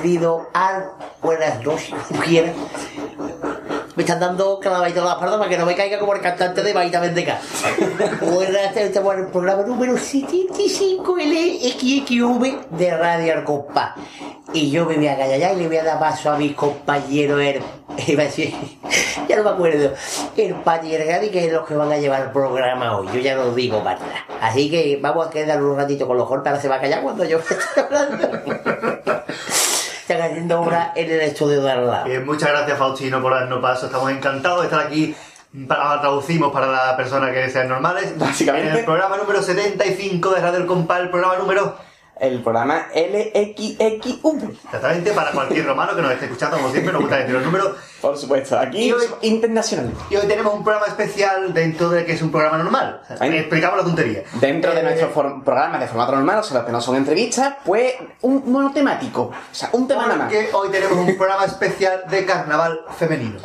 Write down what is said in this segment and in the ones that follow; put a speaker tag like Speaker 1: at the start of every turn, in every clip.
Speaker 1: buenas tardes, bienvenido a buenas noches, quieras. Me están dando clavadito en la espalda para que no me caiga como el cantante de Baita Mendeca. buenas tardes, estamos en el programa número 75 LXXV de Radio Arcopa. Y yo me voy a callar ya y le voy a dar paso a mis compañeros, el, a ya no me acuerdo, el Patrick Gadi, que es los que van a llevar el programa hoy. Yo ya lo digo para. Así que vamos a quedar un ratito con los golpes, ahora se va a callar cuando yo esté hablando. Están haciendo obra en el estudio de.
Speaker 2: Bien, muchas gracias Faustino por darnos paso. Estamos encantados de estar aquí. Para, traducimos para las personas que sean normales.
Speaker 3: Básicamente.
Speaker 2: En el programa número 75 de Radio El Compa, el programa número
Speaker 3: el programa LXXV.
Speaker 2: Exactamente, para cualquier romano que nos esté escuchando, como siempre, nos gusta decir los números.
Speaker 3: Por supuesto, aquí hoy, internacional.
Speaker 2: Y hoy tenemos un programa especial dentro de que es un programa normal. explicamos la tontería.
Speaker 3: Dentro de eh, nuestro programa de formato normal, o sea, los que no son entrevistas, pues un monotemático. O sea, un tema nada más.
Speaker 2: Porque hoy tenemos un programa especial de carnaval femenino.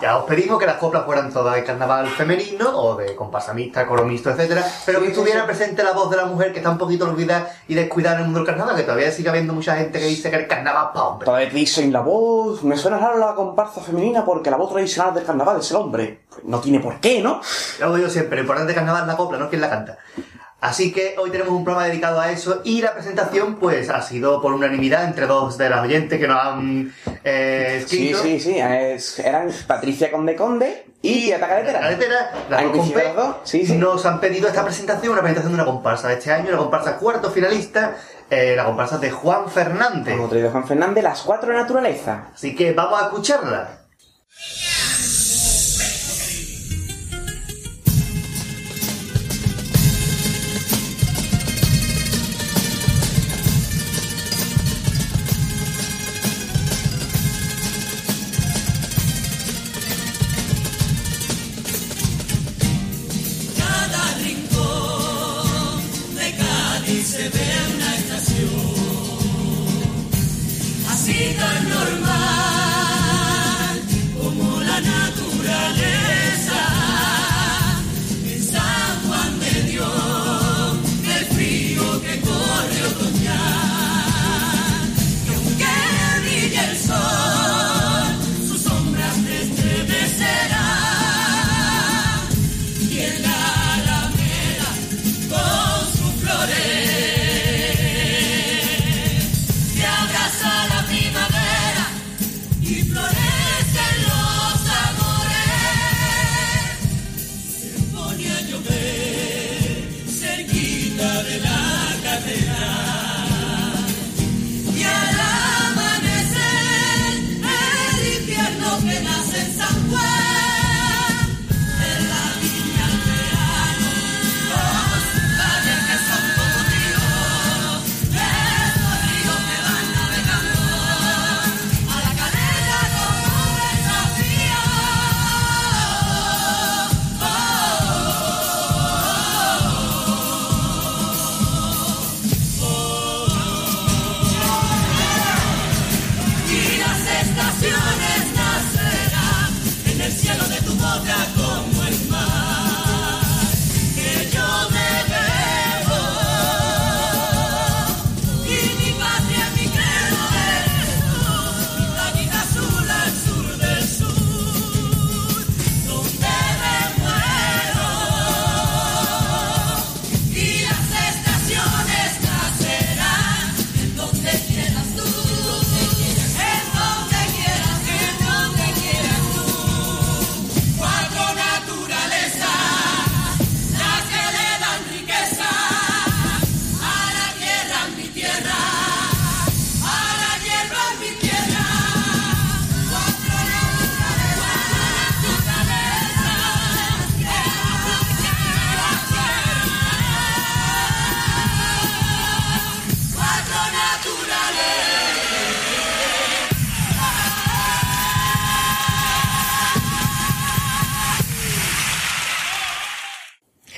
Speaker 2: Ya os pedimos que las coplas fueran todas de carnaval femenino o de comparsamista, coro mixto, etcétera, pero que estuviera presente la voz de la mujer que está un poquito olvidada y descuidada en el mundo del carnaval, que todavía sigue habiendo mucha gente que dice que el carnaval para hombre.
Speaker 3: Todavía dicen la voz, me suena raro la comparsa femenina porque la voz tradicional del carnaval es el hombre. Pues no tiene por qué, ¿no?
Speaker 2: Lo digo siempre, lo importante del carnaval es la copla, no quien la canta. Así que hoy tenemos un programa dedicado a eso y la presentación pues ha sido por unanimidad entre dos de las oyentes que nos han eh, escrito.
Speaker 3: Sí, sí, sí, eran Patricia Conde Conde y Tieta Caletera.
Speaker 2: Caletera, las dos, sí, sí. nos han pedido esta presentación, una presentación de una comparsa de este año, la comparsa cuarto finalista, eh, la comparsa de Juan Fernández.
Speaker 3: Como traído Juan Fernández, las cuatro naturalezas.
Speaker 2: Así que vamos a escucharla.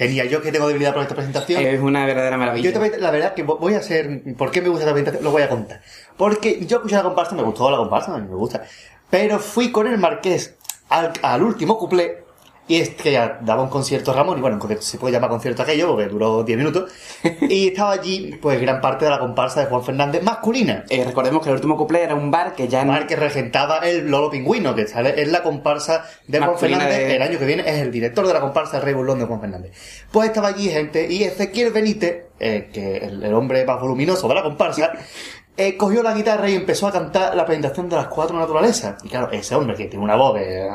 Speaker 2: Genial, yo que tengo debilidad por esta presentación.
Speaker 3: Es una verdadera maravilla.
Speaker 2: Yo la verdad que voy a hacer. ¿Por qué me gusta esta presentación? Lo voy a contar. Porque yo escuché la comparsa, me gustó la comparsa, a mí me gusta. Pero fui con el marqués al, al último cuplé
Speaker 4: Y es que ya daba un concierto Ramón, y bueno, un se puede llamar concierto aquello, porque duró 10 minutos. Y estaba allí, pues, gran parte de la comparsa de Juan Fernández masculina.
Speaker 3: Eh, recordemos que el último cuplé era un bar que ya no...
Speaker 4: Mar que regentaba el Lolo Pingüino, que sale, es la comparsa de Juan Fernández.
Speaker 3: de-
Speaker 4: El año que viene es el director de la comparsa del Rey Burlón de Juan Fernández. Pues estaba allí gente, y Ezequiel Benítez, eh, que el, el hombre más voluminoso de la comparsa, eh, cogió la guitarra y empezó a cantar la presentación de las cuatro naturalezas. Y claro, ese hombre que tiene una voz de...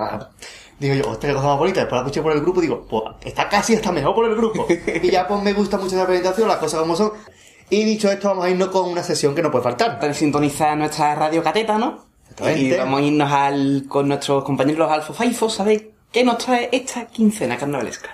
Speaker 4: Digo yo, hostia, qué cosa más bonita. Después la escuché por el grupo, digo, pues está casi hasta mejor por el grupo. Y ya pues me gusta mucho la presentación, las cosas como son. Y dicho esto, vamos a irnos con una sesión que no puede faltar.
Speaker 3: Están sintonizar nuestra radio cateta, ¿no?
Speaker 4: Exactamente.
Speaker 3: Y vamos a irnos al, con nuestros compañeros los Alfa Faifos a ver qué nos trae esta quincena carnavalesca.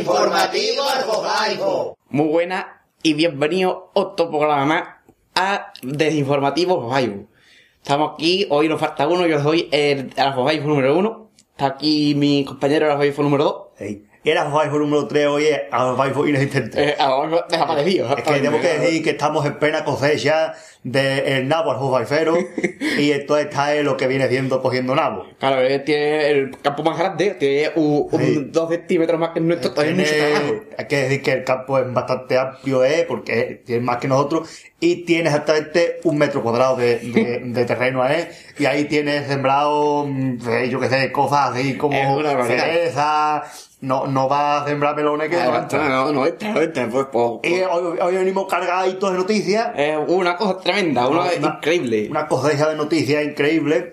Speaker 1: Desinformativo Arbojaico.
Speaker 3: Muy buena y bienvenido otro programa más a Desinformativos Bayu. Estamos aquí, hoy nos falta uno, yo soy el Alfa Faifo número uno. Está aquí mi compañero Alfa Faifo número dos.
Speaker 4: Hey. Era Faifo número 3, hoy es Faifo inexistente.
Speaker 3: Eh, desaparecido.
Speaker 4: Es que tenemos que decir que estamos en plena cosecha del nabo al jugaifero y esto está en lo que viene siendo cogiendo nabo.
Speaker 3: Claro, él tiene el campo más grande, tiene un, dos centímetros más que nuestro,
Speaker 4: Tiene- hay que decir que el campo es bastante amplio, ¿eh? porque tiene más que nosotros y tiene exactamente un metro cuadrado de, de- de terreno, ¿eh? y ahí tiene sembrado, mm, eh, yo qué sé, cosas así como
Speaker 3: Es una barbaridad.
Speaker 4: cereza, no, no va a sembrar melones que no
Speaker 3: Ah, no, no, entra, no entra, pues, pues,
Speaker 4: Y hoy, hoy venimos cargaditos de noticias.
Speaker 3: Una cosa tremenda, una, increíble.
Speaker 4: Una cosecha de noticias increíble.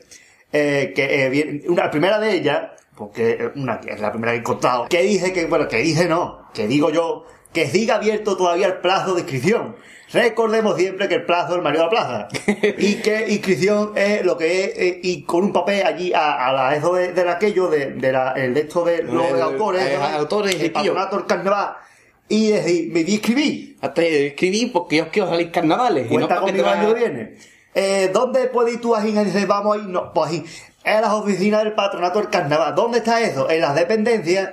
Speaker 4: eh, que eh, una, la primera de ellas, porque una es la primera que he encontrado, que dice que, bueno, que dice no, que digo yo, que siga abierto todavía el plazo de inscripción. Recordemos siempre que el plazo es el Mario de la Plaza. y que inscripción es lo que es, eh, y con un papel allí a, a la eso de, de aquello, de, de la, el de esto de los autores,
Speaker 3: autores,
Speaker 4: el patronato carnaval, y decir, me inscribí.
Speaker 3: Hasta escribí porque yo quiero salir carnavales. y no
Speaker 4: Cuenta
Speaker 3: para que
Speaker 4: conmigo el
Speaker 3: te
Speaker 4: año
Speaker 3: va-
Speaker 4: que viene. Eh, ¿Dónde puedes ir tú a? Dices, vamos a ir. No, pues ahí. En las oficinas del patronato del carnaval. ¿Dónde está eso? En las dependencias.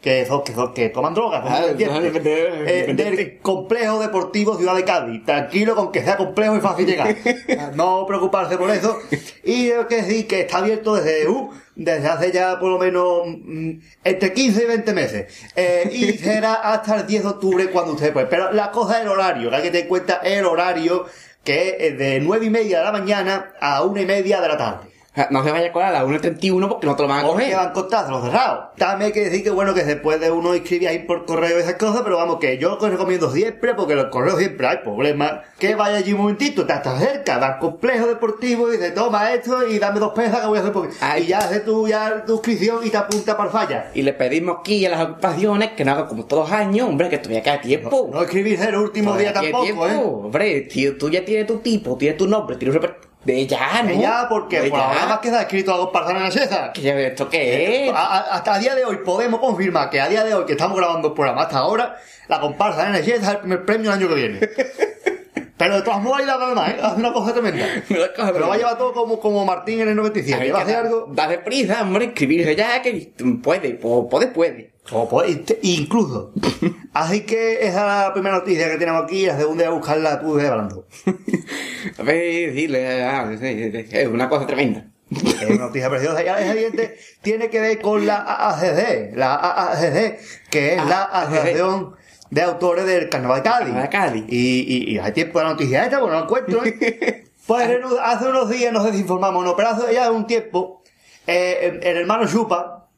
Speaker 4: Que, son, que, son- que toman drogas.
Speaker 3: Ah, dependencia,
Speaker 4: Eh, del complejo deportivo Ciudad de Cádiz. Tranquilo con que sea complejo y fácil llegar. no preocuparse por eso. Y hay que decir que está abierto desde, uh, desde hace ya por lo menos mm, entre 15 y 20 meses. Eh, y será hasta el 10 de octubre cuando usted puede. Pero la cosa es el horario, que hay que tener en cuenta el horario que es de 9 y media de la mañana a 1 y media de la tarde.
Speaker 3: No se vaya a colar a las 1.31 porque no te lo van a coger.
Speaker 4: van contados los cerrados. También hay que decir que bueno que después de uno inscribir ahí por correo esas cosas, pero vamos que yo recomiendo siempre, porque los correos siempre hay problemas, que vaya allí un momentito, te estás cerca, va al complejo deportivo y dice toma esto y dame dos pesas que voy a hacer porque y ya haces tu ya tu inscripción y te apunta para falla.
Speaker 3: Y le pedimos aquí a las ocupaciones que no hagan como todos los años, hombre, que todavía queda tiempo.
Speaker 4: No escribirse el último día
Speaker 3: Todavía
Speaker 4: tampoco,
Speaker 3: tiempo.
Speaker 4: ¿eh?
Speaker 3: Hombre, tío, tú ya tienes tu tipo, tienes tu nombre, tienes un. De ya, ¿no?
Speaker 4: Que ya, porque
Speaker 3: De
Speaker 4: por
Speaker 3: ya.
Speaker 4: ahora más queda escrito algo para en la
Speaker 3: ya, ¿Esto qué es?
Speaker 4: A- a- hasta a día de hoy podemos confirmar que a día de hoy que estamos grabando el programa hasta ahora, la comparsa de NG es el primer premio el año que viene. Pero de todas modas, nada más, ¿eh? hace una cosa tremenda.
Speaker 3: Una cosa
Speaker 4: Pero va a llevar todo como, como Martín en el 97.
Speaker 3: Hay
Speaker 4: Va a hacer algo.
Speaker 3: Dale prisa, hombre, escribirse ya, que puede, puede, puede.
Speaker 4: O puede- incluso. Así que esa es la primera noticia que tenemos aquí. La segunda es buscarla tú de hablando.
Speaker 3: A ver, dile, ah, sí, es una cosa tremenda.
Speaker 4: Es una noticia preciosa. Y la siguiente tiene que ver con la AACD. La AACD, que es la
Speaker 3: AACD.
Speaker 4: Asociación de Autores del Carnaval de Cádiz.
Speaker 3: Carnaval de Cádiz.
Speaker 4: Y, y, y hace tiempo de la noticia esta, pues no la encuentro. ¿eh? Pues en hace unos días nos desinformamos, no, pero hace ya un tiempo, eh, el, el hermano Chupa,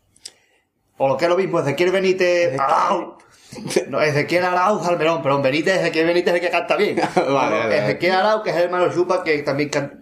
Speaker 4: o lo que es lo mismo, Ezequiel Benítez Arau, no, Ezequiel Arau Salmerón, perdón, Benítez, Ezequiel Benítez es el que canta bien.
Speaker 3: Vale,
Speaker 4: No,
Speaker 3: vale, vale.
Speaker 4: Ezequiel Arau, que es el hermano Chupa, que también canta.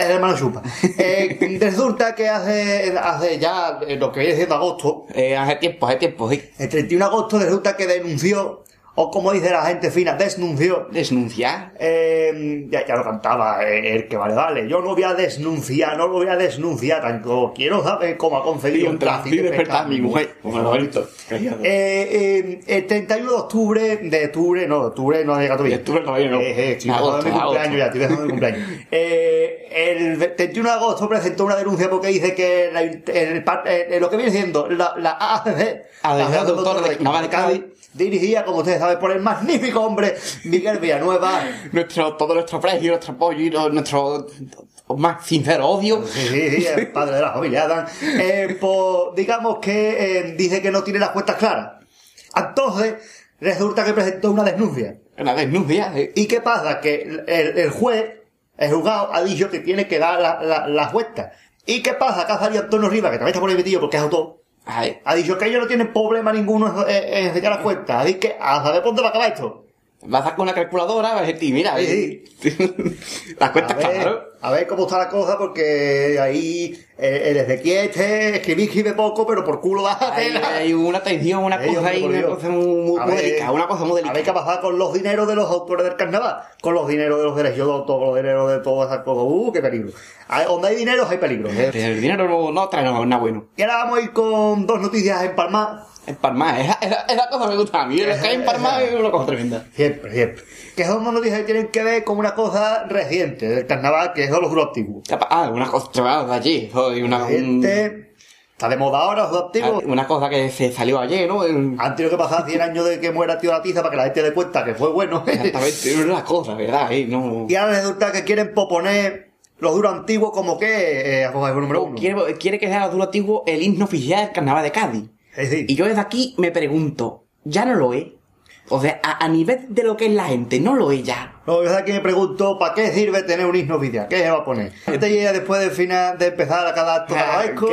Speaker 4: Es el hermano Chupa. Eh, resulta que hace, hace ya eh, lo que viene siendo agosto,
Speaker 3: Eh, hace tiempo, hace tiempo, sí.
Speaker 4: el 31 de agosto resulta que denunció o como dice la gente fina, desnunció.
Speaker 3: Desnunciar.
Speaker 4: Eh, ya, ya lo cantaba eh, el que vale, vale. Yo no voy a desnunciar, no lo voy a desnunciar, tanto quiero saber cómo ha concedido un placer
Speaker 3: y despertar a mi mujer. Como lo bonito.
Speaker 4: Eh, eh, el 31 de octubre, de octubre, no, de octubre no ha llegado todavía.
Speaker 3: De octubre todavía no.
Speaker 4: Eh, eh, estoy
Speaker 3: Agosto,
Speaker 4: mi cumpleaños ya, estoy pensando en mi cumpleaños. Eh, el 31 de agosto presentó una denuncia porque dice que la, el, par- eh, lo que viene siendo la, la AACC,
Speaker 3: Asociación de Carnaval de Cádiz,
Speaker 4: dirigida, como ustedes saben, por el magnífico hombre Miguel Villanueva.
Speaker 3: Nuestro, todo nuestro aprecio, nuestro apoyo y nuestro más sincero odio.
Speaker 4: Sí, sí, sí, el padre de la familia Adam. Eh, pues, digamos que eh, dice que no tiene las cuentas claras. Entonces, resulta que presentó una denuncia.
Speaker 3: Una denuncia. eh.
Speaker 4: ¿Y qué pasa? Que el, el juez, el juzgado, ha dicho que tiene que dar la- la- las vueltas. ¿Y qué pasa? Ha salido Antonio Rivas, que también está por ahí metido porque es autor.
Speaker 3: Ay,
Speaker 4: Ha dicho que ellos no tienen problema ninguno en, en enseñar las cuentas. Así que a saber por dónde va a acabar esto.
Speaker 3: Vas a sacar una calculadora, vas a decir, mira,
Speaker 4: Sí,
Speaker 3: las
Speaker 4: A
Speaker 3: cuentas
Speaker 4: ver,
Speaker 3: claro.
Speaker 4: a ver cómo está la cosa, porque ahí eh, el Ezequiel este escribí, escribe poco, pero por culo da
Speaker 3: Hay, hay una tensión, una cosa ahí, una cosa muy, muy,
Speaker 4: A
Speaker 3: muy
Speaker 4: ver,
Speaker 3: delicada, una cosa muy
Speaker 4: A ver qué
Speaker 3: delicada.
Speaker 4: pasa con los dineros de los autores del carnaval, con los dineros de los derechos de autor, con los dineros de todas esas cosas. Uh, qué peligro. Hay- donde hay dinero hay peligro. ¿eh?
Speaker 3: El dinero no, no trae nada nada bueno.
Speaker 4: Y ahora vamos a ir con dos noticias en Palma.
Speaker 3: Empalmar, esa, esa, esa cosa me gusta a mí. El que hay empalmar es una cosa tremenda.
Speaker 4: Siempre, siempre. Que son noticias que tienen que ver con una cosa reciente del carnaval, que son los grupos activos.
Speaker 3: Ah, una cosa tremenda de allí. soy Una, un-
Speaker 4: Reciente, está de moda ahora los grupos activos.
Speaker 3: una cosa que se salió ayer, ¿no? El-
Speaker 4: Han tenido que pasar 100 años de que muera tío la tiza para que la gente dé cuenta que fue bueno.
Speaker 3: Exactamente, es una cosa, ¿verdad? ¿Eh? No...
Speaker 4: y ahora resulta que quieren proponer los duros antiguos como que, eh, número uno.
Speaker 3: Quiere, quiere que sea el duro antiguo el himno oficial del carnaval de Cádiz.
Speaker 4: Es decir,
Speaker 3: Y yo desde aquí me pregunto, ¿ya no lo es? O sea, a, a nivel de lo que es la gente, no lo es ya.
Speaker 4: no, yo aquí me pregunto, ¿para qué sirve tener un himno oficial? ¿Qué se va a poner? ¿Este llega después del final de empezar a cada acto
Speaker 3: Ah, va,
Speaker 4: ¿O cómo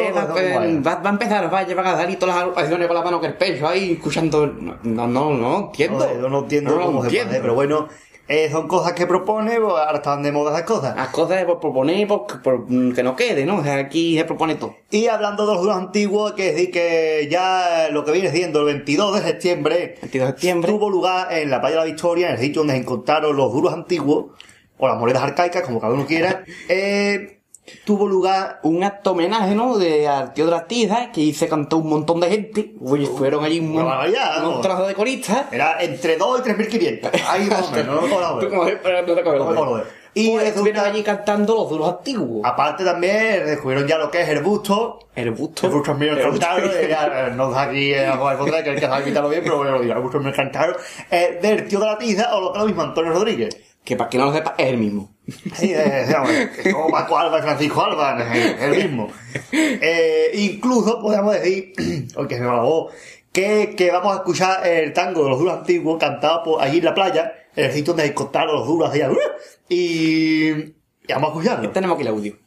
Speaker 3: va- a empezar, va a llevar a salir todas las agrupaciones con la mano que el pecho ahí, escuchando... No, no, no, entiendo.
Speaker 4: No, yo no entiendo
Speaker 3: No
Speaker 4: cómo se
Speaker 3: entiendo.
Speaker 4: puede, pero bueno, eh, son cosas que propone, pues ahora están de moda esas cosas.
Speaker 3: Las cosas es por proponer, por, mm, que no quede, ¿no? O sea, aquí se propone todo.
Speaker 4: Y hablando de los duros antiguos, hay que decir que ya lo que viene siendo el 22 de septiembre
Speaker 3: 22 de septiembre.
Speaker 4: tuvo lugar en la playa de la Victoria, en el sitio donde se encontraron los duros antiguos, o las monedas arcaicas, como cada uno quiera, eh, tuvo lugar
Speaker 3: un acto homenaje, ¿no? De las tizas, que se cantó un montón de gente. Uy, fueron allí un,
Speaker 4: barbaridad,
Speaker 3: un
Speaker 4: ¿no?
Speaker 3: montonazo de coristas.
Speaker 4: Era entre 2 y 3.500. Ahí más o menos, no
Speaker 3: no.
Speaker 4: No acuerdo. Y
Speaker 3: Pues estuvieron
Speaker 4: resulta-
Speaker 3: allí cantando los duros antiguos.
Speaker 4: Aparte también descubrieron ya lo que es el busto.
Speaker 3: El busto.
Speaker 4: El busto mío
Speaker 3: El busto.
Speaker 4: cantaron, eh, no da aquí eh, a contra que el que sabe imitarlo bien, pero bueno, lo el busto mío cantaron. Eh, del tío de la tiza o lo que es lo mismo, Antonio Rodríguez.
Speaker 3: Que para que no lo sepa, es el mismo.
Speaker 4: Sí, eh, digamos, que como Paco Alba Francisco Alba, es el mismo. Eh, incluso podemos decir, porque se me voz, que, que vamos a escuchar el tango de los duros antiguos cantado por allí en la playa, en el sitio donde encontraron los duros allá, y, y vamos a escucharlo.
Speaker 3: Tenemos aquí el audio.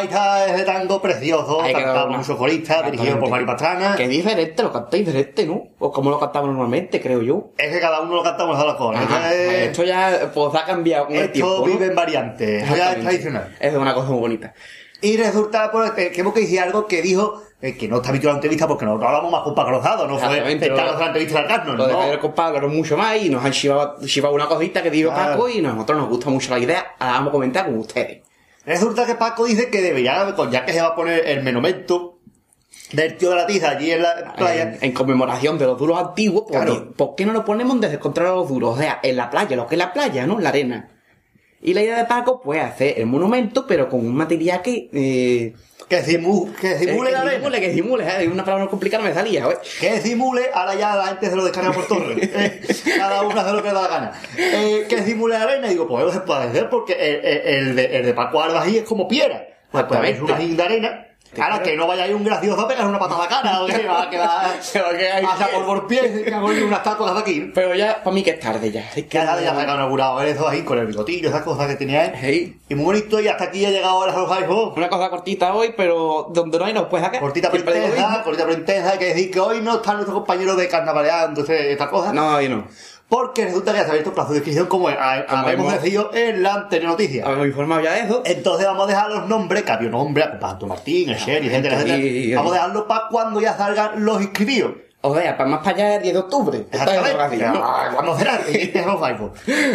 Speaker 4: Ahí está ese tango precioso,
Speaker 3: Ahí quedó
Speaker 4: cantado por
Speaker 3: una-
Speaker 4: un socorista, dirigido por Mari Pastrana.
Speaker 3: Que es diferente, lo cantáis diferente, ¿no? O como lo cantamos normalmente, creo yo.
Speaker 4: Es que cada uno lo cantamos a la cosa.
Speaker 3: Ajá,
Speaker 4: Esto, es-
Speaker 3: Esto ya pues ha cambiado con el
Speaker 4: esto
Speaker 3: tiempo. ¿no?
Speaker 4: vive en variantes, esto ya es
Speaker 3: Exactamente.
Speaker 4: tradicional.
Speaker 3: Es una cosa muy bonita.
Speaker 4: Y resulta pues, que, que hemos que decir algo que dijo, eh, que no está habituado en la entrevista porque nosotros hablamos más con Paco no fue
Speaker 3: Exactamente,
Speaker 4: estar
Speaker 3: lo-
Speaker 4: la entrevista de Carlos,
Speaker 3: Lo de
Speaker 4: no.
Speaker 3: Hablaron mucho más y nos han chivado, chivado una cosita que dijo
Speaker 4: Claro.
Speaker 3: Paco y a nosotros nos gusta mucho la idea. Ahora vamos a comentar con ustedes.
Speaker 4: Resulta que Paco dice que debería, ya que se va a poner el monumento del tío de la tiza allí en la playa,
Speaker 3: En, en conmemoración de los duros antiguos, pues,
Speaker 4: Claro.
Speaker 3: ¿por qué no lo ponemos desde el contrario a los duros? O sea, en la playa, lo que es la playa, ¿no? La arena. Y la idea de Paco, pues, hacer el monumento, pero con un material que... Eh,
Speaker 4: que, simu- que simule
Speaker 3: eh, que simule, que simule, ¿eh? Una palabra complicada no me salía, ¿eh?
Speaker 4: Que simule, ahora ya la gente se lo descarga por torre. Eh, cada uno hace lo que le da la gana. Eh, que simule la arena, y digo, pues se puede hacer porque el, el- el de, el de Paco Alba ahí es como piedra. Pues, pues es una
Speaker 3: Exactamente.
Speaker 4: de arena. Ahora que no vaya ahí un gracioso a pegar una patada a la cara, o que va a quedar
Speaker 3: Se va a quedar
Speaker 4: hasta por por pies, que tatuas de aquí.
Speaker 3: Pero ya, para mí que es tarde ya. Hay
Speaker 4: Que ya ya se ha inaugurado eso ahí con el bigotillo, esas cosas que tenía él.
Speaker 3: Hey.
Speaker 4: Y muy bonito, y hasta aquí ha llegado ahora los iPhones.
Speaker 3: Una cosa cortita hoy, pero donde no hay nos puedes sacar.
Speaker 4: Cortita pero intensa, cortita pero intensa, hay que decir que hoy no está nuestro compañero de carnavaleando este- esta cosa.
Speaker 3: No, hoy no.
Speaker 4: Porque resulta que ya se ha abierto plazo de inscripción como habíamos decidido en la anterior noticia.
Speaker 3: Habíamos informado ya de eso.
Speaker 4: Entonces vamos a dejar los nombres, que había un nombre, Panto Martín, el Sherry, etcétera, etcétera. Vamos a dejarlo para cuando ya salgan los inscribidos.
Speaker 3: O sea, para más para allá el 10 de octubre.
Speaker 4: Exactamente. Ah, Vamos a.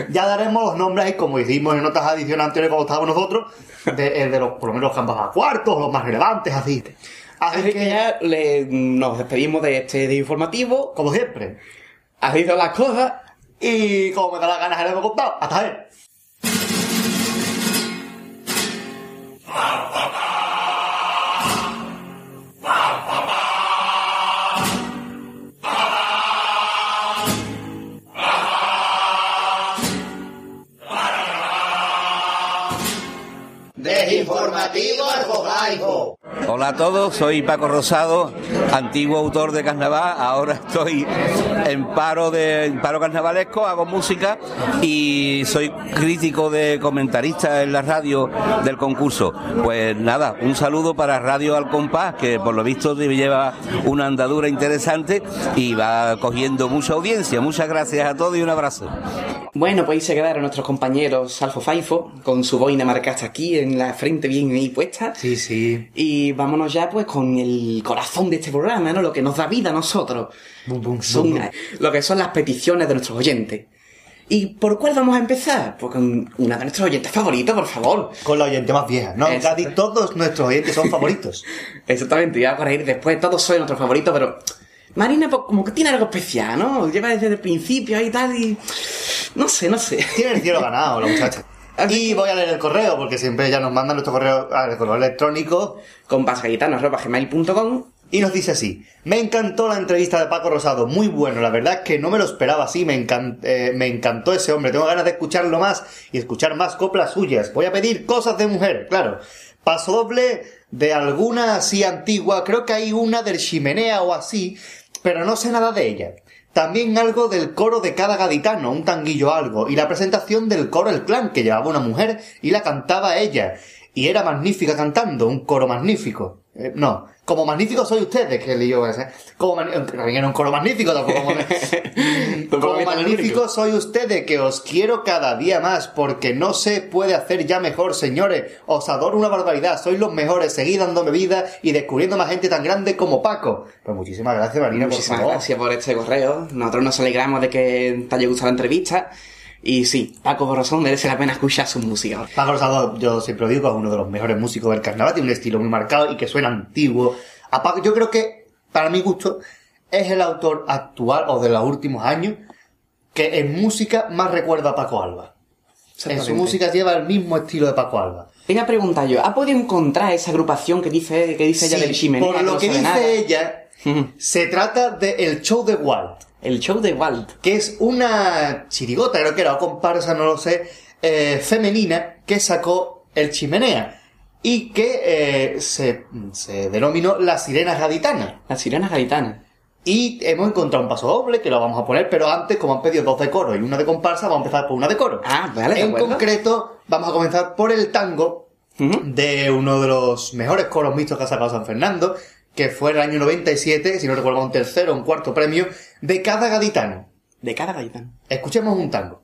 Speaker 4: Ya daremos los nombres, y como hicimos en otras ediciones anteriores cuando estábamos nosotros, de, el de los, por lo menos los campos a cuartos, los más relevantes, así. Así,
Speaker 3: Así que ya le- nos despedimos de este día informativo.
Speaker 4: como siempre.
Speaker 3: Has dicho las cosas.
Speaker 4: Y como me da la gana, se lo hemos contado. Hasta él.
Speaker 1: Desinformativo
Speaker 5: Hola a todos, soy Paco Rosado, antiguo autor de carnaval, ahora estoy en paro de en paro carnavalesco, hago música y soy crítico de comentarista en la radio del concurso. Pues nada, un saludo para Radio Al Compás, que por lo visto lleva una andadura interesante y va cogiendo mucha audiencia. Muchas gracias a todos y un abrazo.
Speaker 3: Bueno, pues ahí se quedaron nuestros compañeros Alfo Faifo, con su boina marcada aquí, en la frente bien ahí puesta.
Speaker 4: Sí, sí.
Speaker 3: Y vámonos ya pues con el corazón de este programa, ¿no? Lo que nos da vida a nosotros.
Speaker 4: Bum, bum,
Speaker 3: Son
Speaker 4: bum, bum.
Speaker 3: lo que son las peticiones de nuestros oyentes. ¿Y por cuál vamos a empezar? Pues con una de nuestros oyentes favoritos, por favor.
Speaker 4: Con la oyente más vieja. No,
Speaker 3: Exacto.
Speaker 4: casi todos nuestros oyentes son favoritos.
Speaker 3: Exactamente, ya para ir después, todos soy nuestro favorito, pero Marina pues, como que tiene algo especial, ¿no? Lleva desde el principio ahí y tal y... No sé, no sé.
Speaker 4: Tiene el cielo ganado, la muchacha. Y voy a leer el correo, porque siempre ella nos manda nuestro correo, al correo electrónico. Y nos dice así, me encantó la entrevista de Paco Rosado, muy bueno, la verdad es que no me lo esperaba así, me, encan- eh, me encantó ese hombre, tengo ganas de escucharlo más y escuchar más coplas suyas, voy a pedir cosas de mujer, claro. Paso doble de alguna así antigua, creo que hay una del chimenea o así, pero no sé nada de ella. También algo del coro de cada gaditano, un tanguillo algo, y la presentación del coro El Clan, que llevaba una mujer y la cantaba ella. Y era magnífica cantando, un coro magnífico. Eh, no, como magnífico soy ustedes, que lío ese. Como también era un coro magnífico, tampoco. como- como magnífico soy ustedes, que os quiero cada día más, porque no se puede hacer ya mejor, señores. Os adoro una barbaridad, sois los mejores, seguid dándome vida y descubriendo más gente tan grande como Paco. Pues muchísimas gracias, Marina, por
Speaker 3: Muchísimas gracias por este correo. Nosotros nos alegramos de que te haya gustado la entrevista. Y sí, Paco Borrosón merece la pena escuchar su música.
Speaker 4: Paco Rosado, yo siempre lo digo, es uno de los mejores músicos del carnaval, tiene un estilo muy marcado y que suena antiguo. A Paco, yo creo que, para mi gusto, es el autor actual o de los últimos años que en música más recuerda a Paco Alba. En su música lleva el mismo estilo de Paco Alba.
Speaker 3: Venga a preguntar yo, ¿ha podido encontrar esa agrupación que dice, que dice ella del Chimenea?
Speaker 4: por lo
Speaker 3: no
Speaker 4: que dice
Speaker 3: nada?
Speaker 4: ella. Se trata de El Show de Walt,
Speaker 3: El show de Walt.
Speaker 4: que es una chirigota, creo que era, o comparsa, no lo sé, eh, femenina, que sacó el Chimenea. Y que eh, se, se denominó La Sirena Gaditana.
Speaker 3: La sirena gaditana.
Speaker 4: Y hemos encontrado un paso doble, que lo vamos a poner, pero antes, como han pedido dos de coro y una de comparsa, vamos a empezar por una de coro.
Speaker 3: Ah, vale,
Speaker 4: En concreto, vamos a comenzar por el tango de uno de los mejores coros mixtos que ha sacado San Fernando, que fue el año 97, si no recuerdo, un tercero o un cuarto premio, de cada gaditano.
Speaker 3: De cada gaditano.
Speaker 4: Escuchemos un tango.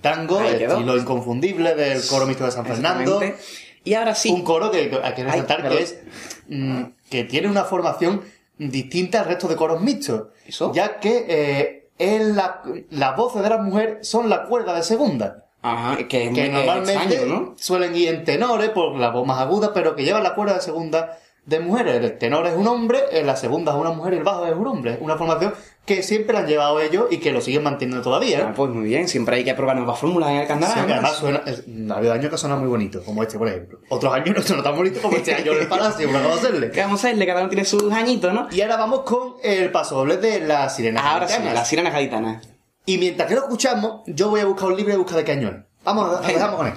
Speaker 4: Tango, el estilo inconfundible del coro mixto de San Fernando.
Speaker 3: Y ahora sí.
Speaker 4: Un coro que hay que resaltar
Speaker 3: Ay,
Speaker 4: que es mm, que tiene una formación distinta al resto de coros mixtos.
Speaker 3: ¿Eso?
Speaker 4: Ya que eh, es la- las voces de las mujeres son la cuerda de segunda.
Speaker 3: Ajá, que es
Speaker 4: Que
Speaker 3: muy
Speaker 4: normalmente
Speaker 3: extraño, ¿no?
Speaker 4: suelen ir en tenores por la voz más aguda, pero que llevan la cuerda de segunda de mujeres. El tenor es un hombre, en la segunda es una mujer y el bajo es un hombre. Una formación que siempre han llevado ellos y que lo siguen manteniendo todavía. ¿eh?
Speaker 3: Ah, pues muy bien, siempre hay que probar nuevas fórmulas en el carnaval.
Speaker 4: Sí, además suena, es- ha habido años que suena muy bonito, como este, por ejemplo. Otros años no suena tan bonito como este año en el Palacio, una cosa hacerle.
Speaker 3: ¿Qué vamos a hacerle? Cada uno tiene sus añitos, ¿no?
Speaker 4: Y ahora vamos con el paso doble de las sirenas.
Speaker 3: Ahora sí, las sirenas gaditanas.
Speaker 4: Y mientras que lo escuchamos, yo voy a buscar un libro de busca de cañón. Vamos,
Speaker 3: Venga.
Speaker 4: dejamos con él.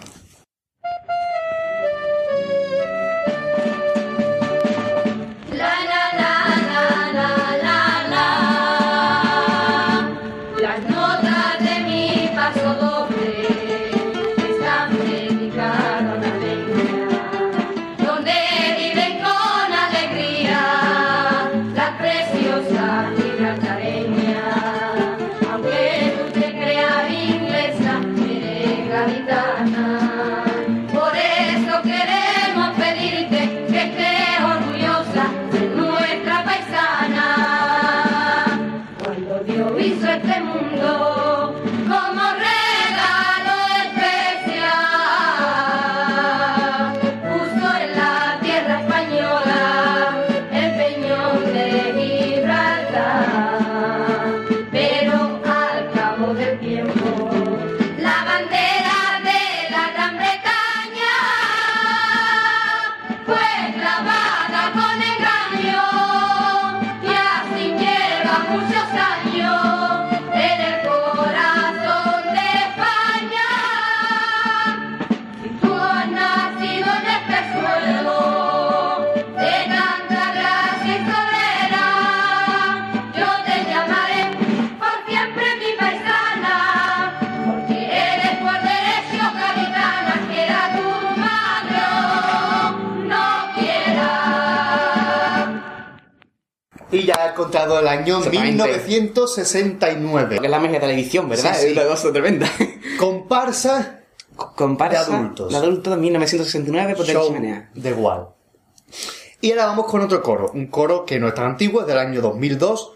Speaker 4: Contado el año
Speaker 3: Exactamente.
Speaker 4: 1969.
Speaker 3: Que es la magia de la edición, ¿verdad?
Speaker 4: Sí, sí.
Speaker 3: Es una cosa tremenda.
Speaker 4: Comparsa
Speaker 3: Comparsa
Speaker 4: De adultos.
Speaker 3: De adultos de 1969 por
Speaker 4: Show de Wall. Y ahora vamos con otro coro, un coro que no es tan antiguo, es del año 2002,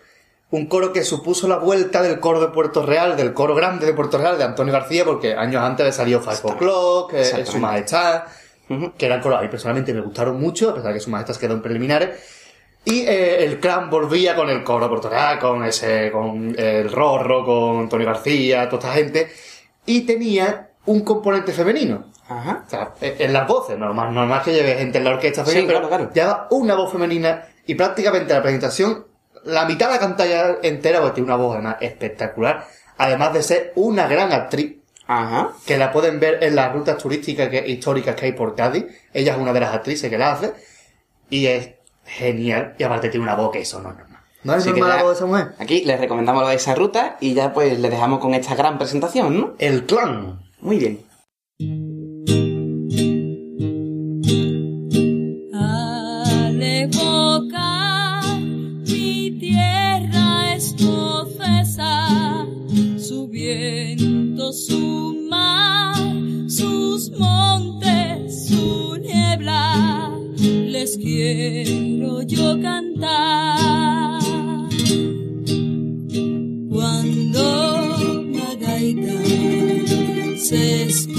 Speaker 4: un coro que supuso la vuelta del coro de Puerto Real, del coro grande de Puerto Real de Antonio García, porque años antes le salió Five O'Clock, eh. Su Majestad,
Speaker 3: Ujú.
Speaker 4: que eran coros, a mí personalmente me gustaron mucho, a pesar de que Su Majestad quedó en preliminares. Y eh, el clan volvía con el coro Real, con ese, con el Rorro, con Antonio García, toda esta gente, y tenía un componente femenino.
Speaker 3: Ajá.
Speaker 4: O sea, eh, en las voces, normal, normal que lleve gente en la orquesta
Speaker 3: Sí,
Speaker 4: femenina,
Speaker 3: claro,
Speaker 4: pero
Speaker 3: claro.
Speaker 4: lleva una voz femenina y prácticamente la presentación, la mitad de la cantalla entera, porque tiene una voz además espectacular, además de ser una gran actriz,
Speaker 3: Ajá.
Speaker 4: que la pueden ver en las rutas turísticas que, históricas que hay por Cádiz, ella es una de las actrices que la hace, y es genial, y aparte tiene una voz que eso no es normal. ¿No es
Speaker 3: Así que
Speaker 4: normal la
Speaker 3: ya-
Speaker 4: voz de esa mujer?
Speaker 3: Aquí les recomendamos lo de esa ruta y ya pues les dejamos con esta gran presentación, ¿no?
Speaker 4: El clan.
Speaker 3: Muy bien.
Speaker 6: Al evocar mi tierra escocesa, su quiero yo cantar. Cuando la gaita se escucha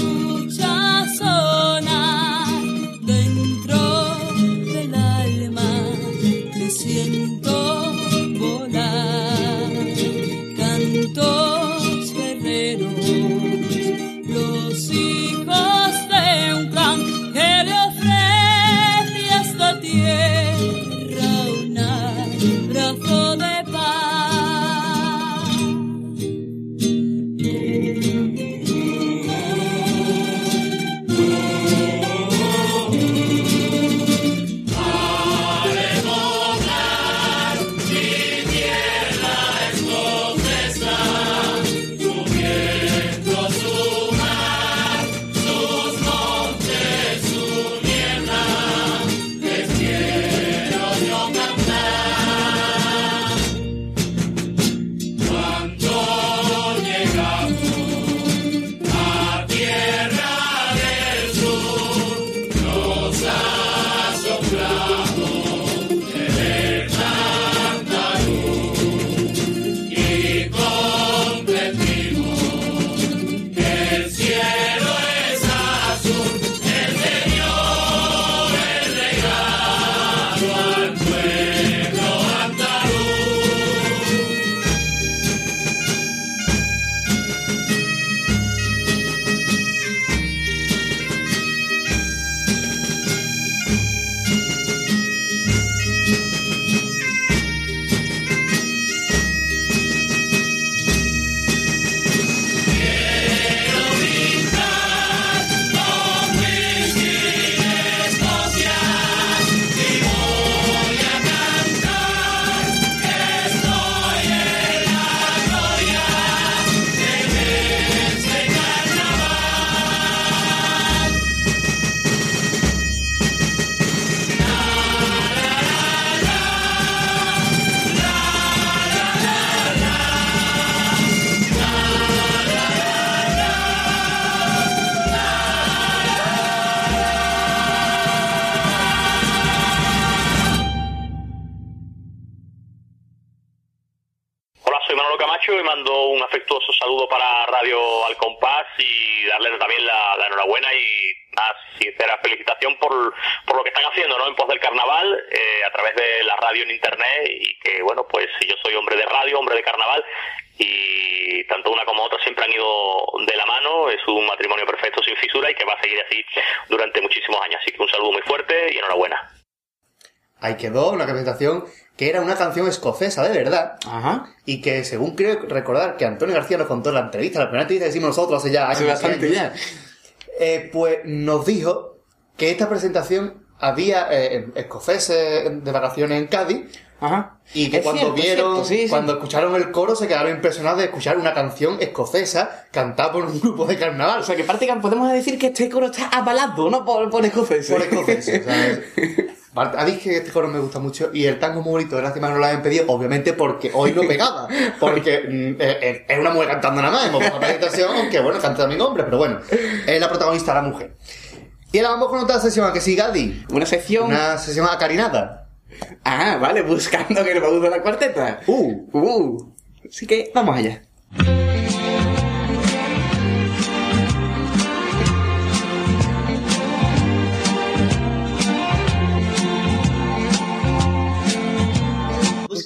Speaker 4: escocesa de verdad,
Speaker 3: Ajá.
Speaker 4: y que según creo recordar que Antonio García nos contó en la entrevista, la primera entrevista que hicimos nosotros hace ya
Speaker 3: Hace
Speaker 4: años,
Speaker 3: bastante
Speaker 4: años,
Speaker 3: ya.
Speaker 4: eh, pues nos dijo que esta presentación había eh, escoceses de vacaciones en Cádiz
Speaker 3: Ajá.
Speaker 4: y que
Speaker 3: Es
Speaker 4: cuando
Speaker 3: cierto,
Speaker 4: vieron,
Speaker 3: cierto, sí, sí.
Speaker 4: cuando escucharon el coro se quedaron impresionados de escuchar una canción escocesa cantada por un grupo de carnaval.
Speaker 3: O sea que prácticamente podemos decir que este coro está avalado, ¿no? Por, por escoceses.
Speaker 4: por escoceses, ¿sabes? A mí es que este coro me gusta mucho y el tango muy bonito de Lástima no lo habían pedido, obviamente porque hoy no pegaba. Porque mm, eh, eh, es una mujer cantando nada más, hemos puesto la presentación, aunque bueno, canta también hombre, pero bueno, es la protagonista la mujer. Y ahora vamos con otra sesión, ¿a que sí, Gadi?
Speaker 3: Una sección.
Speaker 4: Una sesión acarinada.
Speaker 3: Ah, vale, buscando que nos guste la cuarteta.
Speaker 4: Uh,
Speaker 3: Uh. Así que vamos allá.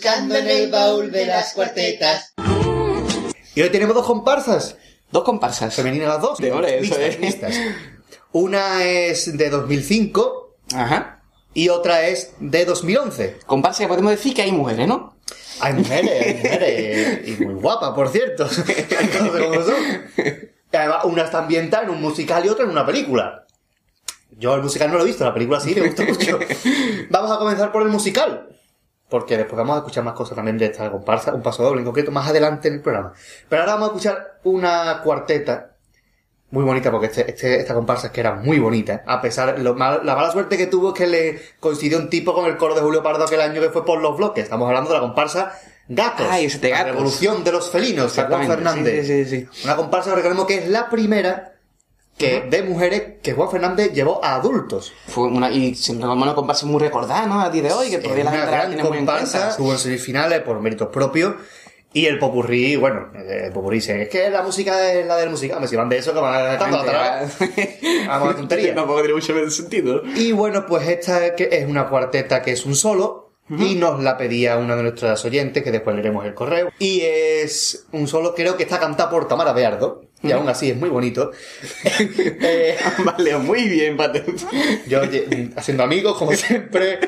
Speaker 1: Buscando en el baúl de las cuartetas.
Speaker 4: y hoy tenemos dos comparsas.
Speaker 3: Dos comparsas.
Speaker 4: Femeninas las dos.
Speaker 3: De ole, eso es.
Speaker 4: mixtas. Una es de 2005
Speaker 3: Ajá.
Speaker 4: y otra es de 2011.
Speaker 3: Comparsa que podemos decir que hay mujeres, ¿no?
Speaker 4: Hay mujeres, hay mujeres. Y muy guapas, por cierto. No sé cómo son. Y Además, una está ambientada en un musical y otra en una película. Yo el musical no lo he visto, la película sí, me gusta mucho. Vamos a comenzar por el musical. Porque después vamos a escuchar más cosas también de esta comparsa, un paso doble en concreto, más adelante en el programa. Pero ahora vamos a escuchar una cuarteta muy bonita, porque este, este- esta comparsa es que era muy bonita. A pesar, lo mal- la mala suerte que tuvo es que le coincidió un tipo con el coro de Julio Pardo aquel año que fue por los bloques. Estamos hablando de la comparsa Gatos.
Speaker 3: Ay, de
Speaker 4: La
Speaker 3: Gatos.
Speaker 4: revolución de los felinos, Juan Fernández.
Speaker 3: sí, sí, sí,
Speaker 4: Una comparsa, recordemos que es la primera que, de mujeres que Juan Fernández llevó a adultos.
Speaker 3: Fue una, y siempre como una comparsa muy recordada, ¿no? A día de hoy, que todavía la gente la tiene muy en
Speaker 4: comparsa,
Speaker 3: cuenta.
Speaker 4: estuvo en semifinales por méritos propios. Y el popurrí, bueno, el popurrí dice, es que la música es la del musical. Si van de eso, que van a cantar atrás. Vamos a tontería.
Speaker 3: Tampoco tiene mucho sentido.
Speaker 4: Y bueno, pues esta es una cuarteta que es un solo. Y nos la pedía una de nuestras oyentes, que después leeremos el correo. Y es un solo, creo que está cantada por Tamara Beardo. Y aún así es muy bonito. Eh,
Speaker 3: vale, muy bien, Pate.
Speaker 4: yo haciendo amigos, como siempre.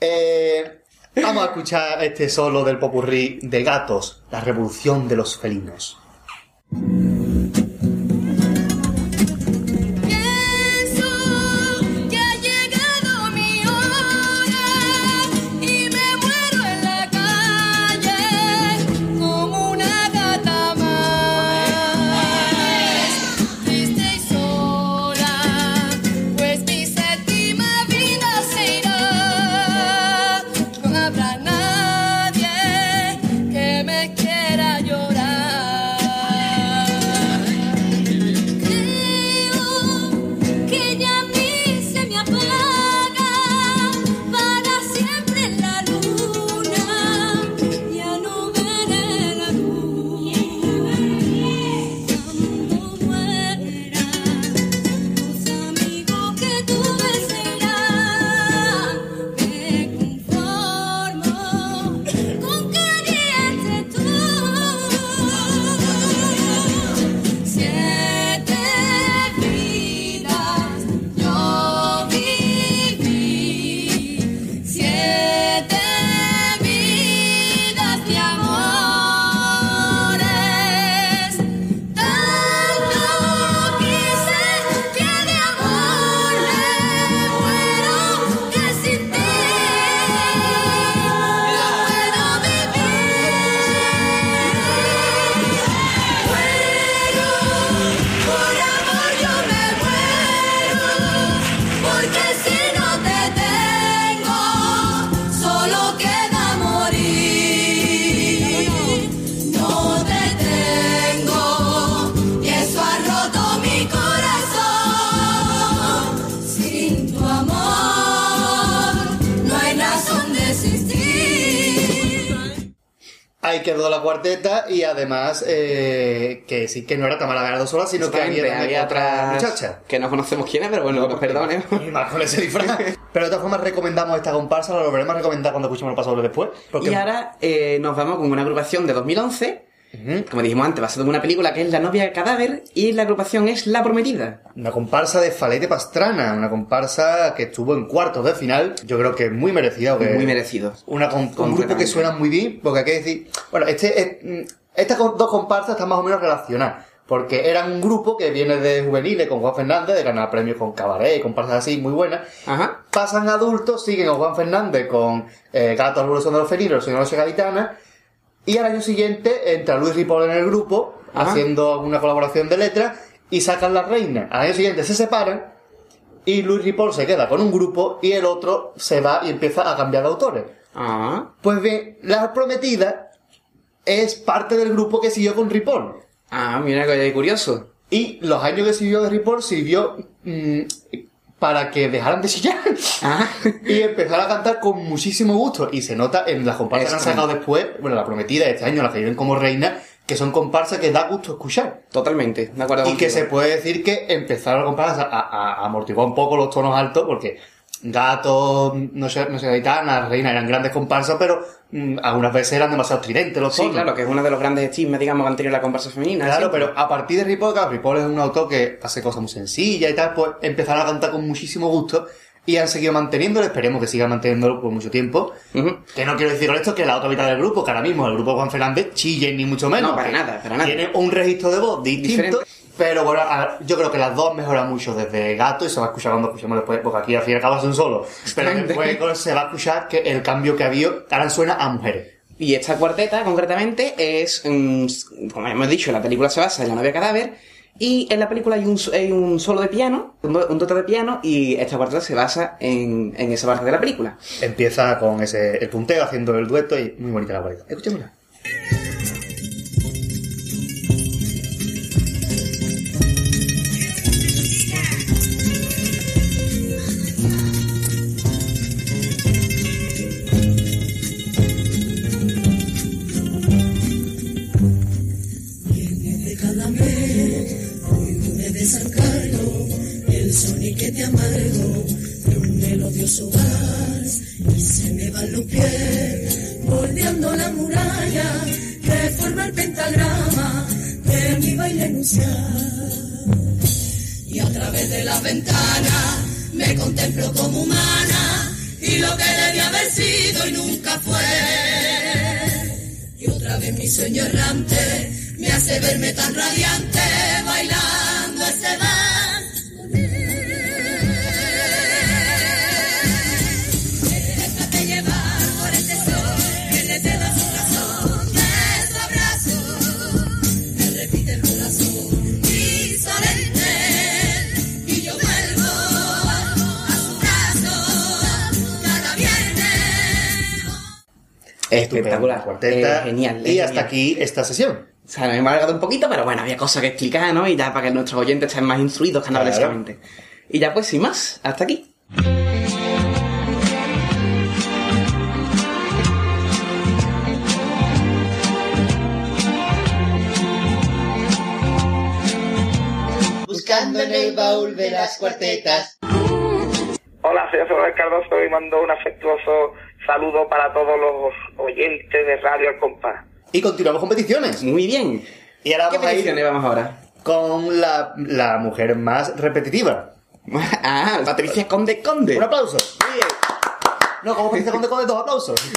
Speaker 4: Eh, vamos a escuchar este solo del popurrí de gatos, la revolución de los felinos. Quedó la cuarteta y además eh, que sí que no era Tamara Beardo sola, sino que había,
Speaker 3: había
Speaker 4: otra muchacha.
Speaker 3: que no conocemos quién es, pero bueno, perdonen.
Speaker 4: Y más con ese disfraz. Pero de todas formas recomendamos esta comparsa, la volveremos a recomendar cuando escuchemos el paso después. Porque
Speaker 3: Y ahora eh, nos vamos con una agrupación de 2011,
Speaker 4: Ujú.
Speaker 3: Como dijimos antes, basada en una película que es La novia cadáver, y la agrupación es La Prometida.
Speaker 4: una comparsa de Falete Pastrana, una comparsa que estuvo en cuartos de final, yo creo que muy merecida. que-
Speaker 3: Muy merecido.
Speaker 4: Una un grupo que suena muy bien, porque hay que decir, bueno, este, es- mm, estas dos comparsas están más o menos relacionadas, porque eran un grupo que viene de juveniles con Juan Fernández, de ganar premios con Cabaret, comparsas así muy buenas,
Speaker 3: Ajá.
Speaker 4: pasan adultos, siguen a Juan Fernández con eh, Gato al Revolución de los Felinos, Señor Noche Gaditana, y al año siguiente entra Luis Ripoll en el grupo,
Speaker 3: Ajá.
Speaker 4: haciendo una colaboración de letras, y sacan La Reina. Al año siguiente se separan, y Luis Ripoll se queda con un grupo y el otro se va y empieza a cambiar de autores.
Speaker 3: Ah,
Speaker 4: Pues bien, La Prometida es parte del grupo que siguió con Ripoll.
Speaker 3: ah, mira que curioso.
Speaker 4: Y los años que sirvió de Ripoll sirvió mm, para que dejaran de chillar.
Speaker 3: Ah,
Speaker 4: Y empezar a cantar con muchísimo gusto. Y se nota en las comparsas que han sacado después, bueno, la prometida de este año, la que viven como reina, que son comparsas que da gusto escuchar.
Speaker 3: totalmente, de acuerdo
Speaker 4: Y que se puede decir que empezaron a comparsas a, a- a amortiguar un poco los tonos altos, porque Gato, no sé, no sé, Gaitana, Reina eran grandes comparsas, pero mm, algunas veces eran demasiado estridentes los
Speaker 3: Sí,
Speaker 4: tonos.
Speaker 3: claro, que es uno de los grandes chismes, digamos, que han tenido la comparsa femenina.
Speaker 4: Claro,
Speaker 3: siempre.
Speaker 4: pero a partir de Ripoll, claro, Ripoll es un autor que hace cosas muy sencillas y tal, pues empezaron a cantar con muchísimo gusto y han seguido manteniéndolo, esperemos que sigan manteniéndolo por mucho tiempo. Que no quiero decir con esto que la otra mitad del grupo, que ahora mismo el grupo Juan Fernández, chillen ni mucho menos.
Speaker 3: No, para nada, para nada.
Speaker 4: Tiene un registro de voz distinto.
Speaker 3: Diferente.
Speaker 4: Pero bueno, yo creo que las dos mejoran mucho desde Gato y se va a escuchar cuando escuchemos después, porque aquí al fin y al cabo es un solo. Pero después se va a escuchar que el cambio que ha habido ahora suena a mujeres.
Speaker 3: Y esta cuarteta, concretamente, es, mm, como hemos dicho, la película se basa en la novia cadáver, y en la película hay un, hay un solo de piano, un, un total de piano, y esta cuarteta se basa en, en esa parte de la película.
Speaker 4: Empieza con ese el punteo haciendo el dueto y muy bonita la cualidad. Escuchémosla.
Speaker 2: Bordeando la muralla que forma el pentagrama de mi baile nupcial. Y a través de la ventana me contemplo como humana y lo que debía haber sido y nunca fue. Y otra vez mi sueño errante me hace verme tan radiante bailando ese Déjate
Speaker 3: Espectacular.
Speaker 4: Cuarteta.
Speaker 3: Eh, genial.
Speaker 4: Y
Speaker 3: es
Speaker 4: hasta
Speaker 3: genial.
Speaker 4: aquí esta sesión.
Speaker 3: O sea, me he alargado un poquito, pero bueno, había cosas que explicar, ¿no? Y ya para que nuestros oyentes estén más instruidos carnavalescamente. Y ya pues, sin más, hasta aquí.
Speaker 1: Buscando en el baúl de las cuartetas.
Speaker 7: Hola, soy José Manuel Cardoso y mando un afectuoso saludo para todos los oyentes de Radio Al Compás.
Speaker 4: Y continuamos con peticiones.
Speaker 3: Muy bien.
Speaker 4: Y ahora
Speaker 3: ¿Qué
Speaker 4: vamos a ir
Speaker 3: peticiones vamos ahora?
Speaker 4: con la, la mujer más repetitiva.
Speaker 3: Ah, Patricia Conde Conde.
Speaker 4: Un aplauso.
Speaker 3: Muy bien.
Speaker 4: No, como dice Conde Conde, dos aplausos.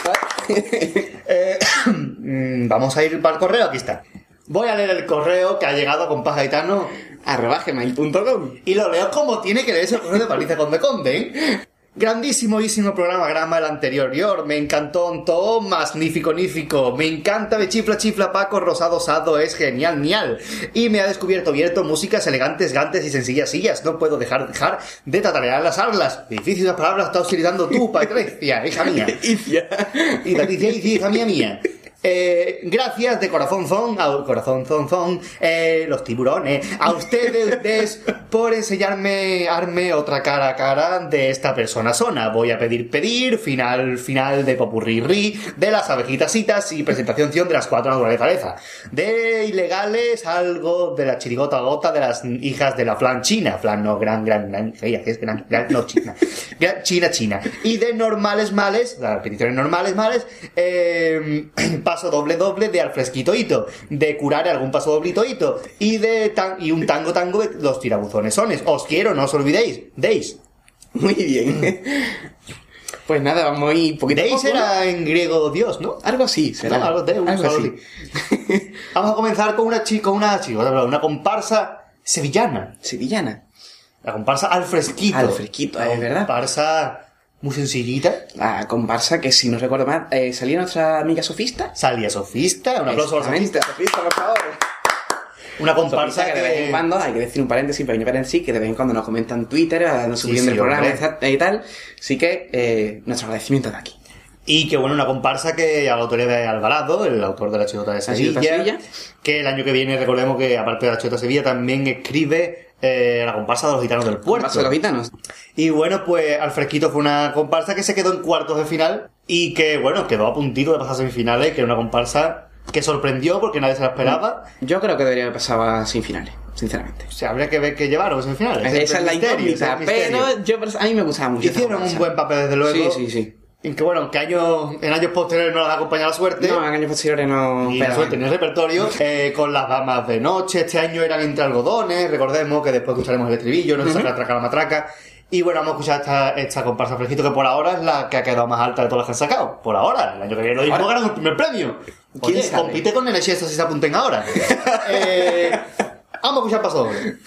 Speaker 4: Eh, mm, vamos a ir para el correo, aquí está. Voy a leer el correo que ha llegado con Paz Gaetano
Speaker 3: Arroba gmail.com.
Speaker 4: y lo leo como tiene que leerse el correo de Patricia Conde Conde. ¿eh? Grandísimo programa, grama el anterior. Me encantó todo, magnífico, nífico. Me encanta de chifla, chifla, Paco, rosado, sado, es genial, genial. Y me ha descubierto, abierto músicas elegantes, gantes y sencillas sillas. No puedo dejar, dejar de tatarear las arlas. Difíciles palabras estás utilizando tú, Patricia, hija mía. Y Patricia, hija mía, mía. Eh, gracias de corazón zon, a corazón zon zon, eh, los tiburones, a ustedes por enseñarme arme otra cara a cara de esta persona zona. Voy a pedir pedir, final, final de popurrí de las abejitasitas y presentación de las cuatro naturaleza. De ilegales, algo de la chirigota gota de las hijas de la flan china, flan no, gran, gran, gran, ella que es gran, gran, no, china, Gran- china, china. Y de normales males, las peticiones normales males, eh, paso doble doble de al fresquito hito, de curar algún paso doblito hito, y de tan, y un tango tango de los tirabuzones sones. Os quiero, no os olvidéis. Deis.
Speaker 3: Muy bien. Pues nada, vamos a ir poquito
Speaker 4: Deis era en griego Dios, ¿no?
Speaker 3: Algo así, será.
Speaker 4: No, algo de un
Speaker 3: Algo
Speaker 4: solo
Speaker 3: así.
Speaker 4: di. Vamos a comenzar con una chica, una chica, una comparsa sevillana.
Speaker 3: Sevillana.
Speaker 4: La comparsa al fresquito.
Speaker 3: Al fresquito, es verdad.
Speaker 4: comparsa muy sencillita.
Speaker 3: La comparsa que, si no recuerdo mal, eh, salía nuestra amiga sofista.
Speaker 4: Salía sofista. Un aplauso a sofista.
Speaker 3: sofista, por favor.
Speaker 2: Una comparsa
Speaker 3: que de vez en cuando, hay que decir un paréntesis, pequeño paréntesis, que de vez en cuando nos comentan Twitter, eh, nos subiendo
Speaker 2: sí,
Speaker 3: el programa
Speaker 2: hombre.
Speaker 3: y tal. Así que, eh, nuestro agradecimiento de aquí.
Speaker 2: Y que bueno, una comparsa que a la autoría de Alvarado, el autor de La Chilota de Sevilla,
Speaker 3: Sevilla.
Speaker 2: que el año que viene, recordemos que aparte de La Chilota de Sevilla, también escribe eh, la comparsa de los gitanos del puerto.
Speaker 3: Paso de los gitanos.
Speaker 2: Y bueno, pues al fresquito fue una comparsa que se quedó en cuartos de final y que bueno, quedó a puntito de pasar a semifinales, que era una comparsa que sorprendió porque nadie se la esperaba.
Speaker 3: Yo creo que debería haber pasado a sin finales, sinceramente.
Speaker 2: O sea, habría que ver qué llevaron en semifinales.
Speaker 3: Esa es la
Speaker 2: misterio, ese
Speaker 3: incógnita, pero yo, a mí me gustaba mucho.
Speaker 2: Hicieron un
Speaker 3: comparsa.
Speaker 2: buen papel, desde luego.
Speaker 3: Sí, sí, sí.
Speaker 2: Y que bueno, que años, en años posteriores no les acompaña la suerte.
Speaker 3: No, en años posteriores no.
Speaker 2: Ni la suerte ni el repertorio, eh, con las damas de noche, este año eran entre algodones, recordemos que después escucharemos el estribillo, no se saca la traca la matraca. Y bueno, vamos a escuchar esta, esta comparsa fresquito que por ahora es la que ha quedado más alta de todas las que han sacado. Por ahora, el año que viene lo mismo ganan el primer premio.
Speaker 3: ¿Quién
Speaker 2: Oye, compite con Chiesto si se apunten ahora. Eh, vamos a escuchar paso doble.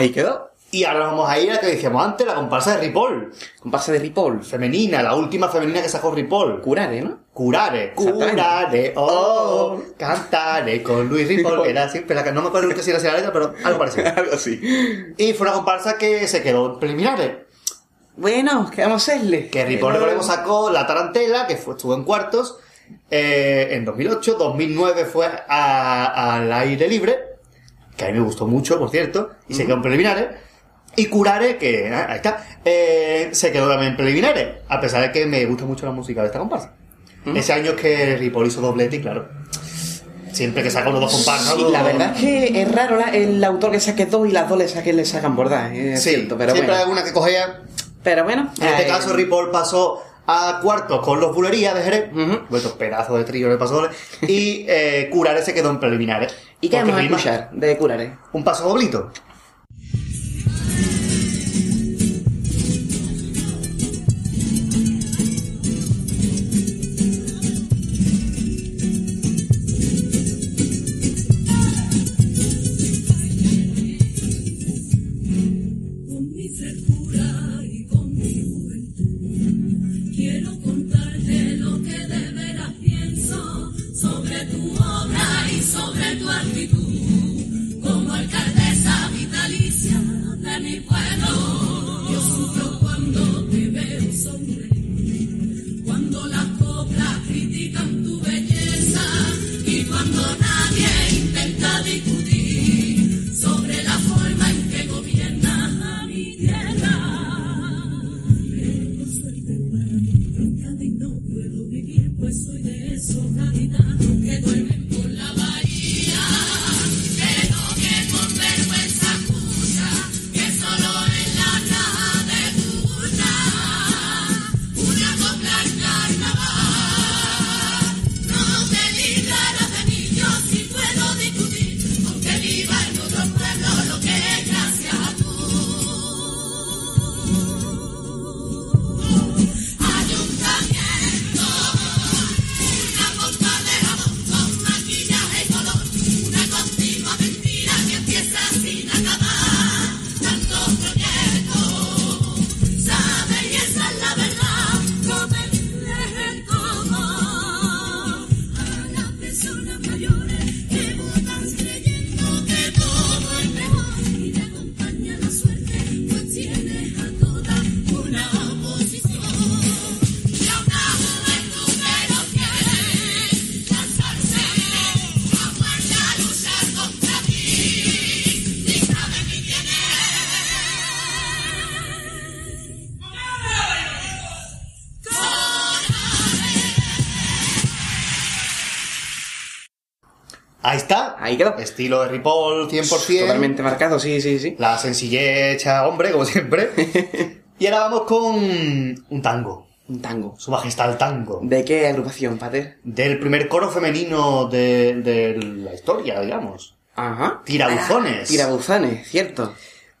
Speaker 3: Ahí quedó.
Speaker 2: Y ahora vamos a ir a la que decíamos antes, la comparsa de Ripoll.
Speaker 3: Comparsa de Ripoll.
Speaker 2: Femenina, la última femenina que sacó Ripoll.
Speaker 3: Curare, ¿no?
Speaker 2: Curare, curare, oh, cantare con Luis Ripoll. Era siempre la que no me acuerdo si era así la letra, pero algo parecido.
Speaker 3: Algo así.
Speaker 2: Y fue una comparsa que se quedó en preliminares.
Speaker 3: Bueno, ¿qué vamos a hacerle?
Speaker 2: Que Ripoll, recordemos, sacó La Tarantela, que fue, estuvo en cuartos eh, en 2008. 2009 fue al aire libre, que a mí me gustó mucho, por cierto, y se quedó en preliminares. Y Curare, que ah, ahí está, eh, se quedó también en preliminares, a pesar de que me gusta mucho la música de esta comparsa. Ese año es que Ripoll hizo doblete y claro, siempre que saca unos dos comparsas...
Speaker 3: Sí, la verdad es que es raro la- el autor que saque dos y las dos le saquen, le sacan bordar. Es
Speaker 2: Sí,
Speaker 3: cierto, pero
Speaker 2: siempre
Speaker 3: bueno.
Speaker 2: hay una que cogea
Speaker 3: Pero bueno.
Speaker 2: En este
Speaker 3: eh,
Speaker 2: caso, Ripoll pasó a cuartos con los Bulerías de Jerez,
Speaker 3: Ujú.
Speaker 2: vuestro pedazo de trío de paso doble, y eh, Curare se quedó en preliminares.
Speaker 3: ¿Y qué vamos a escuchar de Curare?
Speaker 2: Un paso doblito.
Speaker 4: Ahí
Speaker 3: quedó.
Speaker 4: Estilo de Ripoll 100%.
Speaker 3: Totalmente marcado, sí, sí, sí.
Speaker 4: La sencillez hecha hombre, como siempre. y ahora vamos con un tango.
Speaker 3: Un tango.
Speaker 4: Su majestad el tango.
Speaker 3: ¿De qué agrupación, Pater?
Speaker 4: Del primer coro femenino de, de la historia, digamos.
Speaker 3: Ajá.
Speaker 4: Tirabuzones.
Speaker 3: Tirabuzones, cierto.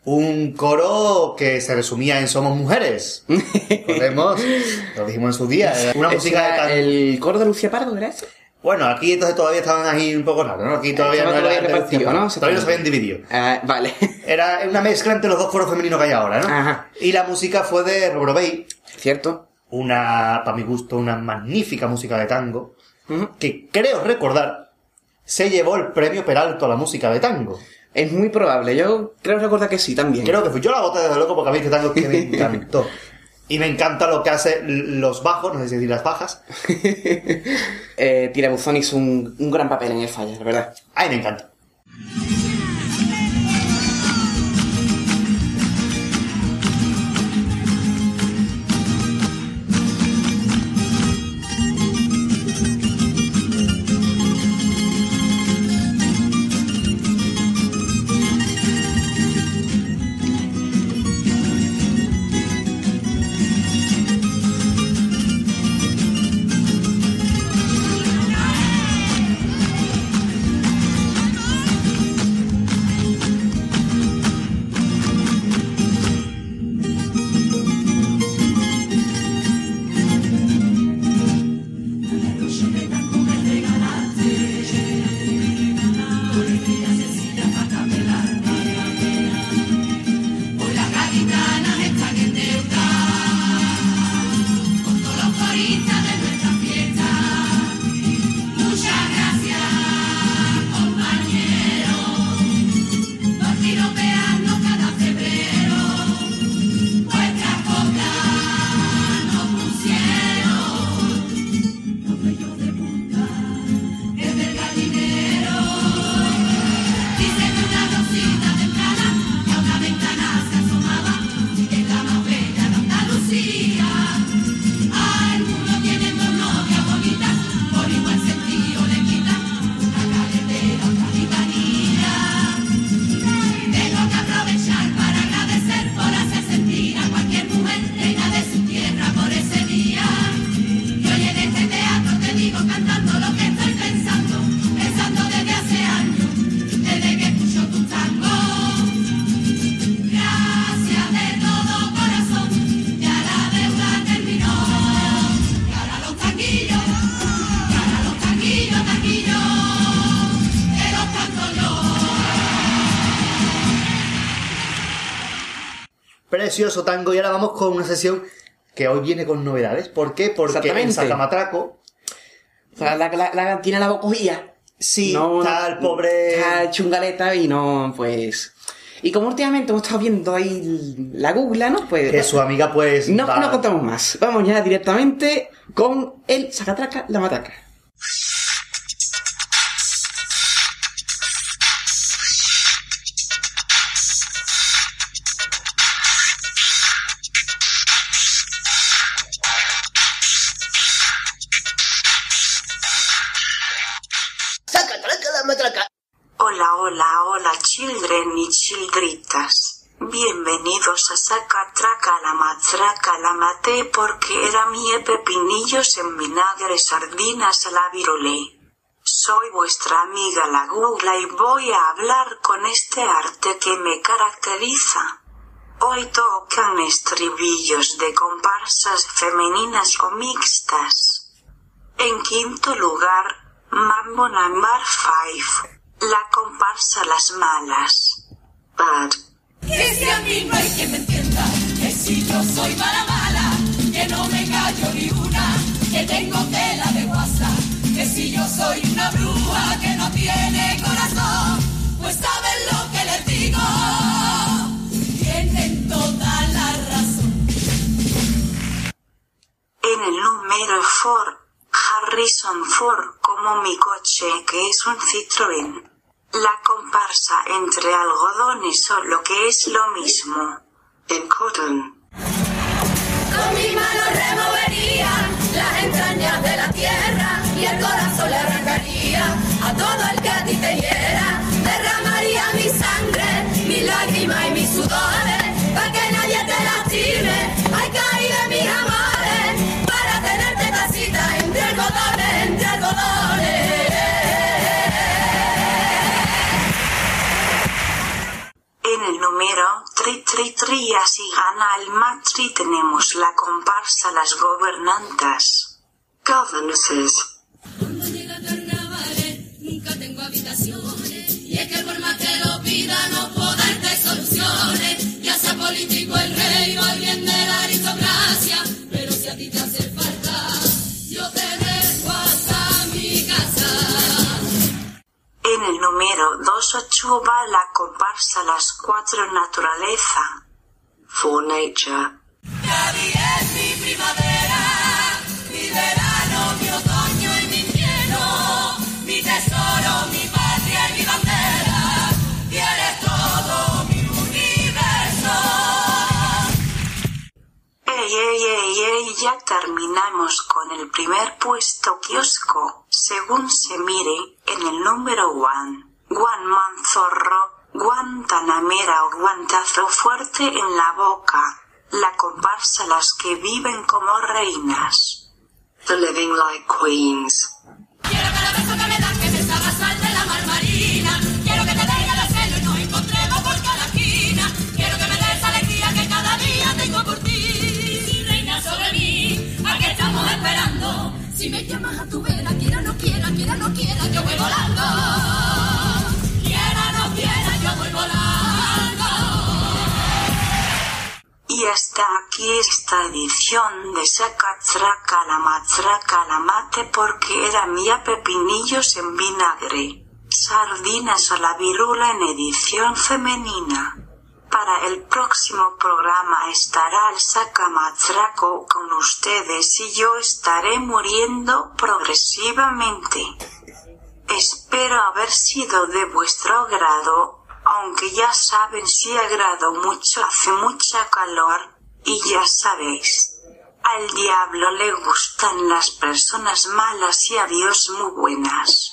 Speaker 4: Un coro que se resumía en Somos Mujeres. Recordemos, lo dijimos en su día. Una música de tango.
Speaker 3: El coro de Lucia Pardo, ¿era ese?
Speaker 4: Bueno, aquí entonces todavía estaban ahí un poco raros, ¿no? Aquí todavía no
Speaker 3: todavía
Speaker 4: era
Speaker 3: repartido, ¿no?
Speaker 4: Todavía no se habían dividido.
Speaker 3: Ah, vale.
Speaker 4: Era una mezcla entre los dos coros femeninos que hay ahora, ¿no?
Speaker 3: Ajá.
Speaker 4: Y la música fue de Robert Bay,
Speaker 3: ¿Cierto?
Speaker 4: una, para mi gusto, una magnífica música de tango, que creo recordar se llevó el premio Peralto a la música de tango.
Speaker 3: Es muy probable. Yo creo recordar que sí, también.
Speaker 4: Creo que fui yo la boté desde loco porque a mí este tango que me encantó. Y me encanta lo que hace los bajos, no sé si decir las bajas.
Speaker 3: eh, Tirabuzón hizo un, un gran papel en el falla, la verdad.
Speaker 4: Ay, me encanta. Precioso tango. Y ahora vamos con una sesión que hoy viene con novedades. ¿Por qué? Porque en. Sacamatraco
Speaker 3: O sea, la, la, la tiene la.
Speaker 4: Sí, está el pobre-
Speaker 3: Está chungaleta y no, pues... Y como últimamente hemos estado viendo ahí la Google, ¿no? Pues...
Speaker 4: que su amiga pues...
Speaker 3: No,
Speaker 4: va-
Speaker 3: no contamos más. Vamos ya directamente con el sacatraca, la mataca.
Speaker 8: La maté porque era mi pepinillos en vinagre sardinas a la virolé. Soy vuestra amiga la Gula y voy a hablar con este arte que me caracteriza. Hoy tocan estribillos de comparsas femeninas o mixtas. En quinto lugar, Mambo Number 5. La comparsa Las Malas. Bad.
Speaker 2: Si no yo soy mala mala, que no me callo ni una, que tengo tela de guasa, que si yo soy una bruja, que tiene corazón, pues saben lo que les digo. Tienen toda la razón.
Speaker 8: En el número 4, Harrison Ford como mi coche que es un Citroën. La comparsa entre algodones o lo que es lo mismo. En cotton.
Speaker 2: Con mi mano removería las entrañas de la tierra y el corazón le arrancaría a todo el que a ti te hiera. Derramaría mi sangre, mi lágrima y mis sudores para que nadie te lastime. Hay caí de mis amores para tenerte tacita entre algodones, entre algodones.
Speaker 8: En el número tri tri tri así gana el matri tenemos la comparsa las gobernantas. Governesses.
Speaker 2: Cuando llega carnavales, nunca tengo habitaciones. Y es que por más que lo pida, no puedo darte soluciones. Ya sea político el rey o alguien de la aristocracia. Pero si a ti te hace
Speaker 8: En el número 28 va la comparsa las cuatro naturaleza. For nature.
Speaker 2: Cádiz es mi primavera, mi verano, mi otoño y mi invierno, mi tesoro, mi patria y mi bandera. Y eres todo mi universo.
Speaker 8: Ey, ey, ey, ey, ya terminamos con el primer puesto kiosco. Según se mire, en el número one, Juan Manzorro, Guantanamera o guantazo fuerte en la boca. La comparsa las que viven como reinas. The living like queens.
Speaker 2: Quiero cada beso que me das
Speaker 8: Y hasta aquí esta edición de Sacatraca la matraca la mate porque era mía pepinillos en vinagre. Sardinas a la virula en edición femenina. Para el próximo programa estará el sacamatraco con ustedes y yo estaré muriendo progresivamente. Espero haber sido de vuestro agrado, aunque ya saben si agrado mucho hace mucha calor, y ya sabéis. Al diablo le gustan las personas malas y a Dios muy buenas.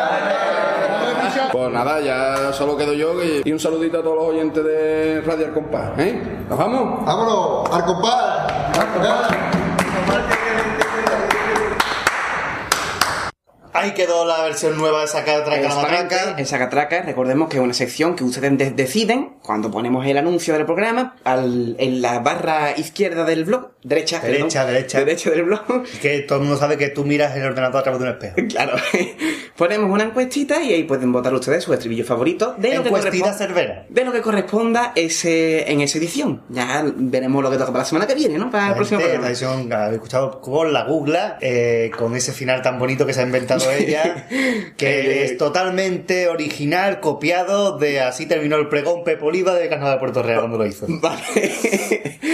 Speaker 9: Pues nada, ya solo quedo yo y, y un saludito a todos los oyentes de Radio Al Compás, ¿eh? ¿Nos vamos?
Speaker 10: ¡Vámonos! ¡Al compás!
Speaker 4: Ahí quedó la versión nueva de Sacatraca la matraca.
Speaker 3: en Sacatraca, recordemos que es una sección que ustedes de- deciden cuando ponemos el anuncio del programa al- en la barra izquierda del blog, derecha,
Speaker 4: Derecha,
Speaker 3: perdón,
Speaker 4: derecha.
Speaker 3: derecha del blog.
Speaker 4: Que todo el mundo sabe que tú miras el ordenador a través de un espejo.
Speaker 3: Claro, ponemos una encuestita y ahí pueden votar ustedes su estribillo favorito de lo que
Speaker 4: Encuestita
Speaker 3: corresponda,
Speaker 4: cervera.
Speaker 3: de lo que corresponda ese, en esa edición. Ya veremos lo que toca para la semana que viene, ¿no? Para el
Speaker 4: La
Speaker 3: próximo
Speaker 4: gente, la
Speaker 3: programa.
Speaker 4: edición, habéis escuchado con la Googla, eh, con ese final tan bonito que se ha inventado ella, que es totalmente original, copiado de así terminó el pregón Pepe Oliva de Carnaval de Puerto Real cuando lo hizo.
Speaker 3: Vale.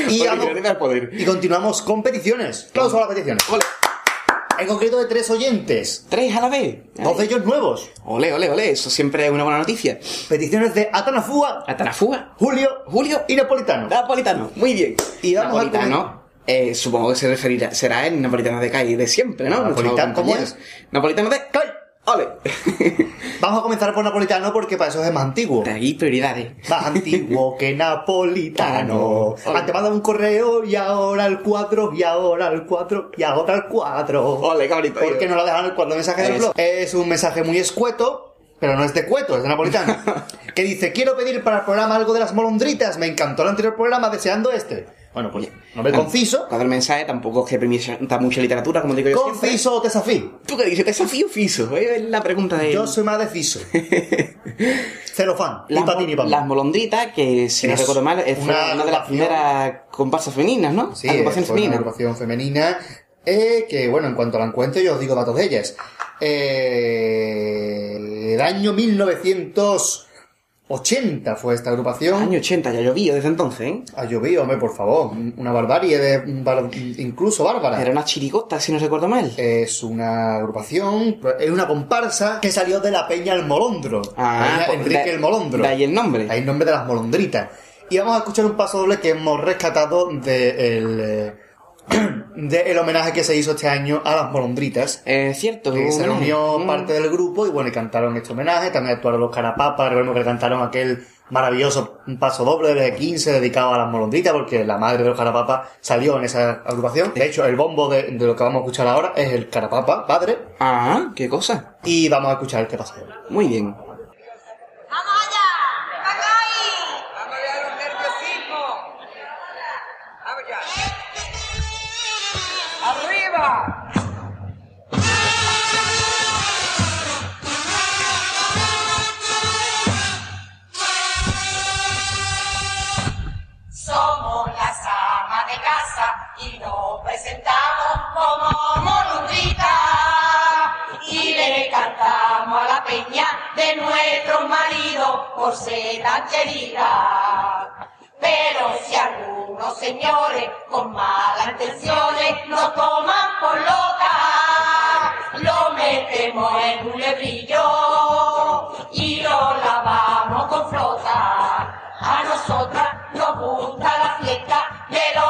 Speaker 4: Y, vamos-
Speaker 3: Originalidad al poder.
Speaker 4: y continuamos con peticiones. Aplausos a las peticiones. En concreto de tres oyentes,
Speaker 3: Tres a la vez.
Speaker 4: dos de ellos nuevos.
Speaker 3: Ole, ole, ole, eso siempre es una buena noticia.
Speaker 4: Peticiones de Atanafúa,
Speaker 3: Atanafúa,
Speaker 4: Julio,
Speaker 3: Julio
Speaker 4: y Napolitano.
Speaker 3: Napolitano, muy bien.
Speaker 4: Y vamos a
Speaker 3: Napolitano, eh, supongo que se referirá, será el napolitano de calle de siempre, ¿no?
Speaker 4: Napolitano, ¿cómo es?
Speaker 3: Napolitano de calle. ¡Ole!
Speaker 4: Vamos a comenzar por napolitano porque para eso es más antiguo.
Speaker 3: De aquí prioridades.
Speaker 4: Más antiguo que napolitano. Antes mandaba un correo y ahora el 4, y ahora el 4, y ahora el 4.
Speaker 3: Ole, cabrito.
Speaker 4: ¿Por qué no lo dejan el 4 mensaje del blog? Es un mensaje muy escueto. Pero no es de cueto, es de napolitano. que dice, quiero pedir para el programa algo de las molondritas. Me encantó el anterior programa deseando este. Bueno, pues, nombre conciso.
Speaker 3: Cuando el mensaje tampoco es que permita mucha literatura, como digo yo.
Speaker 4: ¿Conciso o desafío?
Speaker 3: ¿Tú qué dices? ¿Desafío o fiso? Es la pregunta de...
Speaker 4: Yo soy más de fiso. Celofán.
Speaker 3: Las,
Speaker 4: ti mí.
Speaker 3: las molondritas, que si no
Speaker 4: Es
Speaker 3: recuerdo mal, es
Speaker 4: una
Speaker 3: una, una de las
Speaker 4: agrupación-
Speaker 3: primeras comparsas femeninas, ¿no?
Speaker 4: Sí,
Speaker 3: Agrupaciones
Speaker 4: fue una
Speaker 3: femeninas.
Speaker 4: agrupación femenina. eh, que bueno, en cuanto la encuentro, yo os digo datos de ellas. Eh, el año 1980 fue esta agrupación.
Speaker 3: Año 80, ya llovió desde entonces, ¿eh?
Speaker 4: Ha llovido, hombre, por favor. Una barbarie, de, bar- incluso bárbara.
Speaker 3: Era una chirigota, si no recuerdo mal.
Speaker 4: Es una agrupación, es una comparsa que salió de la Peña El Molondro.
Speaker 3: Ah,
Speaker 4: Peña
Speaker 3: pues,
Speaker 4: Enrique
Speaker 3: de-
Speaker 4: el Molondro.
Speaker 3: de ahí el nombre.
Speaker 4: De ahí el nombre de las molondritas. Y vamos a escuchar un paso doble que hemos rescatado del de homenaje que se hizo este año a las molondritas.
Speaker 3: Es cierto,
Speaker 4: que se reunió
Speaker 3: Mm.
Speaker 4: parte del grupo y bueno, y cantaron este homenaje. También actuaron los Carapapas, recuerdo que cantaron aquel maravilloso paso doble de 15 dedicado a las molondritas porque la madre de los Carapapas salió en esa agrupación. De hecho, el bombo de, de lo que vamos a escuchar ahora es el Carapapa, padre.
Speaker 3: Ah, qué cosa.
Speaker 4: Y vamos a escuchar el que pasa.
Speaker 3: Muy bien.
Speaker 11: Nuestro marido por ser tan querida. Pero si algunos señores con malas intenciones nos toman por loca, lo metemos en un lebrillo y lo lavamos con flota. A nosotras nos gusta la fiesta de los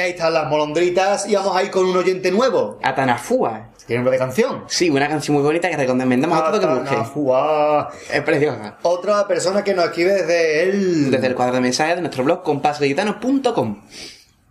Speaker 4: Ahí están las molondritas y vamos a ir con un oyente nuevo.
Speaker 3: Atanafúa.
Speaker 4: ¿Tiene nombre de canción?
Speaker 3: Sí, una canción muy bonita que recomendamos a todo que busque.
Speaker 4: Atanafúa.
Speaker 3: Es preciosa.
Speaker 4: Otra persona que nos escribe desde el...
Speaker 3: Desde el cuadro de mensajes de nuestro blog compasgaditano.com.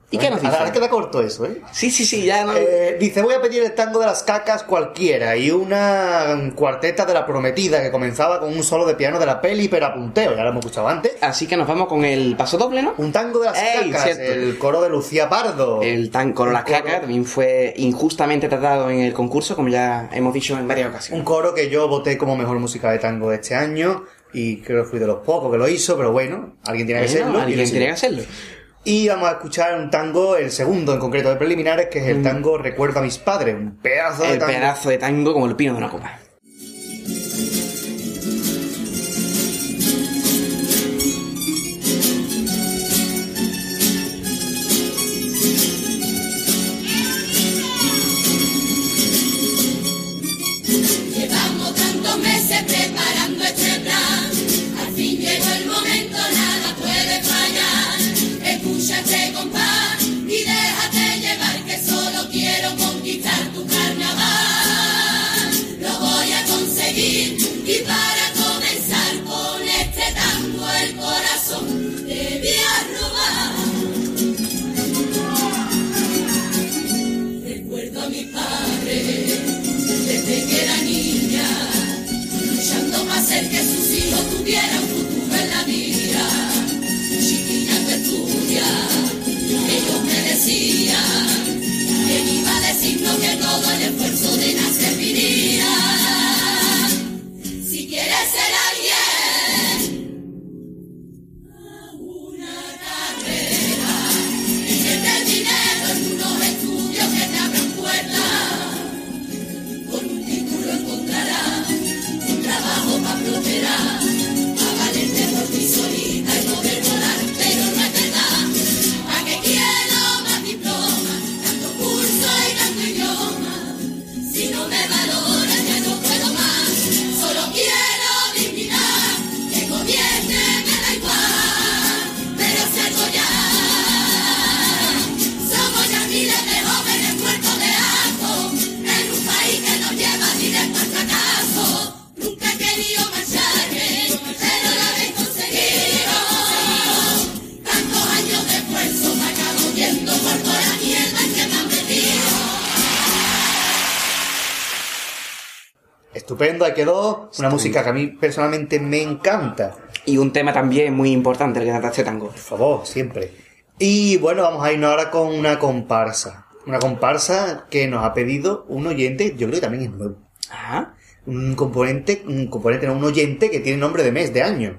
Speaker 3: ¿Y qué nos dice?
Speaker 4: Ahora queda corto eso, ¿eh?
Speaker 3: Sí, sí, sí, ya no...
Speaker 4: Eh, dice, voy a pedir el tango de las cacas cualquiera y una cuarteta de la prometida que comenzaba con un solo de piano de la peli pero apunteo, ya lo hemos escuchado antes.
Speaker 3: Así que nos vamos con el paso doble, ¿no?
Speaker 4: Un tango de las
Speaker 3: Ey,
Speaker 4: cacas,
Speaker 3: cierto.
Speaker 4: el coro de Lucía Pardo.
Speaker 3: El tan con las
Speaker 4: coro.
Speaker 3: cacas también fue injustamente tratado en el concurso, como ya hemos dicho en varias ocasiones.
Speaker 4: Un coro que yo voté como mejor música de tango de este año y creo que fui de los pocos que lo hizo, pero bueno, alguien tiene que
Speaker 3: Bueno,
Speaker 4: hacerlo.
Speaker 3: alguien tiene que hacerlo.
Speaker 4: Y vamos a escuchar un tango, el segundo en concreto de preliminares, que es el tango Recuerdo a mis padres, un pedazo de
Speaker 3: Mm. El
Speaker 4: tango.
Speaker 3: pedazo de tango como el pino de una copa.
Speaker 2: Escucha
Speaker 4: Estupendo, ahí quedó. Una música que a mí personalmente me encanta.
Speaker 3: Y un tema también muy importante, el que trata este tango.
Speaker 4: Por favor, siempre. Y bueno, vamos a irnos ahora con una comparsa. Una comparsa que nos ha pedido un oyente, yo creo que también es nuevo.
Speaker 3: Ajá.
Speaker 4: Un componente, un componente, no, un oyente que tiene nombre de mes, de año.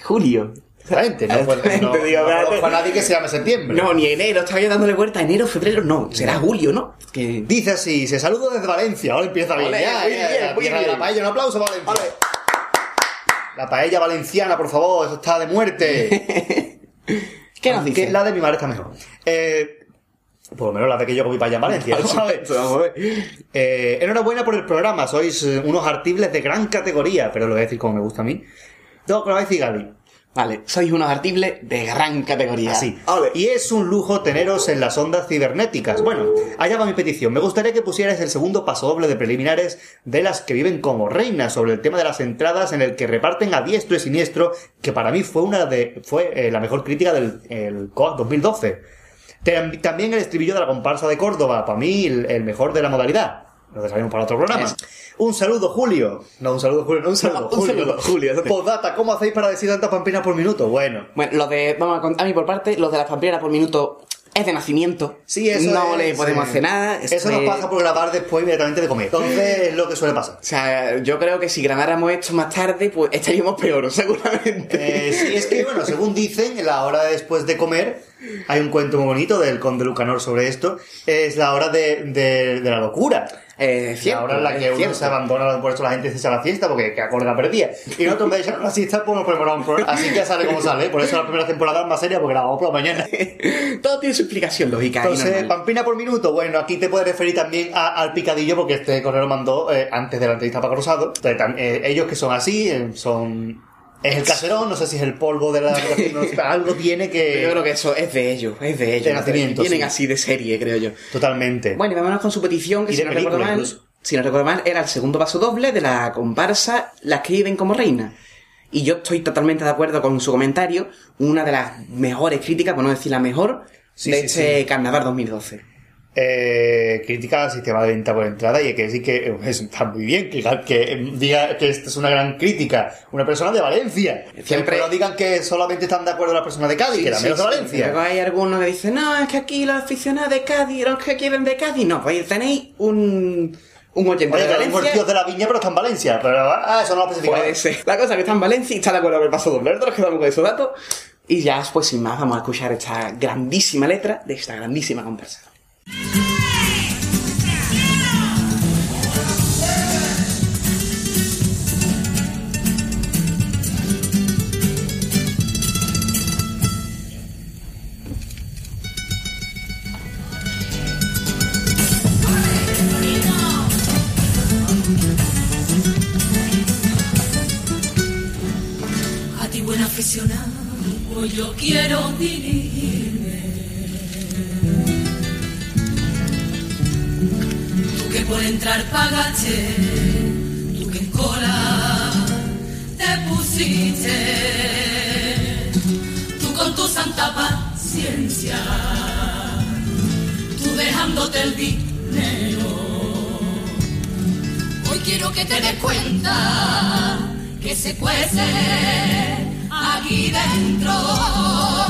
Speaker 3: Julio.
Speaker 4: Exactamente, no, fue- no,
Speaker 3: digo,
Speaker 4: no a nadie que se llame septiembre.
Speaker 3: No, ni enero, estaba yo dándole vuelta. Enero, febrero, no. Será julio, ¿no? Que...
Speaker 4: Dice así, se saluda desde Valencia, ahora empieza bien. Ya,
Speaker 3: muy
Speaker 4: ya,
Speaker 3: bien, muy bien.
Speaker 4: la paella, un aplauso Valencia. La paella valenciana, por favor, eso está de muerte.
Speaker 3: ¿Qué nos dice?
Speaker 4: la de mi madre está mejor. Eh, por lo menos la de que yo comí paella en Valencia. A ver. Eh, enhorabuena por el programa, sois eh, unos artibles de gran categoría, pero lo voy a decir como me gusta a mí. Tengo que lo va a decir Gali.
Speaker 3: Vale, sois unos artibles de gran categoría.
Speaker 4: Así. Y es un lujo teneros en las ondas cibernéticas. Bueno, allá va mi petición. Me gustaría que pusierais el segundo paso doble de preliminares de las que viven como reinas sobre el tema de las entradas en el que reparten a diestro y siniestro, que para mí fue una de fue eh, la mejor crítica del el COAC 2012. Tam- También el estribillo de la comparsa de Córdoba, para mí el, el mejor de la modalidad. Lo dejaremos para otro programa.
Speaker 3: Es-
Speaker 4: Un saludo, Julio. No, un saludo, Julio, no, un saludo,
Speaker 3: Un
Speaker 4: Julio.
Speaker 3: saludo, Julio.
Speaker 4: Postdata, ¿cómo hacéis para decir tantas pampinas por minuto? Bueno.
Speaker 3: Bueno, lo de, vamos a contar a mí por parte, los de las pamplinas por minuto es de nacimiento.
Speaker 4: Sí, eso
Speaker 3: No
Speaker 4: es,
Speaker 3: le podemos hacer nada.
Speaker 4: Eso nos pasa por grabar después inmediatamente de comer. Entonces es lo que suele pasar.
Speaker 3: O sea, yo creo que si grabáramos esto más tarde, pues estaríamos peor, seguramente.
Speaker 4: Eh, sí, es que, bueno, según dicen, en la hora después de comer, hay un cuento muy bonito del conde Lucanor sobre esto, es la hora de, de- de la locura.
Speaker 3: Eh,
Speaker 4: la
Speaker 3: cierto,
Speaker 4: hora en la que uno se abandona, por eso la gente se echa la siesta, porque que acorda perdía. Y nosotros de echar la siesta, pues nos ponemos un programa. Así que sale como sale. Por eso la primera temporada es más seria, porque grabamos por la mañana.
Speaker 3: Todo tiene su explicación lógica.
Speaker 4: Entonces. Pampina por minuto, bueno, aquí te puedes referir también a- al picadillo, porque este correo lo mandó eh, antes de la entrevista para Rosado. Entonces, eh, ellos que son así, eh, son... Es el caserón, no sé si es el polvo de la... no sé, algo tiene que...
Speaker 3: Yo creo que eso es de ellos, es de ellos.
Speaker 4: De nacimiento,
Speaker 3: Vienen
Speaker 4: sí.
Speaker 3: así de serie, creo yo.
Speaker 4: Totalmente.
Speaker 3: Bueno, y vámonos con su petición, que
Speaker 4: Y
Speaker 3: si no recuerdo mal, si no recuerdo mal, era el segundo paso doble de la comparsa Las que viven como reinas. Y yo estoy totalmente de acuerdo con su comentario, una de las mejores críticas, por no decir la mejor,
Speaker 4: Sí,
Speaker 3: de
Speaker 4: sí,
Speaker 3: este carnaval 2012.
Speaker 4: Eh, critica al sistema de venta por entrada y hay que decir que eh, eso está muy bien que, que diga que esta es una gran crítica una persona de Valencia siempre no digan que solamente están de acuerdo las personas de Cádiz que la
Speaker 3: Sí,
Speaker 4: de
Speaker 3: sí.
Speaker 4: Valencia
Speaker 3: Luego hay algunos que dicen, no, es que aquí los aficionados de Cádiz, los que quieren de Cádiz, no, pues tenéis un, un oyente
Speaker 4: Oye,
Speaker 3: de
Speaker 4: que
Speaker 3: Valencia.
Speaker 4: de la viña pero está en Valencia pero ah, eso no lo especificado
Speaker 3: Puede ser. La cosa es que está en Valencia y está de acuerdo con el paso doble. Nosotros quedamos con esos datos. Y ya, pues sin más, vamos a escuchar esta grandísima letra de esta grandísima conversa.
Speaker 2: A ti buen aficionado, pues yo quiero dirigirme. Entrar pagaste, tú que en cola te pusiste, tú con tu santa paciencia, tú dejándote el dinero. Hoy quiero que te des cuenta que se cuece aquí dentro.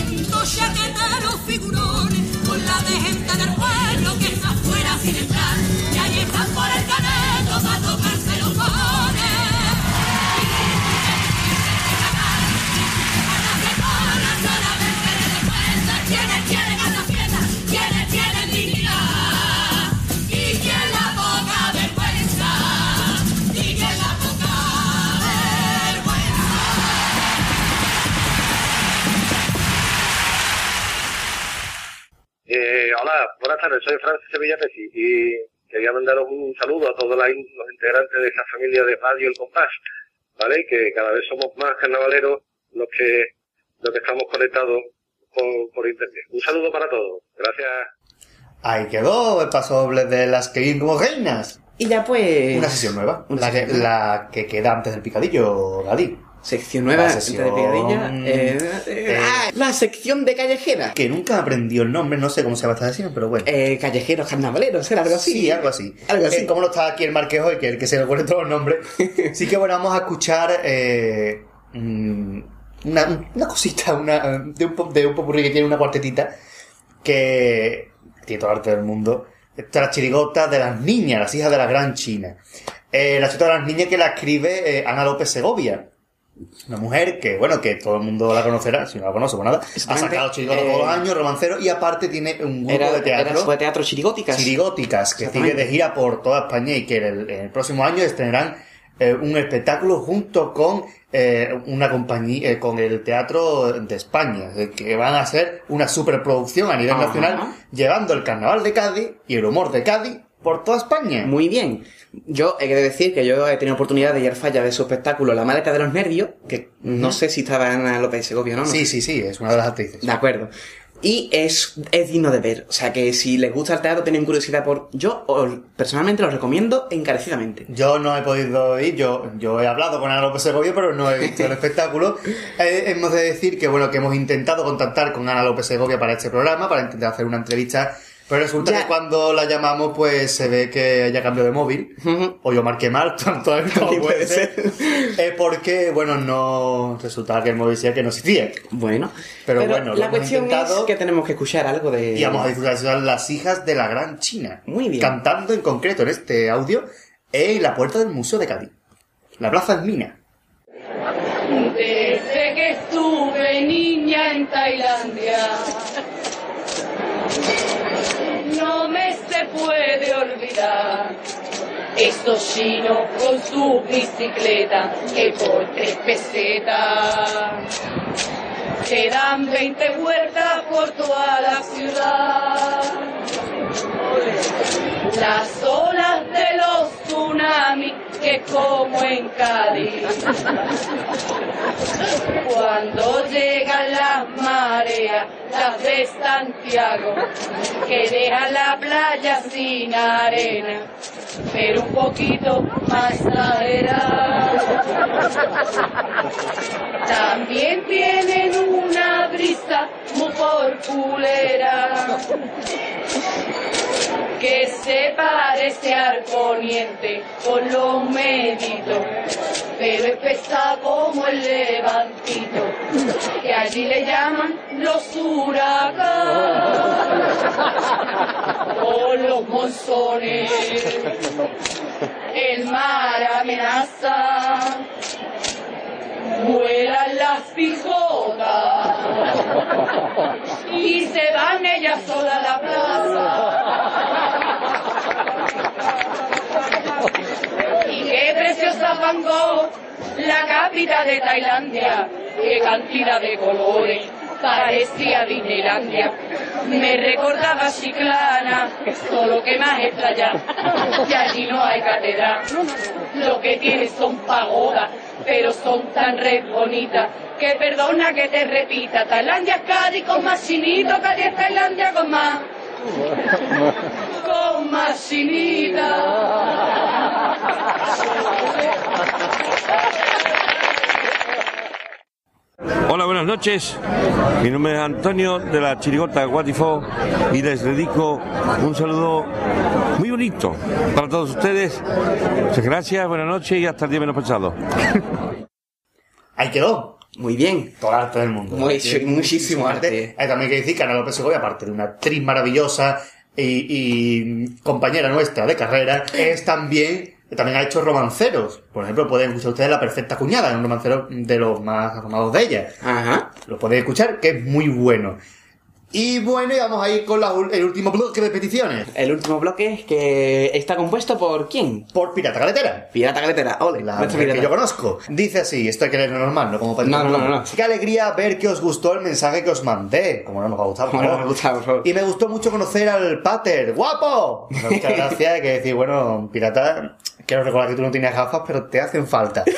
Speaker 2: ayuntamiento, chaqueteros figurones, con la de gente del pueblo que está afuera sin entrar. Y ahí están por el caneto para tocarse los cojones.
Speaker 12: Tardes, soy Francis Sevilla Pesci y quería mandaros un saludo a todos los integrantes de esta familia de Radio El Compás, ¿vale? Que cada vez somos más carnavaleros los que, los que estamos conectados por, por internet. Un saludo para todos. Gracias.
Speaker 4: Ahí quedó el paso doble de las que viven como reinas.
Speaker 3: Y ya pues...
Speaker 4: Una sesión nueva.
Speaker 3: Una
Speaker 4: la, que,
Speaker 3: sesión nueva.
Speaker 4: la que queda antes del picadillo, Gali.
Speaker 3: Sección nueva,
Speaker 4: La
Speaker 3: sección de picadilla. eh,
Speaker 4: eh,
Speaker 3: ah, la sección de callejera.
Speaker 4: Que nunca aprendió el nombre, no sé cómo se llama esta sesión, pero bueno.
Speaker 3: Eh, callejeros carnavaleros, era algo así.
Speaker 4: Sí, algo así.
Speaker 3: Algo así.
Speaker 4: Eh, como no está aquí el Marqués hoy, que es el que se le pone todos los nombres. sí que bueno, vamos a escuchar eh, una, una cosita, una, de, un, de un popurrí que tiene una cuartetita que tiene todo el arte del mundo. Esta es la chirigota de las niñas, las hijas de la gran China. La chirigota de las niñas que la escribe Ana López Segovia. Una mujer que, bueno, que todo el mundo la conocerá, si no la conoce, pues nada. Ha sacado chirigotas
Speaker 3: Eh,
Speaker 4: todos los años, romancero, y aparte tiene un grupo
Speaker 3: Era,
Speaker 4: de teatro.
Speaker 3: era fue teatro chirigóticas.
Speaker 4: Chirigóticas, que sigue de gira por toda España y que en el, próximo año estrenarán eh, un espectáculo junto con eh, una compañía, eh, con el Teatro de España, eh, que van a hacer una superproducción a nivel
Speaker 3: Ajá.
Speaker 4: nacional, llevando el carnaval de Cádiz y el humor de Cádiz por toda España.
Speaker 3: Muy bien. Yo he de decir que yo he tenido oportunidad de ir falla de su espectáculo La maleta de los nervios, que no sé si estaba Ana López Segovia o no. no
Speaker 4: Sí,
Speaker 3: sé.
Speaker 4: sí, sí, es una de las actrices.
Speaker 3: De acuerdo. Y es, es digno de ver. O sea que si les gusta el teatro, tienen curiosidad por... Yo os- personalmente lo recomiendo encarecidamente.
Speaker 4: Yo no he podido ir, yo, yo he hablado con Ana López Segovia, pero no he visto el espectáculo. Eh, hemos de decir que bueno, que hemos intentado contactar con Ana López Segovia para este programa, para intentar hacer una entrevista, pero resulta
Speaker 3: Ya.
Speaker 4: que cuando la llamamos, pues se ve que ella cambió de móvil, o yo marqué mal, tanto como
Speaker 3: puede
Speaker 4: ser, Eh, porque, bueno, no resultaba que el móvil decía que no existía.
Speaker 3: Bueno.
Speaker 4: Pero, bueno, lo
Speaker 3: la
Speaker 4: hemos
Speaker 3: cuestión
Speaker 4: intentado.
Speaker 3: es que tenemos que escuchar algo de...
Speaker 4: Y vamos a disfrutar de las hijas de la gran China.
Speaker 3: Muy bien.
Speaker 4: Cantando en concreto en este audio en la puerta del Museo de Cádiz. La Plaza Mina.
Speaker 13: Desde que estuve niña en Tailandia, no me se puede olvidar. Estos chinos con su bicicleta, que por tres pesetas, te dan 20 vueltas por toda la ciudad. Las olas de los tsunamis que como en Cádiz. Cuando llegan las mareas, las de Santiago, que dejan la playa sin arena, pero un poquito más exagerada. También tienen una brisa muy porculera que se parece al poniente con los meditos, pero es pesado como el levantito, que allí le llaman los huracanes o los monzones. El mar amenaza, vuelan las pijotas y se van ellas solas a la plaza. Y Gogh, la capital de Tailandia, qué cantidad de colores. Parecía Disneylandia, me recordaba Chiclana, solo que más extraña, que allí no hay catedral, lo que tiene son pagodas, pero son tan re bonitas, que perdona que te repita, Tailandia es Cádiz con más chinito, Cádiz Tailandia con más, con más
Speaker 14: Hola, buenas noches. Mi nombre es Antonio de la Chirigota Guatifó y les dedico un saludo muy bonito para todos ustedes. Muchas gracias, buenas noches y hasta el día menos pensado.
Speaker 4: Ahí quedó.
Speaker 3: Muy bien.
Speaker 4: Todo el arte del mundo.
Speaker 3: Muy- muchísimo arte.
Speaker 4: Hay también que decir que Ana López Segovia, aparte de una actriz maravillosa y, y compañera nuestra de carrera, es también, también ha hecho romanceros. Por ejemplo, pueden escuchar ustedes La Perfecta Cuñada, un romancero de los más afamados de ella.
Speaker 3: Ajá.
Speaker 4: Lo pueden escuchar, que es muy bueno. Y bueno, y vamos a ir con la el último bloque de peticiones.
Speaker 3: El último bloque que está compuesto por quién?
Speaker 4: Por Pirata Caletera.
Speaker 3: Pirata Caletera, ole,
Speaker 4: La mujer que yo conozco. Dice así, esto hay que leerlo normal, no como para
Speaker 3: No, no, no, no.
Speaker 4: Qué alegría ver que os gustó el mensaje que os mandé. Como no nos va a gustar, por
Speaker 3: no
Speaker 4: favor.
Speaker 3: nos gusta, por favor.
Speaker 4: Y me gustó mucho conocer al Pater. ¡Guapo! Muchas gracias. Hay que decir, bueno, pirata, quiero recordar que tú no tienes gafas, pero te hacen falta.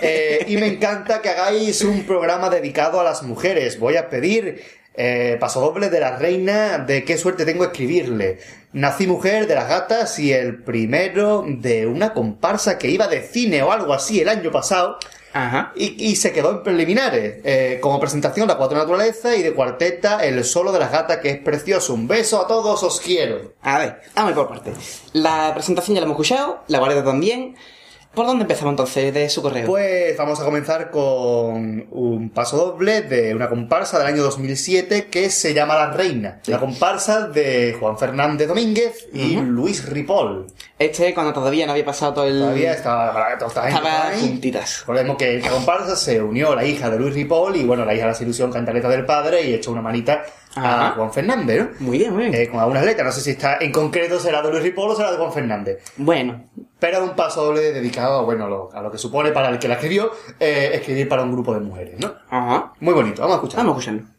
Speaker 4: Eh, y me encanta que hagáis un programa dedicado a las mujeres. Voy a pedir eh, paso doble de la reina de qué suerte tengo escribirle. Nací mujer de las gatas y el primero de una comparsa que iba de cine o algo así el año pasado. Y, y se quedó en preliminares. Eh, como presentación, la cuatro naturaleza y de cuarteta, el solo de las gatas, que es precioso. Un beso a todos, os quiero.
Speaker 3: A ver, vamos por parte. La presentación ya la hemos escuchado, la guardia también. ¿Por dónde empezamos entonces de su correo?
Speaker 4: Pues vamos a comenzar con un paso doble de una comparsa del año 2007 que se llama La Reina. La comparsa de Juan Fernández Domínguez y. Luis Ripoll.
Speaker 3: Este, cuando todavía no había pasado todo el...
Speaker 4: Todavía estaba, toda esta gente
Speaker 3: Estaba
Speaker 4: ahí.
Speaker 3: juntitas.
Speaker 4: Recordemos que esta comparsa se unió la hija de Luis Ripoll y bueno, la hija de la ilusión cantaleta del padre y echó una manita a
Speaker 3: Ajá.
Speaker 4: Juan Fernández, ¿no?
Speaker 3: Muy bien, muy bien.
Speaker 4: Eh, con algunas letras, no sé si está en concreto será de Luis Ripoll o será de Juan Fernández.
Speaker 3: Bueno.
Speaker 4: Pero un paso doble dedicado bueno, a, lo, a lo que supone para el que la escribió, eh, escribir para un grupo de mujeres, ¿no?
Speaker 3: Ajá.
Speaker 4: Muy bonito, vamos a escuchar.
Speaker 3: Vamos a escucharlo.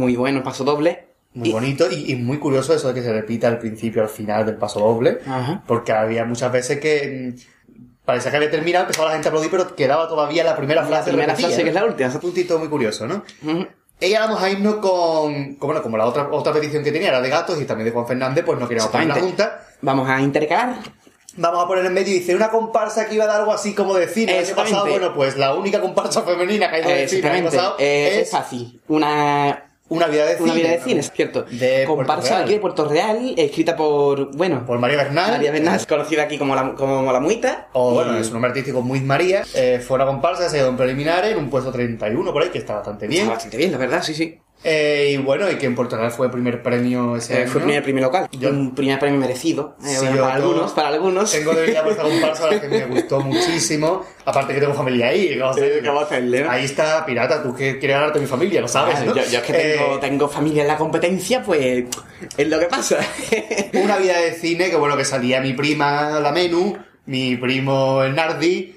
Speaker 3: Muy bueno, paso doble.
Speaker 4: Muy bonito y, y muy curioso eso de que se repita al principio al final del paso doble.
Speaker 3: Ajá.
Speaker 4: Porque había muchas veces que mm, parecía que había terminado, empezaba la gente a aplaudir, pero quedaba todavía la primera
Speaker 3: La
Speaker 4: frase.
Speaker 3: primera
Speaker 4: repetida,
Speaker 3: frase,
Speaker 4: ¿no?
Speaker 3: que es la última.
Speaker 4: Un puntito muy curioso, ¿no? Y ahora vamos a irnos con, con, bueno, como la otra, otra petición que tenía era de gatos y también de Juan Fernández, pues no queríamos poner la junta.
Speaker 3: Vamos a intercalar.
Speaker 4: Vamos a poner en medio, dice, una comparsa que iba a dar algo así como de cine el año pasado. Bueno, pues la única comparsa femenina que ha ido de cine el año pasado
Speaker 3: Eh, es
Speaker 4: es
Speaker 3: fácil. Una...
Speaker 4: Una vida de
Speaker 3: Una
Speaker 4: cine.
Speaker 3: vida de cine, es cierto.
Speaker 4: De
Speaker 3: Comparsa aquí de Puerto Real, escrita por, bueno...
Speaker 4: Por María Bernal.
Speaker 3: María Bernal, conocida aquí como la, como la Muita.
Speaker 4: O bueno, es un nombre artístico muy María. Eh, fue una comparsa, se quedó en preliminares, en un puesto 31 por ahí, que está bastante bien.
Speaker 3: Está bastante bien, la verdad, sí, sí.
Speaker 4: Eh, y bueno, y que en Puerto Real fue el primer premio ese
Speaker 3: Eh,
Speaker 4: año.
Speaker 3: fue primer premio local. Un primer premio merecido. eh,
Speaker 4: Sí,
Speaker 3: bueno,
Speaker 4: yo
Speaker 3: para algunos, para algunos.
Speaker 4: Tengo debilidad por esta comparsa, la que me gustó muchísimo. Aparte que tengo familia ahí. ¿cómo
Speaker 3: Sí,
Speaker 4: se-
Speaker 3: ¿qué a hacerle?
Speaker 4: Ahí está, pirata, tú que quieres ganarte a mi familia, lo sabes,
Speaker 3: Ah,
Speaker 4: ¿no?
Speaker 3: yo, yo es que tengo,
Speaker 4: Eh,
Speaker 3: tengo familia en la competencia, pues es lo que pasa.
Speaker 4: una vida de cine que bueno, que salía mi prima, la Menú, mi primo, el Nardi,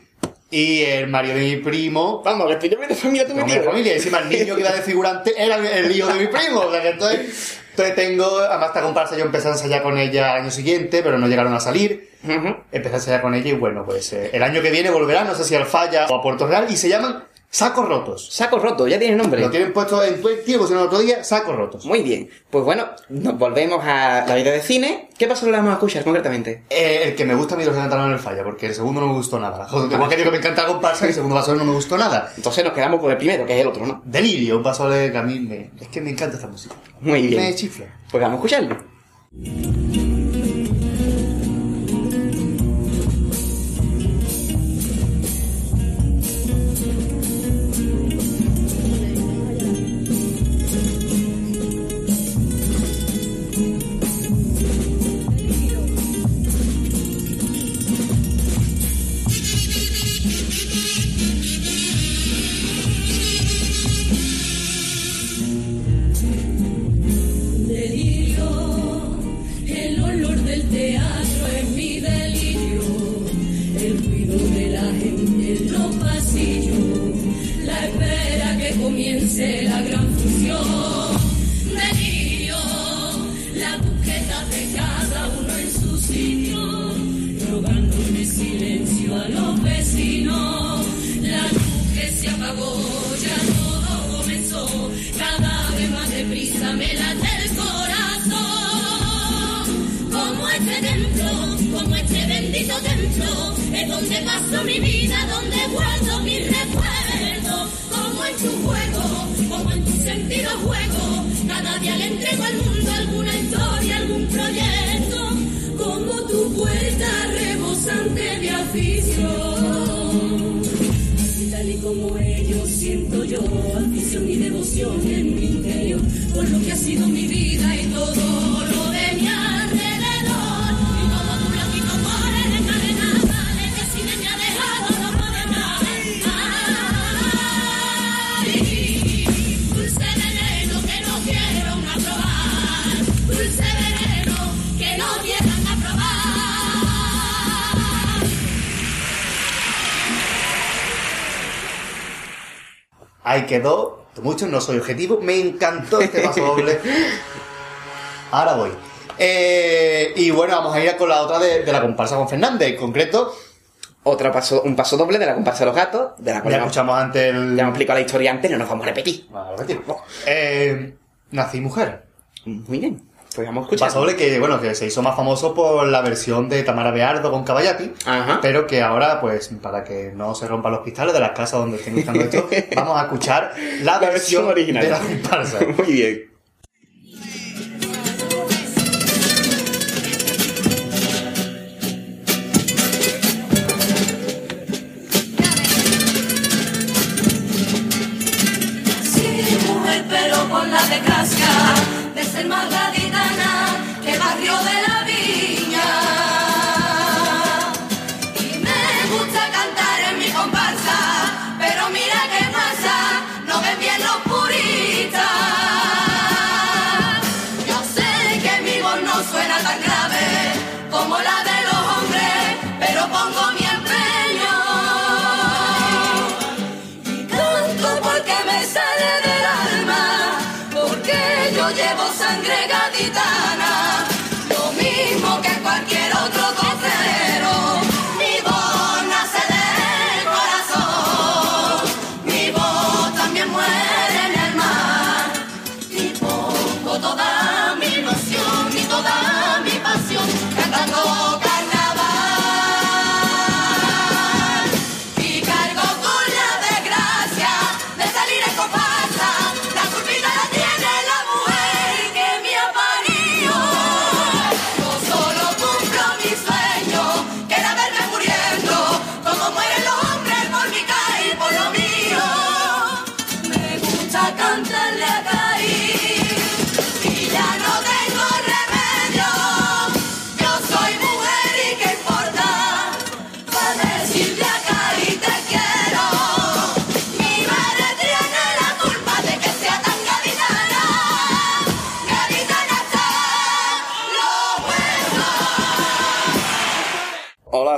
Speaker 4: y el Mario de mi primo.
Speaker 3: Vamos, que estoy de familia tú
Speaker 4: mi familia, y encima el niño que iba de figurante era el hijo de mi primo. O sea que entonces, entonces tengo, además esta comparsa yo empecé a ensayar con ella el año siguiente, pero no llegaron a salir. Empecé a ensayar con ella y bueno, pues eh, el año que viene volverá, no sé si al Falla o a Puerto Real, y se llaman Sacos rotos.
Speaker 3: Sacos rotos, ya tienes nombre.
Speaker 4: Lo tienen puesto en Twitter, pusieron el otro día, sacos rotos.
Speaker 3: Muy bien. Pues bueno, nos volvemos a la vida de cine. ¿Qué paso le vamos a escuchar concretamente?
Speaker 4: Eh, el que me gusta a mí los cantaron en el falla, porque el segundo no me gustó nada. Igual que digo que me encanta comparsa, el segundo vaso no me gustó nada.
Speaker 3: Entonces nos quedamos con el primero, que es el otro, ¿no?
Speaker 4: Delirio, un vaso que a mí me, es que me encanta esta música.
Speaker 3: Muy bien.
Speaker 4: Me chifla.
Speaker 3: Pues vamos a escucharlo.
Speaker 2: En mi interior por lo que ha sido mi vida y todo lo de mi alrededor. Y todo tu blanquito por el carnaval que si me ha dejado no puede más Ay, dulce veneno que no quiero probar dulce veneno que no aprobar
Speaker 4: Ahí quedó, mucho, no soy objetivo, me encantó este paso doble. Ahora voy. Eh, y bueno, vamos a ir con la otra de, de la comparsa con Fernández, en concreto.
Speaker 3: Otra paso, un paso doble de la comparsa de los gatos, de la cual
Speaker 4: Ya escuchamos antes el...
Speaker 3: ya hemos explicado la historia antes, no nos vamos a repetir.
Speaker 4: Vamos a repetir. Eh, nací mujer.
Speaker 3: Muy bien. Pues a
Speaker 4: Un
Speaker 3: escuchar.
Speaker 4: paso doble que, bueno, que se hizo más famoso por la versión de Tamara Beardo con Caballati, pero que ahora, pues, para que no se rompan los cristales de las casas donde estén escuchando esto, vamos a escuchar la,
Speaker 3: La
Speaker 4: versión,
Speaker 3: versión original.
Speaker 4: de la comparsa.
Speaker 3: Muy bien.
Speaker 2: Sí, mujer, pero con la desgracia de ser más gaditana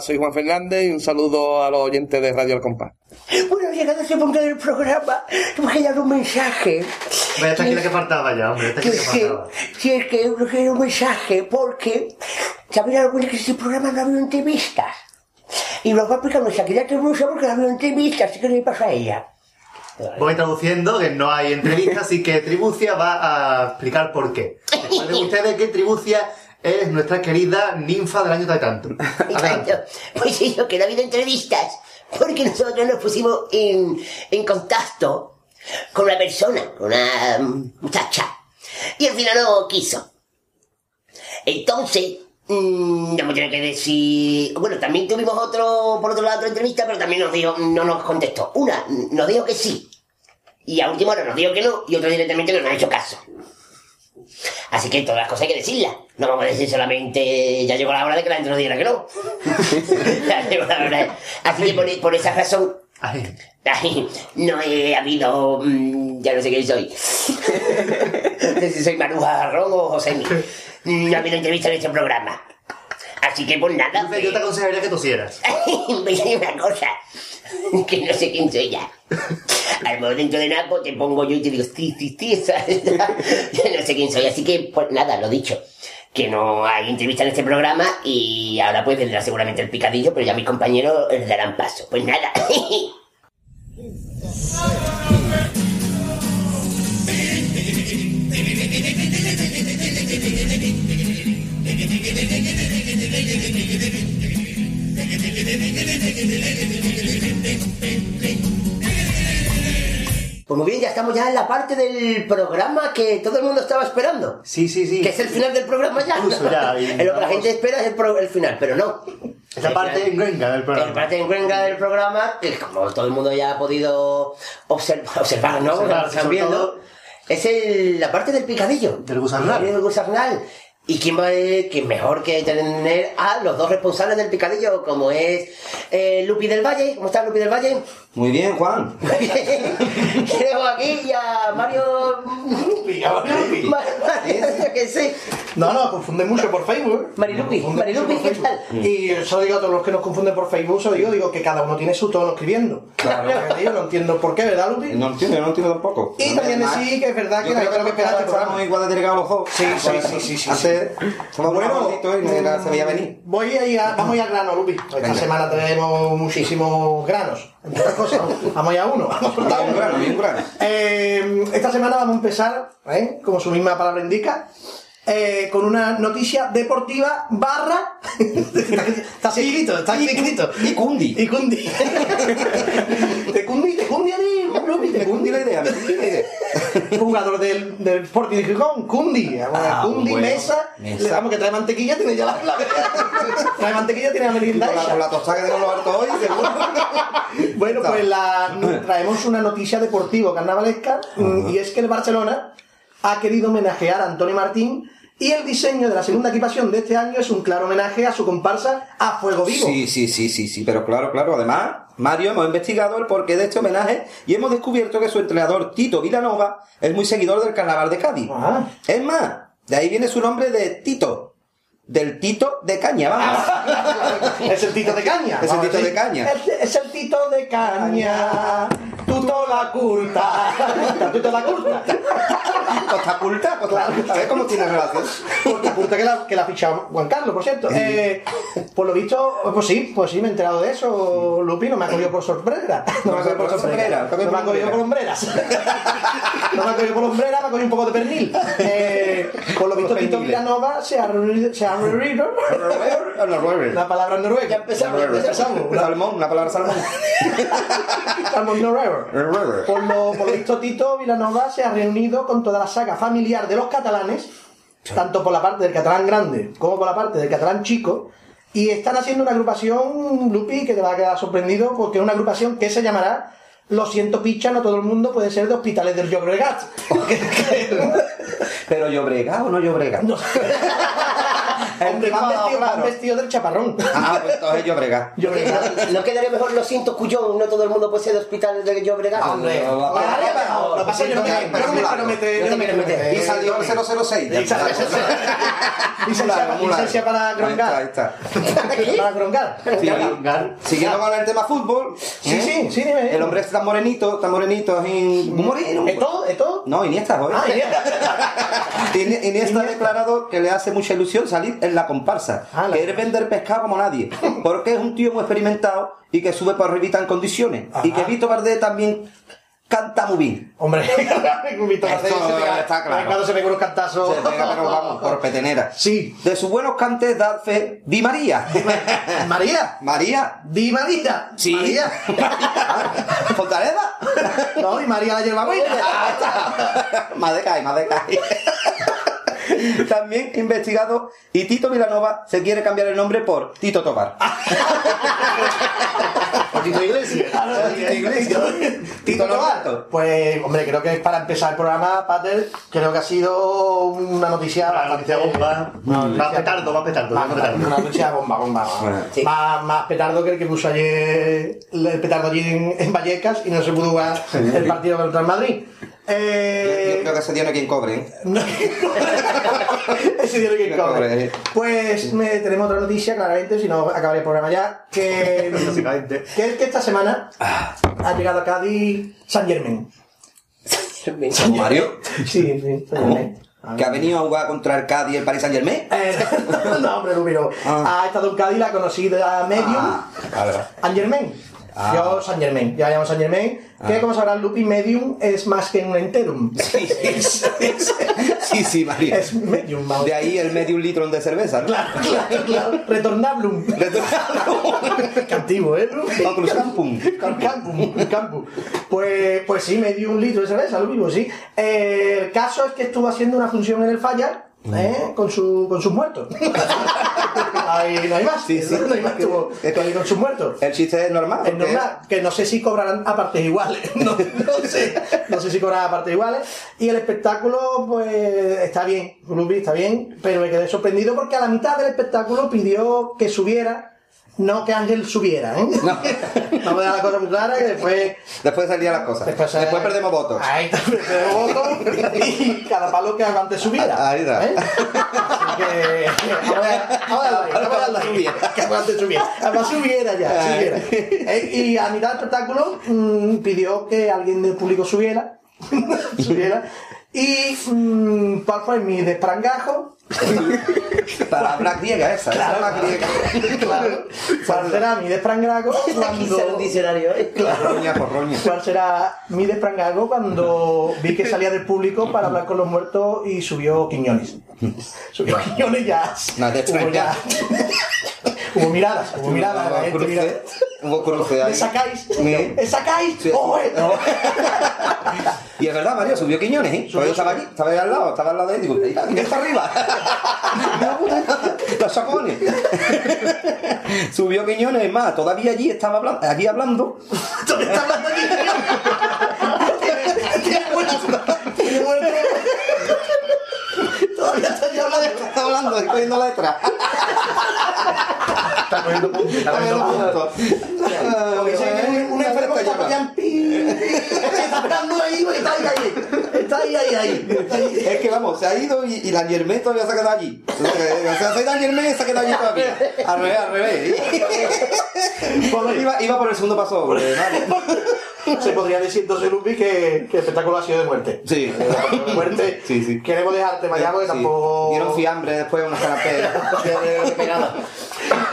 Speaker 2: Soy
Speaker 15: Juan Fernández y un saludo a los oyentes de Radio El Compás.
Speaker 1: Bueno, llegado a ese punto del programa, hemos quedado un mensaje.
Speaker 4: Vaya tranquila que faltaba ya, hombre,
Speaker 1: Que
Speaker 4: que faltaba.
Speaker 1: sí, es que hemos quedado un mensaje porque ¿sabéis algo que este programa no había entrevistas? Y nos va a explicar nuestra querida Terrusa porque no había entrevistas, así que le pasa a ella.
Speaker 4: Voy traduciendo, que no hay entrevista, así que Tribucia va a explicar por qué. Recuerden ustedes que Tribucia es nuestra querida ninfa del año de tanto. Adelante.
Speaker 16: Pues eso, que no ha habido entrevistas, porque nosotros nos pusimos en, en contacto con una persona, con una muchacha, y al final no quiso. Entonces, mm, no me tiene que decir... Bueno, también tuvimos otro, por otro lado, otra entrevista, pero también nos dijo, no nos contestó. Una, nos dijo que sí, y a última hora nos dijo que no, y otra directamente no nos ha hecho caso. Así que todas las cosas hay que decirlas. No vamos a decir solamente, ya llegó la hora de que la gente nos diga que no. ya llegó la hora. Así que por, por esa razón, ay, no he habido, mm, ya no sé quién soy. no sé si soy Maruja Jarrón o José No ha habido entrevista en este programa. Así que pues nada.
Speaker 4: Yo te aconsejaría que tosieras.
Speaker 16: Una cosa. Que no sé quién soy ya. Al mejor dentro de Napo te pongo yo y te digo, sí, sí, sí, no sé quién soy. Así que, pues nada, lo dicho. Que no hay entrevista en este programa y ahora pues vendrá seguramente el picadillo, pero ya mis compañeros les darán paso. Pues nada. Pues muy bien, ya estamos ya en la parte del programa que todo el mundo estaba esperando.
Speaker 4: Sí, sí, sí.
Speaker 16: Que es el final del programa ya.
Speaker 4: Incluso ya, y
Speaker 16: lo que la gente espera es el, pro- el final, pero no.
Speaker 4: Es la parte engrenga del
Speaker 16: La
Speaker 4: programa.
Speaker 16: parte engrenga del programa, que como todo el mundo ya ha podido observar, observar ¿no?
Speaker 4: Observar,
Speaker 16: están viendo,
Speaker 4: todo.
Speaker 16: es el- la parte del picadillo.
Speaker 4: Del gusarnal.
Speaker 16: Del gusarnal. ¿Y quién va a quién mejor que tener a los dos responsables del picadillo, como es eh, Lupi del Valle? ¿Cómo estás, Lupi del Valle?
Speaker 17: Muy bien, Juan.
Speaker 16: Tenemos aquí y a Mario... Ma- Mario, que sé.
Speaker 18: No, no, confunden mucho por Facebook.
Speaker 16: Marilupi, Marilupi, ¿qué tal?
Speaker 18: Y eso digo a todos los que nos confunden por Facebook, eso digo, digo que cada uno tiene su tono escribiendo. Claro. Yo no entiendo por qué, ¿verdad, Lupi?
Speaker 17: No entiendo, yo no entiendo tampoco.
Speaker 18: Y también decir que es verdad que hay
Speaker 17: creo
Speaker 18: que
Speaker 17: que
Speaker 18: este programa.
Speaker 17: igual de delgados los dos.
Speaker 18: Sí, sí, sí, sí,
Speaker 17: como
Speaker 18: Bueno,
Speaker 17: y no se veía venir.
Speaker 18: Voy a ir a- vamos a ir al grano, Lupi. Esta
Speaker 17: Venga.
Speaker 18: semana tenemos muchísimos granos. Cosas, vamos a ir a uno. Vamos a soltar
Speaker 17: Hay un
Speaker 18: uno.
Speaker 17: grano, hay un grano.
Speaker 18: Eh, esta semana vamos a empezar, ¿eh? como su misma palabra indica, eh, con una noticia deportiva barra. está escrito, está escrito.
Speaker 17: Y Cundi.
Speaker 18: Y Cundi. te Cundi, te Cundi Lupi, te Cundi
Speaker 17: la idea, me cundi la idea.
Speaker 18: Jugador del, del Sporting de Gijón, Cundi. Vamos,
Speaker 17: Ah,
Speaker 18: Cundi,
Speaker 17: bueno.
Speaker 18: Mesa.
Speaker 17: Mesa.
Speaker 18: Le damos que trae mantequilla, tiene ya la. la trae mantequilla, tiene la merienda
Speaker 17: Con la,
Speaker 18: hecha.
Speaker 17: con la tostada que tengo en los hartos hoy, seguro.
Speaker 18: Bueno, pues la, traemos una noticia deportiva carnavalesca mm, y es que el Barcelona ha querido homenajear a Antonio Martín y el diseño de la segunda equipación de este año es un claro homenaje a su comparsa a Fuego Vivo.
Speaker 17: Sí, sí, sí, sí, sí, pero claro, claro. Además, Mario, hemos investigado el porqué de este homenaje y hemos descubierto que su entrenador Tito Vilanova es muy seguidor del carnaval de Cádiz.
Speaker 18: Ah.
Speaker 17: Es más, de ahí viene su nombre de Tito. Del Tito de Caña, vamos.
Speaker 18: Es el Tito de Caña.
Speaker 17: Es el Tito de. Caña.
Speaker 18: Es, es el Tito de Caña. Tuto la culta. Tuto la culta.
Speaker 17: Costa Culta, Costa Culta. A ver cómo tiene relación.
Speaker 18: Costa culta que la, que la ha fichado Juan Carlos, por cierto. Eh, por lo visto, pues sí, pues sí, me he enterado de eso, Lupi, no me ha cogido por sorpresa. No me ha cogido por sorpresa. No me ha cogido por hombreras. No me ha cogido por hombreras, me ha cogido un poco de pernil. Eh, por lo visto, Tito Villanova se ha reunido, se ha reunido la palabra noruega. Ya
Speaker 16: empezamos,
Speaker 18: ya empezamos. Una-
Speaker 17: Salmón, una palabra salmón.
Speaker 18: Salmón Noruega. Por lo, por lo visto, Tito Vilanova se ha reunido con toda la saga familiar de los catalanes, tanto por la parte del catalán grande como por la parte del catalán chico, y están haciendo una agrupación, Lupi, que te va a quedar sorprendido, porque es una agrupación que se llamará Lo siento, picha, no todo el mundo puede ser de hospitales del Llobregat.
Speaker 17: Pero yo brega o no yo brega.
Speaker 18: Hombre, van van vestidos del chaparrón.
Speaker 17: Ah, pues entonces yo brega.
Speaker 16: ¿No, no quedaría mejor lo siento, Cuyón? No todo el mundo puede ser de hospital de Llobregat.
Speaker 18: Hombre, Lo que pasa es yo no me- yo no me quiero meter.
Speaker 17: Y salió el 006.
Speaker 18: Y salió el 006. Licencia para- grongar.
Speaker 17: Ahí está.
Speaker 18: Para grongar.
Speaker 17: Siguiendo con el tema fútbol.
Speaker 18: Sí,
Speaker 17: ¿eh?
Speaker 18: sí, sí.
Speaker 17: El hombre está morenito, está morenito, moreno.
Speaker 18: ¿Es todo? ¿Es todo?
Speaker 17: No, Iniesta, joder.
Speaker 18: Ah, Iniesta.
Speaker 17: Ini- Iniesta ha declarado que le hace mucha ilusión salir en la comparsa.
Speaker 18: Ah, la-
Speaker 17: vender pescado como nadie. Porque es un tío muy experimentado y que sube por arribita en condiciones. Y que Vito Vardé también canta muy bien.
Speaker 18: Hombre,
Speaker 17: Esto
Speaker 18: se pega-
Speaker 17: está claro.
Speaker 18: Cuando se pega unos cantazos.
Speaker 17: Se pega, pero vamos, por petenera.
Speaker 18: Sí.
Speaker 17: De sus buenos cantes, dad fe, Di María.
Speaker 18: María.
Speaker 17: María.
Speaker 18: Di María.
Speaker 17: Sí.
Speaker 18: María.
Speaker 17: ¿Fortaleza?
Speaker 18: No, y María la lleva buena.
Speaker 17: más de cae, más de cae. También investigado y Tito Vilanova se quiere cambiar el nombre por Tito Tobar.
Speaker 4: Tito Iglesias.
Speaker 17: Tito Iglesias. Tito Lobato.
Speaker 18: Pues, hombre, creo que para empezar el programa, Pater, creo que ha sido una noticia bastante
Speaker 4: bomba. Más petardo, más petardo.
Speaker 18: Más petardo, una noticia bomba, bomba. Más, más petardo que el que puso ayer el petardo allí en, en Vallecas y no se pudo jugar el partido contra el Madrid. Eh,
Speaker 17: Yo creo que ese día no hay quien cobre. ¿eh?
Speaker 18: ese día no hay quien cobre.
Speaker 17: cobre, eh.
Speaker 18: Pues me- tenemos otra noticia, claramente, si no acabaré el programa ya, que, que es que esta semana ha llegado a Cádiz San Germain.
Speaker 17: ¿Cómo, Mario?
Speaker 18: Sí, sí, San Germain.
Speaker 17: ¿Que ha venido a jugar contra el Cádiz y el Paris Saint Germain?
Speaker 18: Eh, no, hombre, no, pero
Speaker 17: Ah.
Speaker 18: ha estado en Cádiz, la conocida Medium,
Speaker 17: Vale, vale.
Speaker 18: San Germain.
Speaker 17: Ah.
Speaker 18: Yo San Germain, ya llamo San Germain, que
Speaker 17: Ah.
Speaker 18: como sabrán Lupi, Medium es más que un enterum.
Speaker 17: Sí, sí, Mario.
Speaker 18: Es medium, vamos.
Speaker 17: De ahí el medio litro de cerveza, ¿no?
Speaker 18: Claro, claro, claro. Retornablum. Qué antiguo, ¿eh?
Speaker 17: Con campum.
Speaker 18: Campum, campum. Pues, pues sí, me dio un litro de cerveza, lo mismo, sí. Eh, el caso es que estuvo haciendo una función en el Fallar, ¿eh? Con, su, con sus muertos. Ahí no hay más.
Speaker 17: Sí, sí.
Speaker 18: No hay más, con sus muertos.
Speaker 17: El chiste es normal.
Speaker 18: Es normal, que no sé si cobrarán a partes iguales. No, no sé, no sé si cobrarán a partes iguales. Y el espectáculo, pues, está bien, Ruby está bien, pero me quedé sorprendido porque a la mitad del espectáculo pidió que subiera, no que Ángel subiera, ¿eh? No. Vamos a dejar la cosa muy clara que después.
Speaker 17: Después salían las cosas.
Speaker 18: Después,
Speaker 17: Después, perdemos votos.
Speaker 18: Ahí está, perdemos votos y cada palo que antes subiera.
Speaker 17: Ahí está.
Speaker 18: ¿eh? Así que. Vamos a darle, Que antes subiera. Además subiera ya, subiera. Eh, Y a mitad del espectáculo mm, pidió que alguien del público subiera. subiera. Y mm, cuál fue mi desprangajo.
Speaker 17: Palabra griega esa.
Speaker 18: Claro,
Speaker 17: esa es la griega.
Speaker 18: claro. ¿Cuál será mi desprangago cuando...
Speaker 1: diccionario, ¿eh?
Speaker 17: Porroña, porroña.
Speaker 18: ¿Cuál será mi desprangago cuando vi que salía del público para hablar con los muertos y subió Quiñones? Subió Quiñones ya.
Speaker 17: No
Speaker 18: ya. Hubo miradas, hubo miradas. la gente
Speaker 17: cruce. Hubo cruce ahí.
Speaker 18: ¿Me sacáis?
Speaker 17: Sí.
Speaker 18: ¿Me sacáis?
Speaker 17: Sí.
Speaker 18: ¡Oye!
Speaker 17: Y es verdad, Mario, subió Quiñones, ¿eh? Porque yo estaba allí, estaba ahí al lado, estaba al lado de él, digo, mira, ¿quién está arriba? Mira, Los sacones. Subió Quiñones, es más, todavía allí estaba hablando, allí hablando.
Speaker 18: ¿Dónde está hablando aquí? Tiene muerto. Todavía está allí hablando.
Speaker 17: Está hablando, estoy cogiendo letra.
Speaker 4: Está cogiendo puntos. Está cogiendo puntos.
Speaker 18: Un- enfermo que está pi- Está esperando ahí, está ahí, ahí. Está ahí, ahí, ahí.
Speaker 17: Es que vamos, se ha ido y, y la Germain todavía se ha quedado allí. O sea, ido la Germain y se ha quedado allí todavía. Al revés, al revés. Iba, iba por el segundo paso Mario.
Speaker 18: Se podría decir entonces, Lupi, que, que el espectáculo ha sido de muerte.
Speaker 17: Sí.
Speaker 18: De muerte.
Speaker 17: Sí, sí.
Speaker 18: Queremos dejarte allá porque
Speaker 17: Sí.
Speaker 18: tampoco.
Speaker 17: Dieron fiambre después unos canapés.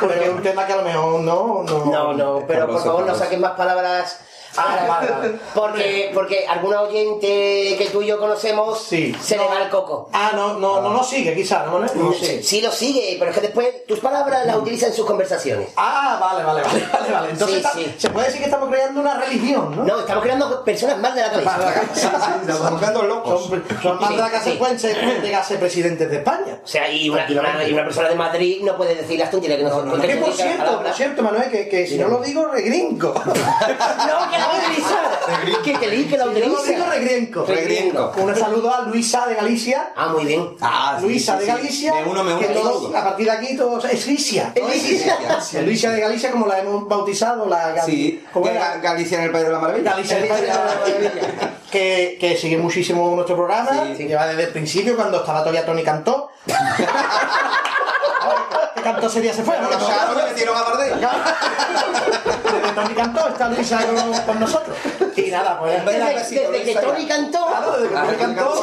Speaker 18: Porque es un tema que a lo mejor no. No,
Speaker 16: No, no, pero por favor no saquen más palabras.
Speaker 18: Ah, vale, vale.
Speaker 16: Porque, porque alguna oyente que tú y yo conocemos
Speaker 18: Sí.
Speaker 16: se le va el coco.
Speaker 18: Ah, no, no, no lo sigue, quizás, ¿no? No sé.
Speaker 16: Sí lo sigue, pero es que después tus palabras las utiliza en sus conversaciones.
Speaker 18: Ah, vale, vale, vale, vale, vale. Entonces
Speaker 16: Sí,
Speaker 18: está-
Speaker 16: sí.
Speaker 18: se puede decir que estamos creando una religión, ¿no?
Speaker 16: No, estamos creando personas mal de la cabeza.
Speaker 17: Estamos buscando locos.
Speaker 18: Son, son más
Speaker 16: Sí,
Speaker 18: de la casa
Speaker 16: sí.
Speaker 18: pueden ser llegar a ser presidentes de España.
Speaker 16: O sea, y una, y una, y una persona de Madrid no puede decir las tonterías que no,
Speaker 18: No, que por cierto, por cierto, Manuel, que, que si no lo digo, regrinco.
Speaker 16: No, que la va a utilizar. Que li- que la
Speaker 18: Si lo digo.
Speaker 17: Regrienco.
Speaker 18: Un saludo a Luisa de Galicia.
Speaker 16: Ah, muy bien.
Speaker 17: Ah, sí,
Speaker 18: Luisa
Speaker 17: sí,
Speaker 18: de. Galicia.
Speaker 17: Me uno, me uno,
Speaker 18: que todos, a partir de aquí todos es Licia. ¿no?
Speaker 16: Es
Speaker 18: Luisa de Galicia, como la hemos bautizado, la Gal-
Speaker 17: Sí,
Speaker 18: ¿cómo
Speaker 17: que
Speaker 18: era?
Speaker 17: Ga- Galicia en el País de la Maravilla.
Speaker 18: Galicia del País de la Maravilla. que, que sigue muchísimo nuestro programa,
Speaker 17: Sí.
Speaker 18: lleva desde el principio cuando estaba todavía Tony Cantó. ¿Qué cantó ese día se fue? ¿no?
Speaker 17: Los charros que metieron a Bardem.
Speaker 18: Desde Tony Cantó está Luisa con, con nosotros. Y nada, pues
Speaker 16: Desde, desde que Tony cantó.
Speaker 18: Claro, desde que Tony cantó.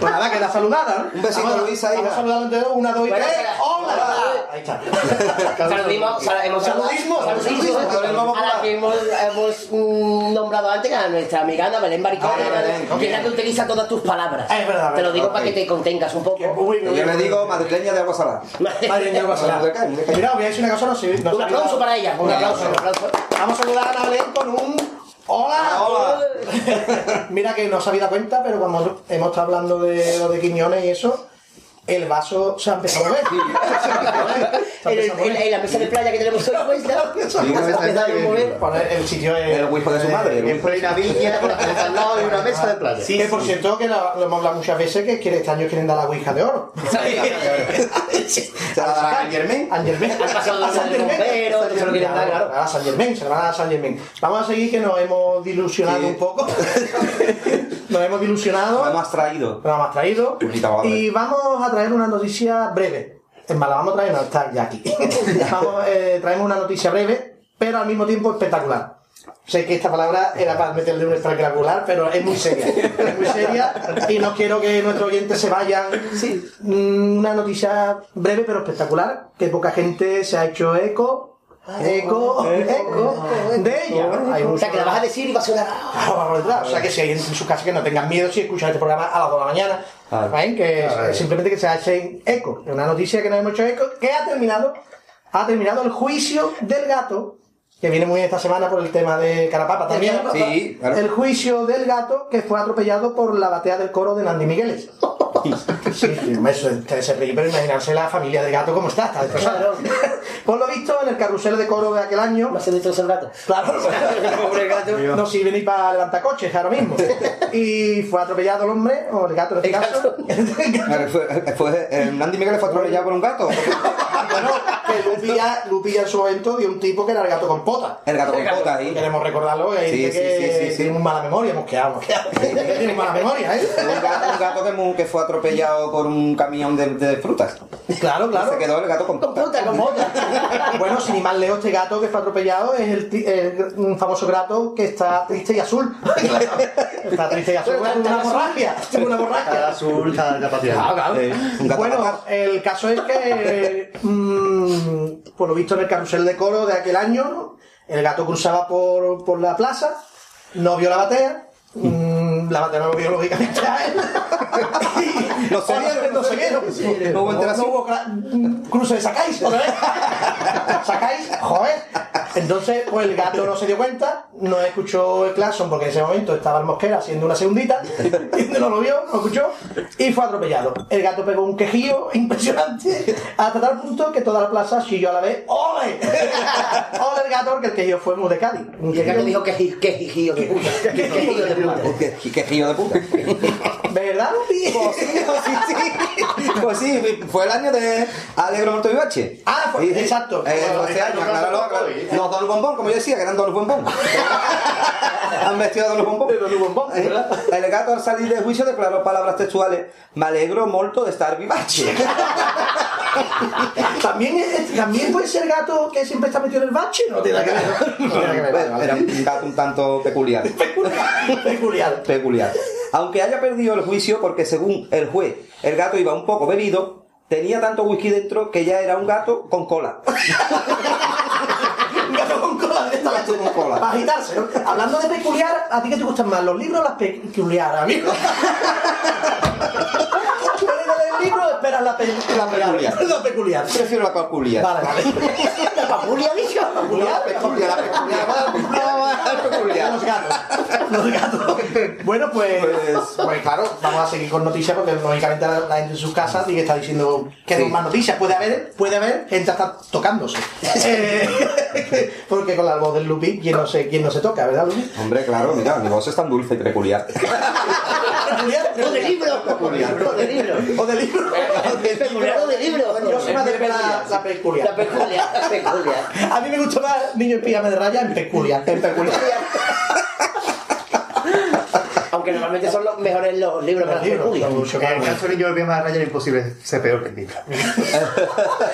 Speaker 18: Pues nada, queda saludada, ¿no?
Speaker 17: Un besito,
Speaker 18: a-
Speaker 17: Luisa, hija.
Speaker 18: Vamos a saludar entre dos, una, dos y
Speaker 16: Bueno,
Speaker 18: tres.
Speaker 16: espera.
Speaker 18: ¡Hola! Ahí está.
Speaker 16: Saludimos, sal- hemos saludado-
Speaker 18: Saludismo,
Speaker 16: saludismo,
Speaker 18: saludismo.
Speaker 16: a la que hemos, hemos, mm, nombrado antes, a nuestra amiga Ana Belén Baricón, que es la que utiliza todas tus palabras.
Speaker 18: Es verdad,
Speaker 16: Te lo digo para que te contengas un poco.
Speaker 17: Yo le digo madrileña de agua salada.
Speaker 18: Madre mía, va a sonar.
Speaker 17: ¿De qué? ¿De qué?
Speaker 18: Mira, os voy a decir una cosa, no sé.
Speaker 16: Un aplauso para ella, un aplauso, un aplauso.
Speaker 18: Vamos a saludar a Ana Belén con un. ¡Hola!
Speaker 17: Hola.
Speaker 18: Mira que no se había dado cuenta, pero cuando hemos estado hablando de lo de Quiñones y eso, el vaso se ha empezado a mover.
Speaker 16: En, en- en la mesa de playa que tenemos hoy puesta,
Speaker 18: Se ha
Speaker 16: se
Speaker 18: empezado
Speaker 16: ha empezado a mover.
Speaker 18: Poner el sitio es.
Speaker 17: El hijo de su madre.
Speaker 4: En
Speaker 17: de
Speaker 4: plena villa, la al lado y una mesa de playa.
Speaker 18: que por cierto, que lo, lo hemos hablado muchas veces, que este año quieren dar la Ouija de oro.
Speaker 17: Se la dará a Germain.
Speaker 18: A Germain.
Speaker 16: Han pasado de
Speaker 18: A San Germain.
Speaker 16: bombero, que se lo quieren dar, claro.
Speaker 18: A San Germain, se van a dar a San Germain. Vamos a seguir que nos hemos dilusionado
Speaker 17: Sí.
Speaker 18: un poco. nos hemos dilusionado.
Speaker 17: Lo hemos traído.
Speaker 18: Lo hemos traído. Y vamos a traer una noticia breve. Es más, la vamos a traer, no está ya aquí. Vamos, eh, traemos una noticia breve, pero al mismo tiempo espectacular. Sé que esta palabra era para meterle un espectacular, pero es muy seria. Es muy seria y no quiero que nuestros oyentes se vayan. Sí, mm, una noticia breve pero espectacular, que poca gente se ha hecho eco. Eco, eco, de ella. Hay
Speaker 16: O sea, que la vas a decir y va a sonar.
Speaker 18: Claro, detrás. O sea que si hay en su casa que no tengan miedo si escuchan este programa a las 2 de la mañana.
Speaker 17: Claro.
Speaker 18: Que
Speaker 4: Claro.
Speaker 18: simplemente que se hace eco. Una noticia que nos hemos hecho eco, que ha terminado, ha terminado el juicio del gato, que viene muy bien esta semana por el tema de Carapapa también.
Speaker 17: Sí, claro.
Speaker 18: El juicio del gato que fue atropellado por la batea del coro de Nandy Migueles. Sí, eso se ríen, pero imaginarse la familia del gato cómo está, está destrozada. Por lo visto, en el carrusel de coro de aquel año.
Speaker 16: ¿Va a ser destrozado el gato?
Speaker 18: Claro,
Speaker 16: Pobre gato.
Speaker 18: no sirve ni para levantar coches ahora mismo. Y fue atropellado el hombre, o el gato en este caso.
Speaker 17: Claro, Fue, fue, eh, Nandy Miguel fue atropellado por un gato.
Speaker 18: bueno, que Lupilla, Lupilla en su momento dio un tipo que era el gato con pota.
Speaker 17: El gato con pota ahí.
Speaker 18: Queremos recordarlo, que
Speaker 17: Sí, sí,
Speaker 18: que
Speaker 17: sí, sí, sí.
Speaker 18: tiene muy mala memoria, hemos quedado, hemos quedado. Tiene mala memoria, ¿eh?
Speaker 17: Un gato, un gato que, que fue atropellado por un camión de, de frutas.
Speaker 18: Claro, claro.
Speaker 17: Se quedó el gato con.
Speaker 16: Puta, con bota.
Speaker 18: Bueno, sin ir más lejos, este gato que fue atropellado es el, un famoso gato que está triste y azul. está triste y azul, tuvo una
Speaker 16: está.
Speaker 18: Tuvo una
Speaker 4: azul, capacidad.
Speaker 18: Claro, claro.
Speaker 17: Eh, un gato
Speaker 18: bueno, el caso es que, mm, por lo visto en el carrusel de coro de aquel año, el gato cruzaba por, por la plaza, no vio la batea, mm, la batea no lo vio lógicamente a él.
Speaker 17: Lo seguieron,
Speaker 18: no seguieron.
Speaker 17: No hubo
Speaker 18: No,
Speaker 17: interacción.
Speaker 18: no hubo cruce de sacáis, otra vez. Sacáis, joder. Entonces, pues el gato no se dio cuenta, no escuchó el claxon porque en ese momento estaba el mosquera haciendo una segundita, y no lo vio, no lo escuchó, y fue atropellado. El gato pegó un quejío impresionante, hasta tal punto que toda la plaza chilló a la vez, ¡Ole! ¡Ole el gato! Porque el quejío fue muy de Cádiz. Un
Speaker 16: Y el gato
Speaker 18: quejío-
Speaker 16: dijo que ji- que jijío de puta. Que jijío de puta.
Speaker 17: Gillo de puta.
Speaker 18: ¿Verdad?
Speaker 17: Pues sí, sí, sí. Pues sí, fue el año de Alegro Muerto y Bache.
Speaker 18: Ah, fue-
Speaker 17: Sí,
Speaker 18: exacto.
Speaker 17: Eh,
Speaker 18: Bueno,
Speaker 17: este año, acláralo, acláralo. Los Don Bombón, como yo decía, que eran Don Bombón. Han vestido a Don Bombón. Eh, El gato al salir del juicio declaró palabras textuales. Me alegro molto de estar vivache.
Speaker 18: También, es- también puede ser gato que siempre está metido en el bache, no tiene nada que ver. No
Speaker 17: Era un gato un tanto peculiar.
Speaker 18: Peculiar.
Speaker 17: peculiar. Aunque haya perdido el juicio porque según el juez el gato iba un poco bebido, tenía tanto whisky dentro que ya era un gato con cola.
Speaker 18: Un gato con cola de esta
Speaker 17: gato con cola.
Speaker 18: Para agitarse, ¿no? Hablando de peculiar, ¿a ti qué te gustan más, los libros o las peculiares, amigo? la, pe la
Speaker 17: peculiar.
Speaker 18: La peculiar.
Speaker 17: Prefiero la peculiar.
Speaker 18: Vale, vale. ¿La peculiar, dicho? ¿La peculiar?
Speaker 17: peculiar, la peculiar, la peculiar.
Speaker 18: Los gatos. Los gatos. Bueno, pues, pues, claro, vamos a seguir con noticias porque lógicamente la, la gente en sus casas y que está diciendo que
Speaker 17: Sí.
Speaker 18: más noticias. Puede haber, puede haber gente hasta tocándose. Eh, porque con la voz del Lupi, ¿quién no se, quién no se toca, ¿verdad, Lupi?
Speaker 17: Hombre, claro, mira, mi voz es tan dulce y peculiar.
Speaker 18: Peculiar.
Speaker 16: O de libro. O de libro.
Speaker 18: O de libro.
Speaker 16: Peculiar o de libro.
Speaker 18: Yo soy más de la, la peculiar.
Speaker 16: La peculiar.
Speaker 18: A mí me gusta más Niño en pijama de raya en peculiar. En peculiar.
Speaker 16: Aunque normalmente son los mejores los libros que las peculiar.
Speaker 18: mucho
Speaker 4: En el caso de niño de Raya era imposible ser peor que el niño.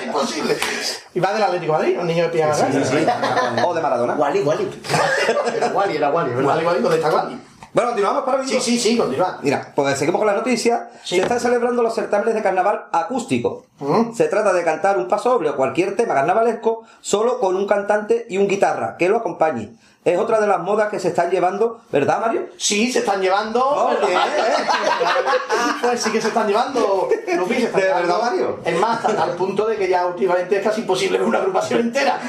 Speaker 18: Imposible. Y va del Atlético de Madrid, un niño de pijama de raya.
Speaker 17: O de Maradona.
Speaker 16: Wally, Wally.
Speaker 4: Era Wally, era Wally, ¿verdad?
Speaker 18: Igual, igual, ¿dónde está Wally?
Speaker 17: Bueno, continuamos para
Speaker 18: Sí, sí, sí, continúa.
Speaker 17: Mira, pues seguimos con las noticias. Se están celebrando los certámenes de carnaval acústico. Se trata de cantar un pasoble o cualquier tema carnavalesco solo con un cantante y un guitarra que lo acompañe. Es otra de las modas que se están llevando, ¿verdad, Mario?
Speaker 18: Sí, se están llevando. ¿verdad? pues sí que se están llevando. Lupi, se están
Speaker 17: ¿De verdad. Mario?
Speaker 18: Es más, hasta tal punto de que ya últimamente es casi imposible ver una agrupación entera.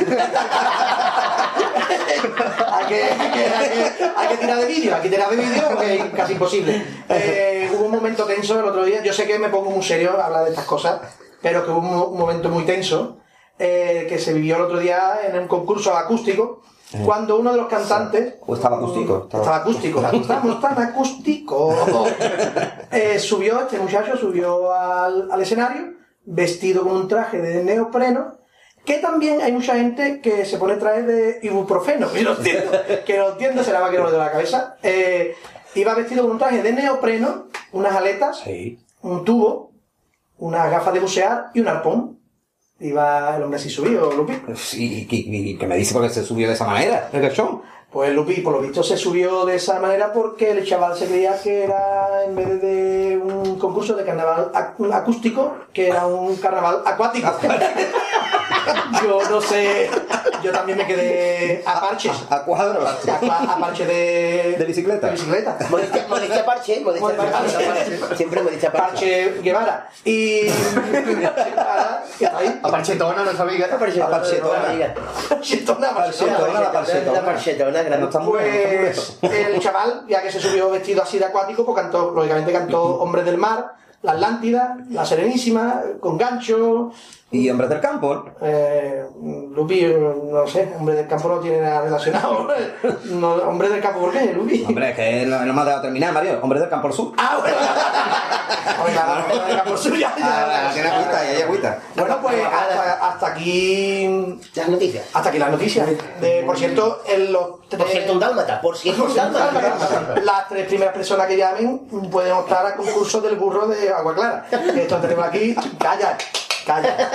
Speaker 18: hay, que, hay, que, hay, que, hay que tirar de vídeo, hay que tirar de vídeo porque es casi imposible. Eh, hubo un momento tenso el otro día. Yo sé que me pongo muy serio a hablar de estas cosas, pero que hubo un, un momento muy tenso eh, que se vivió el otro día en un concurso acústico. Cuando uno de los cantantes
Speaker 17: ¿O estaba acústico?
Speaker 18: estaba acústico, estamos tan acústico. Eh, subió, este muchacho subió al, al escenario vestido con un traje de neopreno, que también hay mucha gente que se pone traje de ibuprofeno, que no entiendo, que no entiendo, será vaquero de la cabeza. Eh, iba vestido con un traje de neopreno, unas aletas, un tubo, unas gafas de bucear y un arpón. Iba el hombre así subido, Lupi.
Speaker 17: Sí, y, que me dice por qué se subió de esa manera, el gachón.
Speaker 18: Pues Lupi, por lo visto se subió de esa manera porque el chaval se creía que era, en vez de un concurso de carnaval ac- acústico, que era un carnaval acuático. yo no sé, yo también me quedé a parches.
Speaker 17: A cuadros.
Speaker 18: A, a parche de...
Speaker 17: De bicicleta.
Speaker 18: De bicicleta.
Speaker 16: Modestia, modestia parche, modestia parche. Siempre modestia parche.
Speaker 18: Parche Guevara. Y...
Speaker 4: A Parchetona, nuestra amiga.
Speaker 18: A Parchetona,
Speaker 16: Parchetona.
Speaker 18: Parchetona,
Speaker 16: Parchetona, parchetona. La parchetona, grande.
Speaker 18: Pues el chaval, ya que se subió vestido así de acuático, pues cantó, lógicamente cantó Hombres del Mar, La Atlántida, La Serenísima, con gancho.
Speaker 17: Y Hombres del Campo.
Speaker 18: Eh, Lupi, no sé, Hombres del Campo no tiene nada relacionado. No, Hombres del Campo, ¿por qué, Lupi?
Speaker 17: Hombre, es que no, no me has dejado terminar, Mario. Hombres del Campo al Sur.
Speaker 18: Ah, bueno. Hombre, claro, del Campo Sur ya. ya-
Speaker 17: Ah, tiene agüita, y hay agüita.
Speaker 18: Bueno, pues hasta, hasta aquí.
Speaker 16: Las noticias.
Speaker 18: Hasta aquí las noticias. De, por cierto, en los
Speaker 16: Por cierto, un dálmata. Por cierto, un dálmata.
Speaker 18: Las tres primeras personas que llamen pueden optar al concurso del burro de Agua Clara. Esto tenemos aquí. Calla, calla.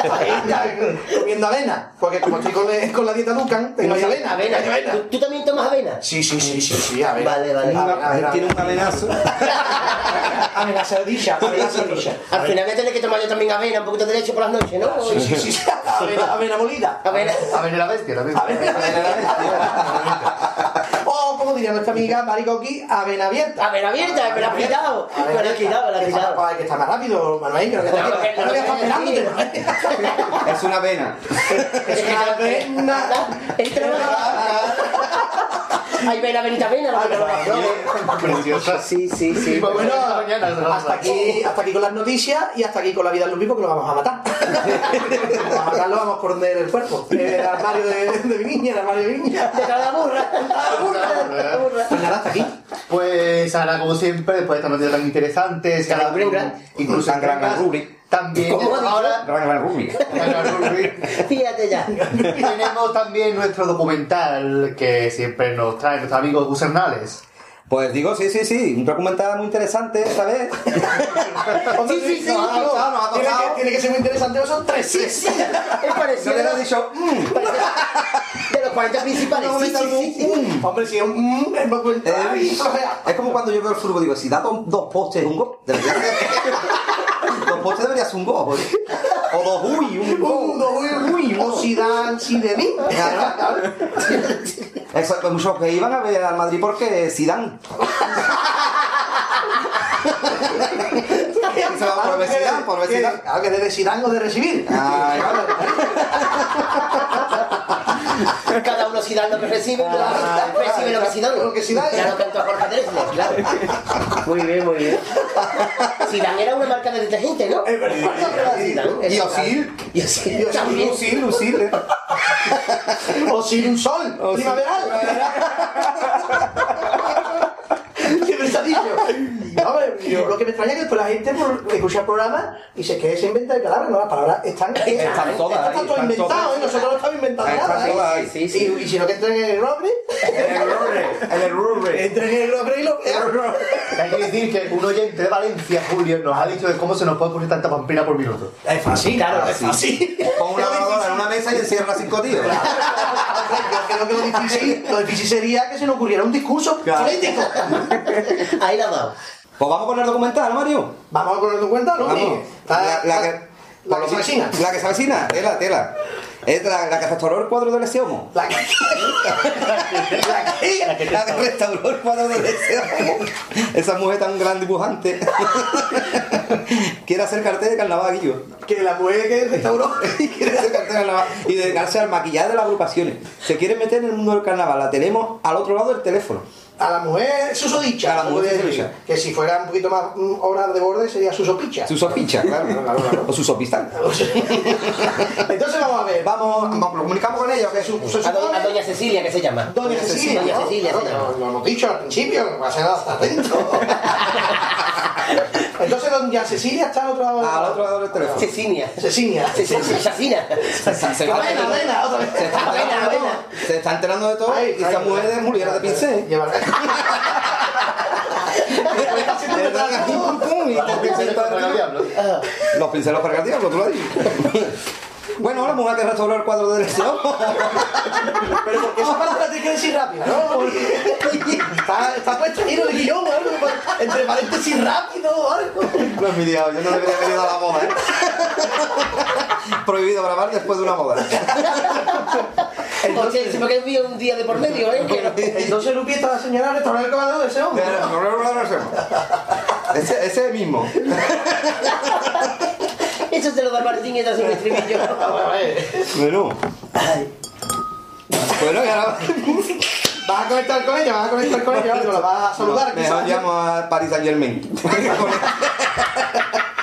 Speaker 18: Ahí comiendo avena. Porque como estoy con, con la dieta Ducan, tengo ahí avena.
Speaker 16: Avena.
Speaker 18: Hay avena.
Speaker 16: ¿Tú, tú también tomas avena?
Speaker 18: Sí, sí, sí, sí, sí, avena.
Speaker 16: Vale, vale.
Speaker 18: Avena, avena,
Speaker 17: Tiene un amenazo.
Speaker 18: avena sardilla, avena sardilla.
Speaker 16: Al final voy a tener que tomar yo también avena, un poquito de leche por las noches, ¿no?
Speaker 18: Sí, sí, sí, sí. Avena, avena molida.
Speaker 16: Avena.
Speaker 4: A ver, la bestia, la bestia.
Speaker 18: O como diría nuestra amiga Maricoqui, avena abierta.
Speaker 16: Avena abierta, me la has quitado. Me la has quitado, me la has quitado.
Speaker 18: Hay que estar más rápido, Manuel, que no te esperándote.
Speaker 17: Es una vena.
Speaker 18: Es una avena.
Speaker 16: Entra Hay vena, venita, vena, la la flores.
Speaker 4: Preciosa.
Speaker 16: Sí, sí, sí.
Speaker 18: Pues bueno, hasta aquí, hasta aquí con las noticias y hasta aquí con la vida del Lupi porque lo vamos a matar. Vamos a matarlo, vamos por donde el cuerpo. El armario de, de Viña, el armario de Viña.
Speaker 16: De cada burra.
Speaker 18: Pues nada, hasta aquí.
Speaker 4: Pues ahora, como siempre, después de esta noticia tan interesante, un- incluso en
Speaker 17: Gran
Speaker 4: Gran
Speaker 17: Rubri.
Speaker 4: También
Speaker 16: ¿Cómo ha dicho?
Speaker 4: ahora
Speaker 17: Rubri.
Speaker 16: Fíjate ya.
Speaker 4: tenemos también nuestro documental que siempre nos trae nuestro amigo Gus Hernales.
Speaker 17: Pues digo, sí, sí, sí. Un documental muy interesante esta vez.
Speaker 18: Sí, sí, sí.
Speaker 17: Nos ha tocado, nos ha
Speaker 18: Tiene que, tiene que ser muy interesante, son tres. Sí,
Speaker 16: Es
Speaker 17: No
Speaker 16: parecido
Speaker 17: le
Speaker 16: a
Speaker 17: he dicho. mm.
Speaker 16: de los 40 principales. Sí, sí, sí, sí.
Speaker 18: Hombre, si es un... mm, es cuenta. Ay,
Speaker 17: Es como cuando yo veo el fútbol, digo, si da do- dos postes un gol, dos postes debería ser un gol. O dos uy, un gol.
Speaker 18: Un, dos, uy, uy, o Zidane,
Speaker 17: Pues muchos que iban a ver al Madrid porque Zidane. Se va por Zidane, por Zidane.
Speaker 18: Algo que de Zidane o de recibir.
Speaker 17: Ay,
Speaker 16: Cada uno si da lo que recibe, recibe lo que si da.
Speaker 18: Lo que Zidane.
Speaker 16: Claro, cantó a Jorge Drexler, claro. Muy bien, muy bien. Zidane era una marca de detergente, ¿no?
Speaker 18: Es verdad.
Speaker 16: Zidane,
Speaker 17: Y Osil.
Speaker 16: Y así,
Speaker 18: Y Osil,
Speaker 17: Lucil. eh.
Speaker 18: O sin un sol. Primaveral. ¿Qué pesadillo? Yo lo que me extraña es que después la gente por escucha el programa y se que se inventa de palabras, no, las palabras están,
Speaker 17: Están todas
Speaker 18: Están todo inventado. ¿eh? nosotros no estamos inventando nada. ¿eh?
Speaker 17: todas ahí,
Speaker 16: sí, sí.
Speaker 18: Y, y si no que entren en el roble,
Speaker 17: El Rubri. El Rubri.
Speaker 18: entren en el roble y lo vean.
Speaker 4: Hay que decir que un oyente de Valencia, Julio, nos ha dicho de cómo se nos puede ocurrir tanta pampina por minuto.
Speaker 18: Es fácil, claro, es fácil.
Speaker 17: Pon una lavadora en una mesa y encierra cinco tíos.
Speaker 18: Yo creo que lo difícil, lo difícil sería que se nos ocurriera un discurso político.
Speaker 1: Ahí la dado.
Speaker 17: Pues vamos con el documental, Mario.
Speaker 18: Vamos con el documental, ¿no?
Speaker 17: Vamos. La, la que,
Speaker 18: la que se avecina.
Speaker 17: La que se avecina, tela, tela. Es la, la que restauró el cuadro del ese homo.
Speaker 18: La que... la que...
Speaker 17: La que restauró el cuadro del ese homo. Esa mujer tan gran dibujante. Quiere hacer cartel de carnaval, Guillo.
Speaker 18: Que la mujer que restauró.
Speaker 17: quiere hacer cartel de carnaval. Y dedicarse al maquillaje de las agrupaciones. Se quiere meter en el mundo del carnaval. La tenemos al otro lado del teléfono.
Speaker 18: A la mujer susodicha.
Speaker 17: A la mujer susodicha.
Speaker 18: Que si fuera un poquito más mm, horas de borde sería susopicha.
Speaker 17: Su sopicha, claro. O su sopistán.
Speaker 18: Entonces vamos a ver, vamos, vamos comunicamos con ella. Que su, su-
Speaker 1: A, do- a doña Cecilia, que se llama.
Speaker 18: Doña Cecilia.
Speaker 1: Doña
Speaker 18: ¿no?
Speaker 1: Cecilia
Speaker 18: Claro,
Speaker 1: llama.
Speaker 18: Lo, lo hemos dicho al principio, va a ser hasta atento. Entonces doña Cecilia está al otro lado.
Speaker 17: Al otro lado del teléfono.
Speaker 1: Cecilia.
Speaker 18: Cecilia.
Speaker 1: Cecilia. Cecilia.
Speaker 17: Se, está enterando de todo. Está Y esa mujer es mujer de pincel.
Speaker 18: Lleva-
Speaker 17: Pum, pum, y te pincel todo el día. Los pinceles para el diablo, tú lo has dicho. Bueno, la mujer que restauró el cuadro del deseo.
Speaker 18: Pero porque esa palabra tiene que decir rápido, ¿no? Porque está, está puesto giro de guion o algo, entre paréntesis rápido o algo.
Speaker 17: No es mi diablo, yo no debería haber ido a la moda, ¿eh? Prohibido grabar después de una moda.
Speaker 1: Entonces, se me bien un día de por medio, ¿eh? No-
Speaker 18: Entonces Lupi está la señora restaurar el cuadro de ese hombre.
Speaker 17: Ese, ese mismo.
Speaker 1: Eso se lo da Martín y sin estribillo.
Speaker 17: Bueno. Bueno, y ahora.
Speaker 18: ¿Vas a conectar con ella? ¿Vas a conectar con ella? ¿La vas a saludar?
Speaker 17: Mejor
Speaker 18: quizás?
Speaker 17: llamo a Paris Saint Germain.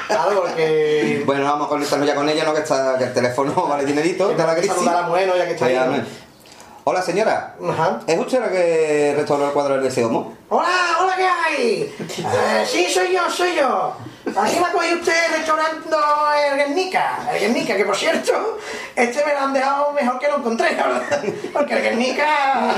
Speaker 18: Claro, porque...
Speaker 17: Bueno, vamos a conectarnos ya con ella, ¿no? Que, está, que el teléfono vale dinerito. Está la
Speaker 18: que
Speaker 17: crisis.
Speaker 18: saludar a ¿no? Ya que está ahí, ¿no?
Speaker 17: no. Hola, señora.
Speaker 18: Ajá.
Speaker 17: ¿Es usted la que restauró el cuadro del deseo, no?
Speaker 18: Hola, hola, ¿qué hay? Eh, sí, soy yo, soy yo. Aquí me ha cogido usted restaurando el Guernica. El Guernica, que por cierto, este me lo han dejado mejor que lo encontré, la verdad. Porque el Guernica...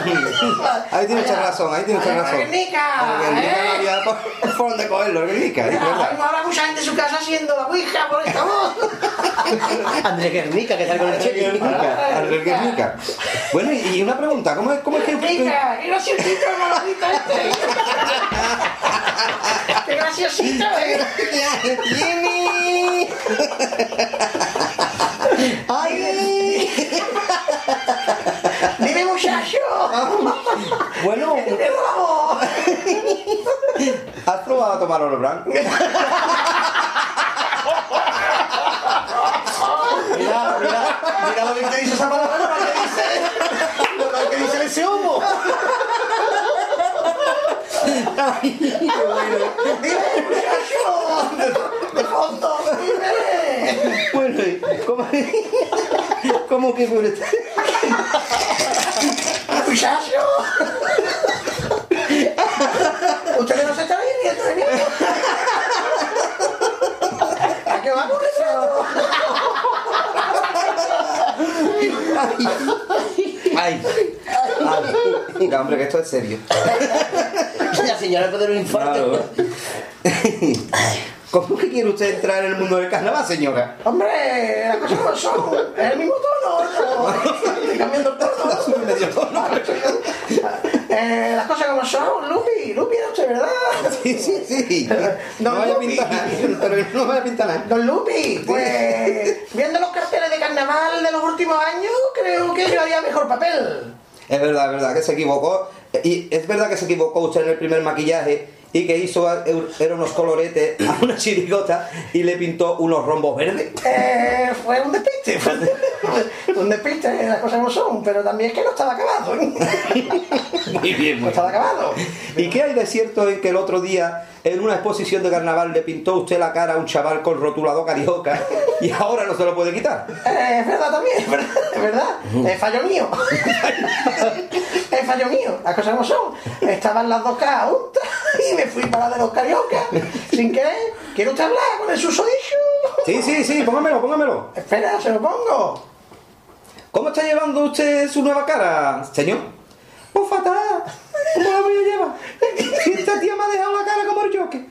Speaker 17: Ahí tiene mucha razón, ahí tiene mucha razón.
Speaker 18: Guernica,
Speaker 17: El Guernica
Speaker 18: ¿eh?
Speaker 17: no había por, por dónde cogerlo, el Guernica.
Speaker 18: Ay, Habrá mucha gente en su casa haciendo la ouija por esta voz.
Speaker 1: Andrés Guernica, que sale con el cheque.
Speaker 17: Guernica, al Guernica. Bueno, y, y una pregunta, ¿cómo es, cómo es que
Speaker 18: Guernica, qué graciosito el este. Qué graciosito, eh.
Speaker 17: Tiene?
Speaker 18: ¡Ay! ¡Dime, muchacho!
Speaker 17: Bueno,
Speaker 18: ¡Te vamos!
Speaker 17: ¿has probado a tomar oro blanco?
Speaker 18: Mira, mira, mira lo que dice esa palabra, lo que dice, lo que dice ese humo. ¡Dime, muchacho! ¡De fondo, dime!
Speaker 17: Bueno, ¿y ¿cómo, cómo que fue usted?
Speaker 18: ¡Muchacho! Ustedes no se están viendo de mí. ¿A qué va con eso?
Speaker 17: Ay, ay, Ya, hombre, que esto es serio.
Speaker 1: Señora puede dar un infarto.
Speaker 17: ¿Cómo que quiere usted entrar en el mundo del carnaval, señora?
Speaker 18: Hombre, las cosas no son. Es el mismo tono, ¿no? Estoy cambiando el tono.
Speaker 17: Medio tono.
Speaker 18: Eh, las cosas como son, Lupi, Lupi era usted, ¿verdad?
Speaker 17: Sí, sí, sí. No vaya a pintar nada, no vaya a pintar nada.
Speaker 18: Don Lupi, pues viendo los carteles de carnaval de los últimos años, creo que yo haría mejor papel.
Speaker 17: Es verdad, es verdad que se equivocó. Y es verdad que se equivocó usted en el primer maquillaje y que hizo era unos coloretes a una chirigota y le pintó unos rombos verdes.
Speaker 18: Eh, fue un despiste, fue un despiste, las cosas no son, pero también es que no estaba acabado. ¿eh?
Speaker 17: Muy bien,
Speaker 18: No estaba acabado.
Speaker 17: ¿Y qué hay de cierto en que el otro día en una exposición de carnaval le pintó usted la cara a un chaval con rotulador carioca y ahora no se lo puede quitar?
Speaker 18: Eh, es verdad también, es verdad, es verdad. Es fallo mío. es fallo mío, las cosas como son. Estaban las dos caras juntas y me fui para la de los cariocas sin querer. ¿Quiere usted hablar con el susodicho?
Speaker 17: Sí, sí, sí, póngamelo, póngamelo.
Speaker 18: Espera, se lo pongo.
Speaker 17: ¿Cómo está llevando usted su nueva cara, señor? Pues fatal.
Speaker 18: ¿Cómo la voy a llevar? Esta tía me ha dejado la cara como el Joker.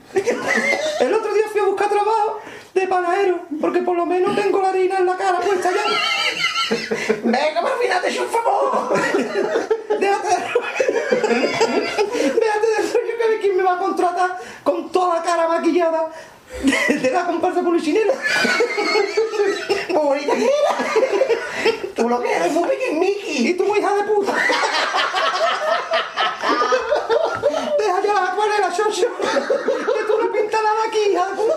Speaker 18: El otro día fui a buscar trabajo de panadero, porque por lo menos tengo la harina en la cara puesta ya. Venga, Marfina, te he hecho un favor. Déjate de Déjate del rollo que de quién me va a contratar con toda la cara maquillada de, de la comparsa polichinela. Muy bonita. Tú lo que eres, muy Mickey. Y tú hija de puta. La acuarela, Xoxo. Que tú no pintas nada aquí, hija de puta.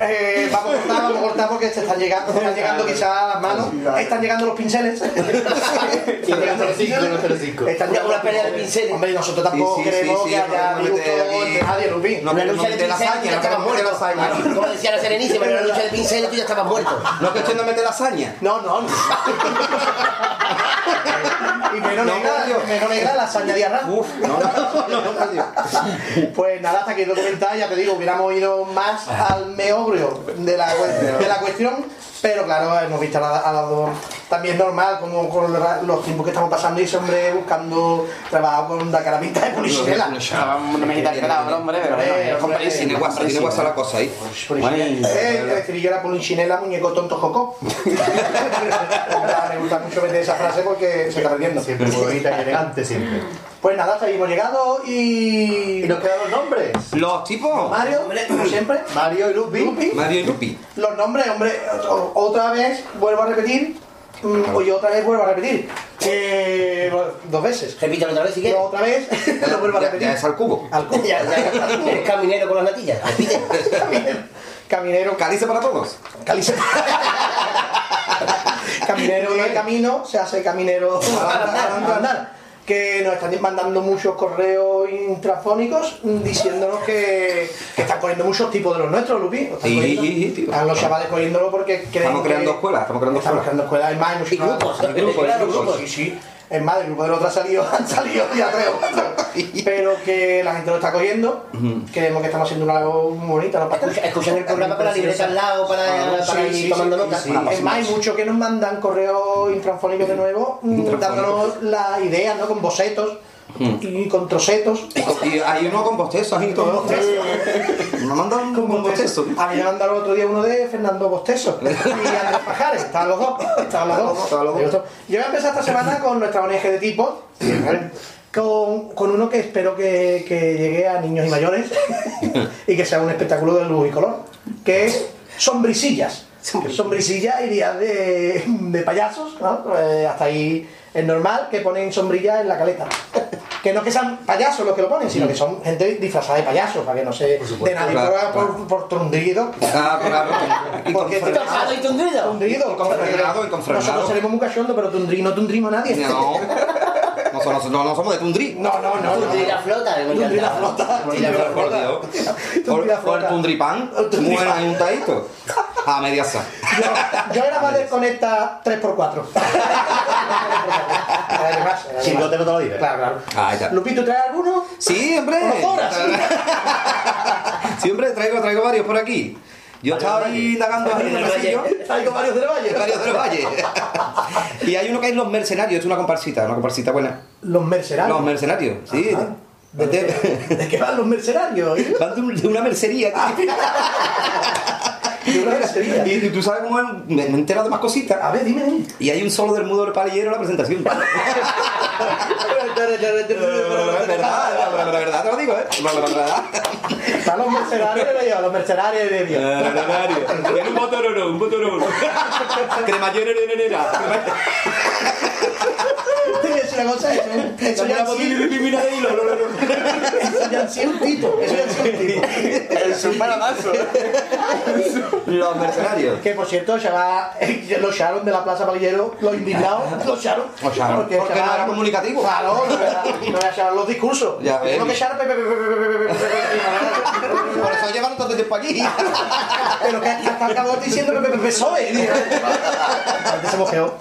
Speaker 18: Eh, vamos a cortar, vamos a cortar porque se están llegando, se están llegando quizás a las manos. Están llegando los pinceles. Están llegando Están llegando
Speaker 16: Una pelea de pinceles.
Speaker 18: Hombre, y nosotros tampoco
Speaker 16: Sí, sí,
Speaker 18: queremos
Speaker 16: sí,
Speaker 18: que haya
Speaker 16: aquí-
Speaker 18: entre nadie, Rubín.
Speaker 16: No, la lucha de pinceles ya estabas muerto. Como decía la Serenísima, en la lucha de pinceles tú ya estabas muerto.
Speaker 18: No es cuestión de meter lasaña. No, no. no. y menos negra, menos negra lasaña de arroz. Uf, no, Pues nada, hasta aquí el documental, ya te digo, hubiéramos ido más al meobrio de la, de la cuestión, pero claro, hemos visto a, la- a las dos también normal, como con los tiempos que estamos pasando y ese hombre buscando trabajo con la carabita de polichinela.
Speaker 3: No me quita el hombre, pero bueno, comprensible.
Speaker 18: Tiene guasa, tiene guasa la cosa ahí. Eh, el estribillo era polichinela, muñeco tonto joco. Me gusta mucho meter esa frase porque se está perdiendo.
Speaker 4: Siempre bonita y elegante, siempre.
Speaker 18: Pues nada, seguimos llegado y.
Speaker 4: ¿Y nos quedan los nombres?
Speaker 18: Los tipos. Mario, como siempre.
Speaker 4: Mario y Lupi.
Speaker 18: Mario y Lupi. Los nombres, hombre, otra vez vuelvo a repetir. Mm, Oye, otra vez vuelvo a repetir. Eh, dos veces.
Speaker 16: Repítelo otra vez si quieres.
Speaker 18: Otra vez lo vuelvo a repetir.
Speaker 16: ya es
Speaker 18: al cubo. Al cubo.
Speaker 16: Ya, ya, eres caminero con las natillas. Repite.
Speaker 18: Caminero. Calice para todos. Calice Caminero no hay camino, se hace caminero al andar. Que nos están mandando muchos correos intrafónicos diciéndonos que, que están cogiendo muchos tipos de los nuestros, Lupi. Están
Speaker 17: Sí,
Speaker 18: cogiendo.
Speaker 17: sí, sí, tío.
Speaker 18: Están los chavales cogiéndolo porque creen
Speaker 17: Estamos creando
Speaker 18: que-
Speaker 17: escuelas, estamos creando
Speaker 18: Estamos
Speaker 17: escuelas.
Speaker 18: creando escuelas, hay más, hay muchos
Speaker 17: grupos.
Speaker 18: Sí, sí. Es más, el grupo del otro ha salido, han salido ya tres o cuatro. Pero que la gente lo está cogiendo. Creemos que estamos haciendo una labor muy bonita. ¿no?
Speaker 16: Escucha- escuchan el programa con la libreta al lado para- para ir tomando notas.
Speaker 18: Es más, hay muchos que nos mandan correos intransfónicos de nuevo, mm, dándonos la idea, ¿no? Con bocetos y con trocetos.
Speaker 17: Y hay uno con bostezos y todo. Nos mandan con bostezos.
Speaker 18: A mí me mandaron el otro día uno de Fernando Bosteso y Andrés Pajares. Estaban los dos. Estaban los dos.
Speaker 17: Estaban los dos.
Speaker 18: Yo voy a empezar esta semana con nuestra ONG de tipos. Con, con uno que espero que, que llegue a niños y mayores y que sea un espectáculo de luz y color, que es Sombrisillas. Sombrisillas iría de, de payasos, ¿no? Eh, hasta ahí es normal que ponen sombrillas en la caleta. Que no que sean payasos los que lo ponen, sino que son gente disfrazada de payasos, para que no se de nadie
Speaker 17: claro,
Speaker 18: por, por, por trundrido.
Speaker 17: Ah, claro. Y
Speaker 18: Porque
Speaker 16: y tundido.
Speaker 18: Tundido. Nosotros seremos muy cachondos, pero tundri no tundrimos a nadie.
Speaker 17: No. No somos, no, no somos de Tundri.
Speaker 18: No, no, no.
Speaker 16: Tundri la flota.
Speaker 18: Tundri la flota.
Speaker 17: Por Dios, por Dios. Por, por el Tundripan. Bueno, hay un tadito. A media sa.
Speaker 18: Yo era más desconecta 3x4.
Speaker 4: Chingote no te lo diré.
Speaker 18: Claro, claro.
Speaker 17: Está.
Speaker 18: Lupito, ¿traes alguno?
Speaker 17: Sí, hombre.
Speaker 18: Horas.
Speaker 17: Siempre traigo, traigo varios por aquí. Yo estaba ahí indagando ahí en el pasillo.
Speaker 18: Traigo varios del Valle.
Speaker 17: Varios del Valle. Y hay uno que es Los Mercenarios, es una comparsita, una comparsita buena.
Speaker 18: Los mercenarios.
Speaker 17: Los Mercenarios, sí.
Speaker 18: ¿De, ¿De qué van los mercenarios?
Speaker 17: Van de una mercería.
Speaker 18: De una mercería.
Speaker 17: Y, y tú sabes cómo es, me, me he enterado de más cositas.
Speaker 18: A ver, dime, dime.
Speaker 17: Y hay un solo del mudo del palillero en la presentación. Es verdad, la verdad te lo digo, ¿eh? La verdad.
Speaker 18: Están los mercenarios de Dios, los mercenarios de Dios.
Speaker 17: Es un motororo, un motororo. Cremallera de nenera.
Speaker 18: Decir una cosa, eso, eso ya han sido- eso ya han sido un tito. Eso ya un tito.
Speaker 3: Es un paradazo.
Speaker 17: Los mercenarios.
Speaker 18: Que por cierto, ya va, lo echaron de la Plaza Palillero, los indignados, lo echaron.
Speaker 17: Porque, porque no era comunicativo.
Speaker 18: Claro, no era los discursos.
Speaker 17: Ya ves.
Speaker 18: que echaron.
Speaker 17: Por eso llevaron tanto tiempo aquí.
Speaker 18: Pero que hasta acabó diciendo PSOE. Antes se mojeó.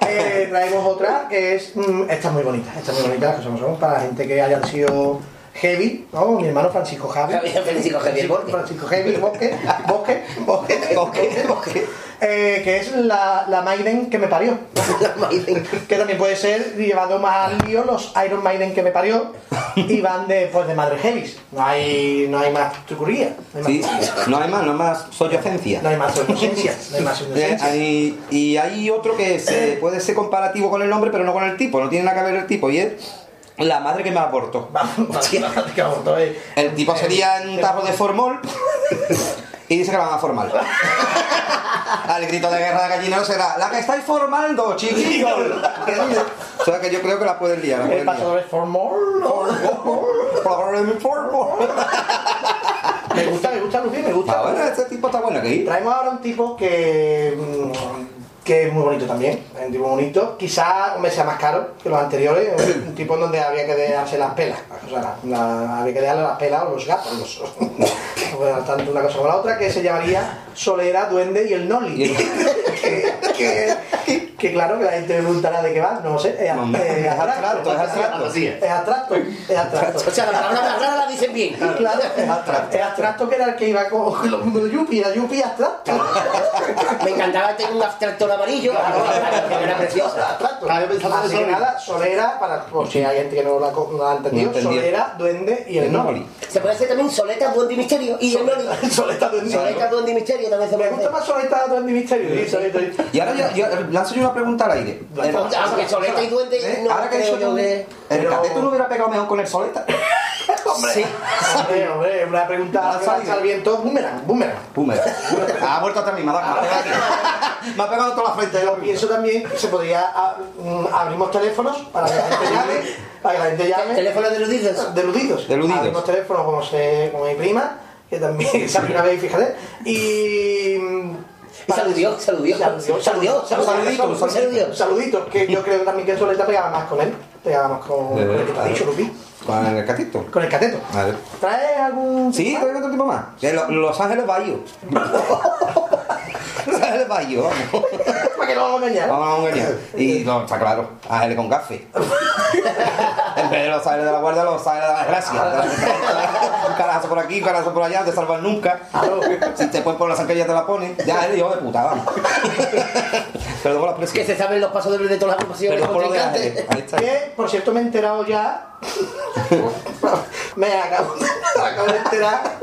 Speaker 18: Traemos otra que es. Esta es muy bonita, esta es muy bonita, que somos para la gente que hayan sido heavy, ¿no? Mi hermano Francisco Javi.
Speaker 16: Francisco Javier Bosque.
Speaker 18: Francisco Heavy, Bosque, Bosque, Bosque, Bosque, Bosque. Eh, que es la, la Maiden que me parió. que también puede ser llevado más al lío los Iron Maiden que me parió y van de, pues, de Madre Heavis. No hay, no hay más trucuría. No hay
Speaker 17: Sí,
Speaker 18: más,
Speaker 17: no hay más, no hay más sollocencia.
Speaker 18: no hay más inocencia. No hay más
Speaker 17: Eh,
Speaker 18: inocencia.
Speaker 17: hay- y hay otro que se, puede ser comparativo con el nombre, pero no con el tipo. No tiene nada que ver el tipo. Y es la madre que me abortó. El tipo sería en un tarro de formol y dice que la van a formar. Al grito de guerra de gallinero será la que estáis formando, chiquillos. O sea que yo creo que la pueden liar. La
Speaker 18: El
Speaker 17: pueden liar.
Speaker 18: paso de formol. Me gusta, me gusta Lucy, me gusta.
Speaker 17: Ah, bueno, este tipo está bueno aquí.
Speaker 18: Traemos ahora un tipo que, mm, que es muy bonito también, es un tipo bonito. Quizás hombre, sea más caro que los anteriores, un tipo en donde había que dejarse las pelas. O sea, la- la- había que dejarle las pelas a los gatos. Los, bueno, tanto una cosa como la otra, que se llamaría Solera, Duende y el Noli. que, que- que claro que la gente me preguntará de qué va, no lo sé. Es, abstracto,
Speaker 17: abstracto, es abstracto.
Speaker 18: Es abstracto, es abstracto.
Speaker 16: O sea, la palabra rara la dicen bien.
Speaker 18: Claro, es abstracto. Es abstracto que era el que iba con los mundos de Yuppie, era Yuppie abstracto.
Speaker 16: Me encantaba tener un abstractor amarillo, que era precioso.
Speaker 18: Así que nada, Solera, para, por si hay gente que no la, la ha entendido. Solera, Duende y el Noli.
Speaker 16: Se puede hacer también Soleta, Duende y Misterio. Y el Noli.
Speaker 18: Soleta, Duende.
Speaker 16: Soleta, Duende y Misterio también se
Speaker 18: Me
Speaker 16: puede
Speaker 18: gusta
Speaker 16: hacer.
Speaker 18: más Soleta, Duende y Misterio. Soleta y-
Speaker 17: ahora yo lanzo yo una pregunta al aire.
Speaker 16: Ah, porque Soleta y Duende
Speaker 17: ¿Eh?
Speaker 16: no
Speaker 17: Ahora que he
Speaker 16: creo
Speaker 17: dicho
Speaker 16: que...
Speaker 17: ¿El cateto no hubiera pegado mejor con el soleta?
Speaker 18: Hombre, hombre, hombre, una pregunta al viento, boomerang, boomerang.
Speaker 17: Boomerang. Ha vuelto atrás misma, me ha pegado aquí. Me ha pegado toda la frente.
Speaker 18: Yo pienso también que se podría a- mm, abrimos teléfonos para que la gente llame, para que la gente llame.
Speaker 16: Teléfonos deludidos.
Speaker 18: Deludidos.
Speaker 17: Deludidos.
Speaker 18: Abrimos teléfonos como se, como mi prima, que también salió una vez, fíjate. Y
Speaker 16: Y saludió, saludió.
Speaker 18: Saludió,
Speaker 16: Saludió,
Speaker 18: saludito, saludito, que yo creo también que el soleta pegaba más con él, pegaba más con, con el que te ha dicho, Lupi,
Speaker 17: Con el cateto.
Speaker 18: con el cateto.
Speaker 17: A ver.
Speaker 18: ¿Traes algún...?
Speaker 17: Sí, traigo otro tipo más. Los Ángeles Bahío. Los Ángeles Bahío, vamos.
Speaker 18: Para que no vamos a engañar.
Speaker 17: Vamos a engañar. Y no, está claro, Ángeles con café. En vez de los Ángeles de la Guardia, los Ángeles de la Desgracia. Un carazo por aquí, un carazo por allá, no te salvan nunca. Si te pueden poner la zancadilla, te la ponen. Ya eres hijo de puta, vamos. Perdón por la
Speaker 16: Que
Speaker 17: presión.
Speaker 16: se saben los pasos de de todas las agrupaciones
Speaker 17: Perdón por lo de. Ángeles. Ahí está.
Speaker 18: Que, por cierto, me he enterado ya. me acabo, me acabo de enterar.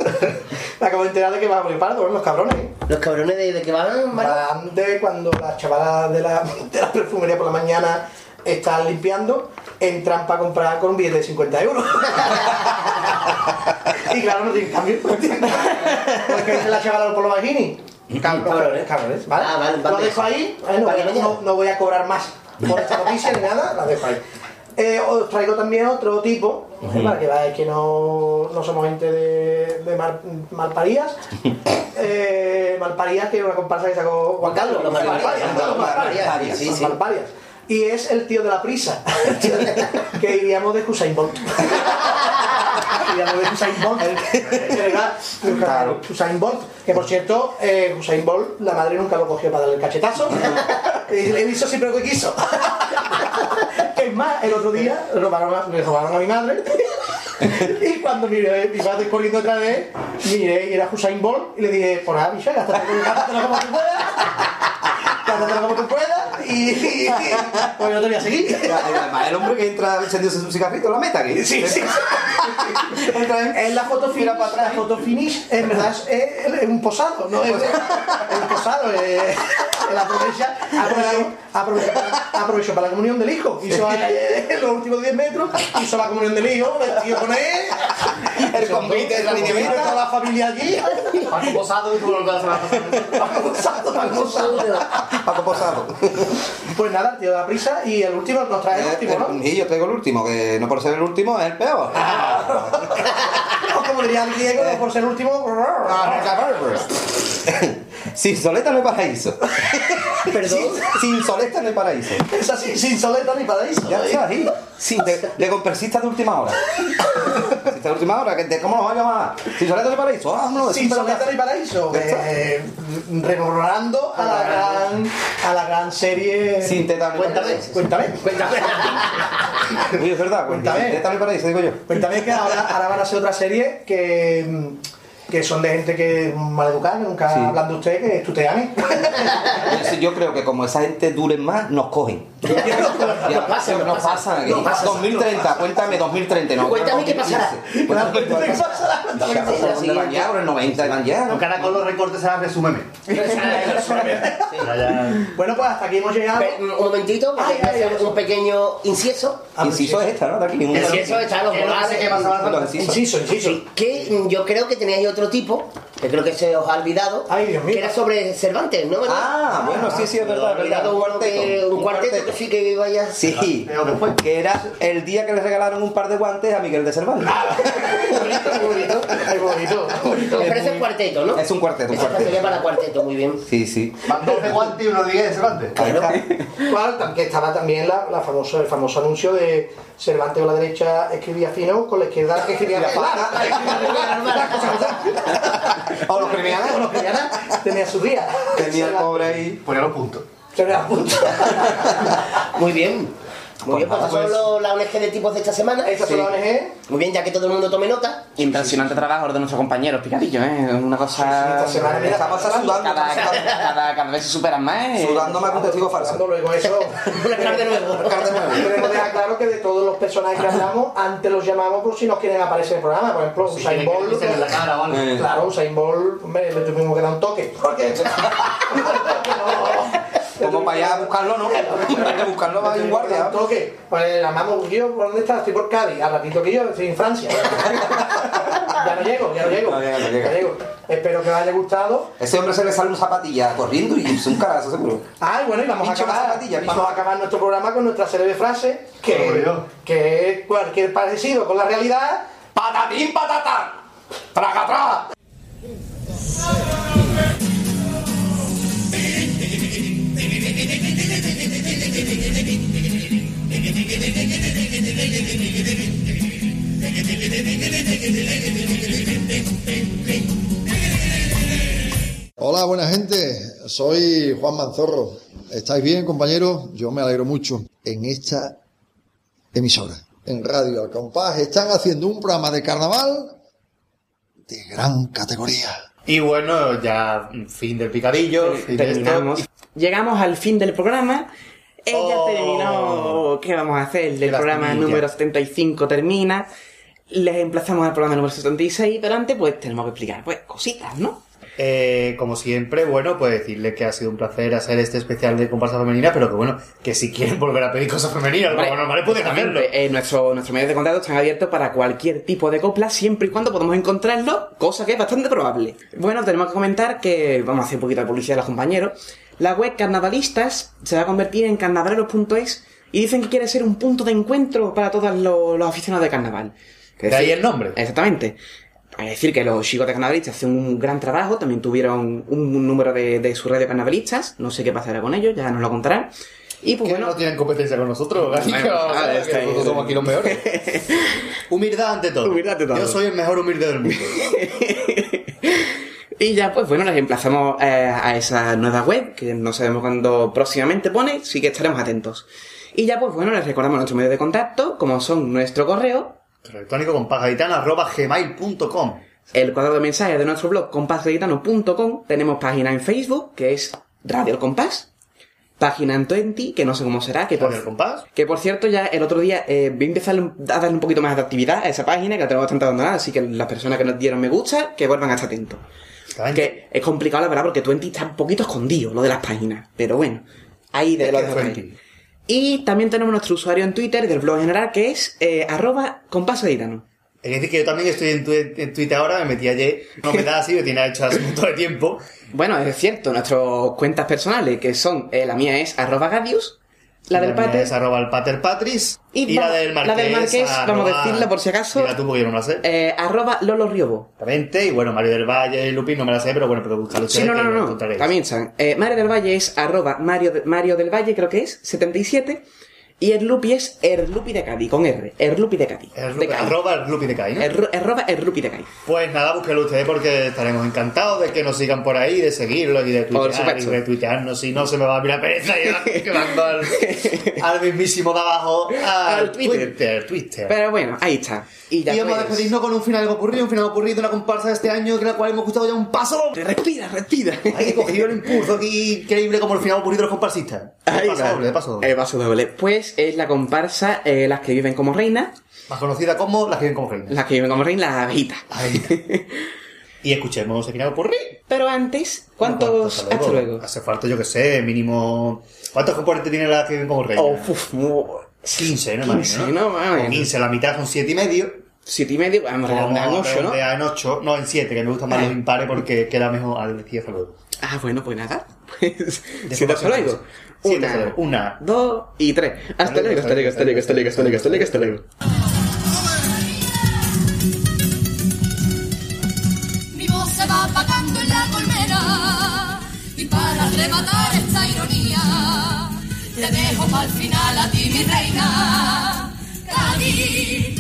Speaker 18: Me acabo de enterar de que van a morir pardo, los cabrones. ¿eh?
Speaker 16: Los cabrones de, de que van, Mario?
Speaker 18: Van de cuando las chavalas de la, de la perfumería por la mañana están limpiando, entran para comprar con un billete de 50 euros. y claro, no tienen cambio. Porque dice la chavala por los bajini. Cabrones, cabrones, ¿vale?
Speaker 16: Ah, vale,
Speaker 18: Lo dejo ahí, ¿vale? no,
Speaker 16: Vale,
Speaker 18: voy no- no voy a cobrar más por esta noticia ni nada, la dejo ahí. Eh, os traigo también otro tipo, para que veáis que no, no somos gente de, de mal, malparías. Eh, malparías, que es una comparsa que sacó Juan Carlos.
Speaker 16: Los Malparías, sí,
Speaker 18: los
Speaker 16: sí.
Speaker 18: Malparías. Y es el tío de la prisa, que iríamos de Usain Bolt. Iríamos de Usain Bolt.
Speaker 17: Claro.
Speaker 18: Usain Bolt, que por cierto, eh, Usain Bolt, la madre nunca lo cogió para darle el cachetazo. le hizo siempre lo que quiso. Es más, el otro día robaron le robaron a mi madre. y cuando miré, mi madre corriendo otra vez, miré y era Usain Bolt y le dije, por nada, bicho, gástatelo gástatelo como tú. Como tú puedas y, y, pues yo te voy a seguir.
Speaker 17: Además, el hombre que entra encendiéndose un cigarrito, la meta aquí.
Speaker 18: Sí, sí. Es la foto finish, la foto finish, en verdad es, es- es un posado, no es, es un posado, es, él aprovecha, aprovecho, aprovecho, para, para la comunión del hijo, hizo eh, en los últimos 10 metros, hizo la comunión del hijo, vestido con él,
Speaker 17: El convite, la niña
Speaker 18: convite, toda la familia allí,
Speaker 4: Paco Posado y tú lo vas a
Speaker 18: Paco posado, Paco posado.
Speaker 17: Paco Posado.
Speaker 18: Pues nada, tío de la prisa y el último nos trae el
Speaker 17: Eh,
Speaker 18: último, ¿no?
Speaker 17: eh, Y yo traigo el último, que no por ser el último es el peor.
Speaker 18: O como diría el griego, por ser el último.
Speaker 17: Sin soleta no hay paraíso.
Speaker 16: Perdón.
Speaker 17: Sin, sin soleta no hay paraíso.
Speaker 18: Es así, sin soleta ni paraíso.
Speaker 17: Ya está ahí. Sin de, de conversista de última hora. Sin de última hora, que ¿cómo nos va a llamar? Sin soleta hay paraíso. Ah, no,
Speaker 18: Sin soleta ni paraíso. Eh, rememorando a la gran, a la gran serie.
Speaker 17: Sin teta no hay
Speaker 18: Cuéntame, cuéntame.
Speaker 16: Cuéntame.
Speaker 17: Uy, es verdad,
Speaker 18: Cuéntame.
Speaker 17: Sin teta no hay paraíso, digo yo.
Speaker 18: Cuéntame que ahora, ahora van a ser otra serie que, que son de gente que es maleducada, que nunca hablan de usted, que tutean.
Speaker 17: Yo creo que como esa gente dure más, nos cogen. Ya,
Speaker 16: pasa, nos pasa. Nos pasa.
Speaker 17: 2030, cuéntame 2030. No,
Speaker 16: Cuéntame qué pasará.
Speaker 17: 2015. Cuéntame qué pasará. Ya, ¿por dónde ya? Por el 90 van ya,
Speaker 4: ahora con los recortes será resúmeme.
Speaker 18: Bueno, pues hasta aquí hemos llegado.
Speaker 16: Un un momentito, un pequeño inciso.
Speaker 17: Inciso es esta, ¿no? De aquí. un-
Speaker 16: Inciso está los.
Speaker 18: Inciso, inciso.
Speaker 16: Sí, que yo creo que teníais otro tipo, que creo que se os ha olvidado, que era sobre Cervantes, ¿no? ¿Verdad?
Speaker 17: Ah, bueno, sí, sí, es verdad, verdad.
Speaker 16: Olvidado
Speaker 17: Un
Speaker 16: uno que-
Speaker 17: cuarteto.
Speaker 16: un cuarteto que sí que vaya...
Speaker 17: Sí, que era el día que le regalaron un par de guantes a Miguel de Cervantes.
Speaker 18: bonito, es bonito, bonito.
Speaker 16: Pero es cuarteto, ¿no?
Speaker 17: Es un cuarteto, un cuarteto.
Speaker 16: sería para cuarteto, muy bien.
Speaker 17: Sí, sí.
Speaker 4: Van 12 guantes y uno de de Cervantes.
Speaker 18: Claro, que estaba también la, la famoso, el famoso anuncio de Cervantes o la derecha escribía fino, con la izquierda escribía regular.
Speaker 17: O los criminales.
Speaker 18: O los criminales. Tenía su día.
Speaker 17: Tenía el pobre ahí.
Speaker 4: Ponía los puntos.
Speaker 18: Se me da punto.
Speaker 16: Muy bien. Muy bien, pues
Speaker 17: nada,
Speaker 16: esas son los- la ONG de tipos de esta semana.
Speaker 18: Estas son las ONG.
Speaker 16: Muy bien, ya que todo el mundo tome nota.
Speaker 3: Impresionante trabajo de nuestros compañeros, picadillo, ¿eh? Una cosa.
Speaker 18: esta semana, mira,
Speaker 17: Estamos sudando.
Speaker 3: Cada, cada, cada vez se superan más. ¿eh?
Speaker 17: Sudando más que un testigo falso.
Speaker 18: Luego eso.
Speaker 16: Buscar de nuevo.
Speaker 18: Queremos dejar claro que de todos los personajes que hablamos, antes los llamamos por si nos quieren aparecer en el programa. Por ejemplo, Usain Bolt.
Speaker 4: en la cara, ¿vale?
Speaker 17: Eh.
Speaker 18: Claro, Usain Bolt, hombre, le tuvimos que dar un toque. Porque.
Speaker 17: Como para allá a buscarlo, ¿no? Hay que buscarlo va en guardia.
Speaker 18: Un toque. Pues llamamos, yo, ¿por dónde estás? Estoy por Cádiz. Al ratito que yo, estoy en Francia. ya no llego, ya no llego.
Speaker 17: No llega, no llega.
Speaker 18: Ya llego. Espero que os haya gustado.
Speaker 17: Ese hombre se le sale un zapatilla corriendo y es un carazo seguro.
Speaker 18: Ah, y bueno, y vamos a
Speaker 17: Pincho la
Speaker 18: acabar,
Speaker 17: zapatilla,
Speaker 18: vamos a acabar nuestro programa con nuestra serie de frases que, que es cualquier parecido con la realidad. ¡Patatín, patatán! ¡Tracatrá!
Speaker 10: Hola, buena gente. Soy Juan Manzorro. ¿Estáis bien, compañeros? Yo me alegro mucho. En esta emisora, en Radio Al Compás, están haciendo un programa de carnaval de gran categoría.
Speaker 4: Y bueno, ya fin del picadillo, fin de esto.
Speaker 3: Terminamos. Llegamos al fin del programa. Ella
Speaker 4: Oh.
Speaker 3: terminó. ¿Qué vamos a hacer? El programa número 75 termina. Les emplazamos al programa número 76, pero antes, pues tenemos que explicar, pues, cositas, ¿no?
Speaker 4: Eh, como siempre, bueno, pues decirle que ha sido un placer hacer este especial de comparsa femenina, pero que bueno, que si quieren volver a pedir cosas femeninas,
Speaker 3: Vale,
Speaker 4: como normales pueden hacerlo.
Speaker 3: Eh, nuestro, nuestros medios de contacto están abiertos para cualquier tipo de copla, siempre y cuando podamos encontrarlo, cosa que es bastante probable. Bueno, tenemos que comentar que, vamos a hacer un poquito de publicidad a los compañeros, la web Carnavalistas se va a convertir en carnavaleros.es y dicen que quiere ser un punto de encuentro para todos los, los aficionados de carnaval. Que
Speaker 4: De ahí el nombre.
Speaker 3: Exactamente. Es decir, que los chicos de carnavalistas hacen un gran trabajo, también tuvieron un número de, de su red de no sé qué pasará con ellos, ya nos lo contarán. Y pues
Speaker 4: Que
Speaker 3: bueno,
Speaker 4: no tienen competencia con nosotros, que
Speaker 3: ahí.
Speaker 4: nosotros somos aquí los mejores. Humildad ante todo.
Speaker 3: Humildad ante todo.
Speaker 4: Yo soy el mejor humilde del mundo.
Speaker 3: Y ya, pues bueno, les emplazamos eh, a esa nueva web, que no sabemos cuándo próximamente pone, sí que estaremos atentos. Y ya, pues bueno, les recordamos nuestros medios de contacto, como son nuestro correo,
Speaker 4: Correo electrónico con gmail.com
Speaker 3: el cuadro de mensajes de nuestro blog, compasgaitano.com, tenemos página en Facebook, que es Radio El Compás, página en Twenty, que no sé cómo será, que por,
Speaker 4: ¿Radio El Compás?
Speaker 3: que por cierto ya el otro día eh, voy a empezar a darle un poquito más de actividad a esa página, que la tenemos bastante abandonada, así que las personas que nos dieron me gusta, que vuelvan a estar atentos. Que es complicado la verdad porque Twenty está un poquito escondido, lo de las páginas. Pero bueno, ahí de
Speaker 4: Es
Speaker 3: lo
Speaker 4: que
Speaker 3: de. Y también tenemos nuestro usuario en Twitter del blog general que es eh, arroba compasgaitano.
Speaker 4: Es decir, que yo también estoy en, tu- en Twitter ahora, me metí ayer, no me da así, me tiene hecho hace un montón de tiempo.
Speaker 3: Bueno, es cierto, nuestras cuentas personales, que son, eh, la mía es arroba gadius, la del pater,
Speaker 4: Es arroba el pater patris.
Speaker 3: Y
Speaker 4: Y, la del
Speaker 3: la
Speaker 4: marqués.
Speaker 3: del Marqués, vamos a decirla por si acaso.
Speaker 4: Mira tú, porque yo no me la sé.
Speaker 3: eh, arroba lolo riobo.
Speaker 4: Exactamente, y bueno, Mario del Valle y Lupin no me la sé, pero bueno, pero buscarlo
Speaker 3: Sí, no, no, no, no. También están. Eh, Mario del Valle es arroba Mario, de- Mario del Valle, creo que es, 77. Y el Lupi es Erlupi de Cádiz, con R. Erlupi de Cádiz. de Cádiz.
Speaker 4: Arroba el Lupi de Cádiz, ¿no?
Speaker 3: Erru- arroba Erlupi de Cádiz.
Speaker 4: Pues nada, búsquelo ustedes porque estaremos encantados de que nos sigan por ahí, de seguirlos y de tuitear y
Speaker 3: supuesto.
Speaker 4: de tuitearnos. Si no, se me va a mirar pereza y que mando al, al mismísimo de abajo, al,
Speaker 3: Al Twitter.
Speaker 4: Twitter. Twitter.
Speaker 3: Pero bueno, ahí está. Y ya
Speaker 4: Y vamos a despedirnos con un final ocurrido, un final ocurrido, una comparsa de este año, que la cual hemos gustado ya un paso.
Speaker 3: Respira, respira.
Speaker 4: Hay que coger el impulso aquí increíble como el final ocurrido de los comparsistas.
Speaker 3: Ahí
Speaker 4: paso doble, paso doble.
Speaker 3: Eh, paso doble. Pues es la comparsa eh, Las que viven como reinas.
Speaker 4: Más conocida como las que viven como reinas.
Speaker 3: Las que viven como reinas, las abejitas.
Speaker 4: Y escuchemos el final ocurrido.
Speaker 3: Pero antes, ¿cuántos hasta luego?
Speaker 4: Hace falta, yo que sé, mínimo. ¿Cuántos componentes tiene la que viven como reinas?
Speaker 3: Oh, uf, mu-
Speaker 4: 15, ¿no?
Speaker 3: 15,
Speaker 4: menos.
Speaker 3: O
Speaker 4: 15, la mitad son 7 y medio.
Speaker 3: 7 y medio, vamos a redondear en 8, ¿no?
Speaker 4: en 8, no en 7, que me gustan más
Speaker 3: Ah.
Speaker 4: los impares porque queda mejor al decir hasta luego.
Speaker 3: Ah, bueno, pues nada. Pues, siete hasta
Speaker 4: forma
Speaker 3: luego.
Speaker 4: Siete
Speaker 3: Una.
Speaker 4: Una.
Speaker 3: dos y tres. Hasta luego, hasta luego, hasta luego, hasta luego, hasta luego, hasta luego, hasta luego.
Speaker 2: Mi voz se va apagando en la colmena y para rematar esta ironía te dejo para el final a ti mi reina Cádiz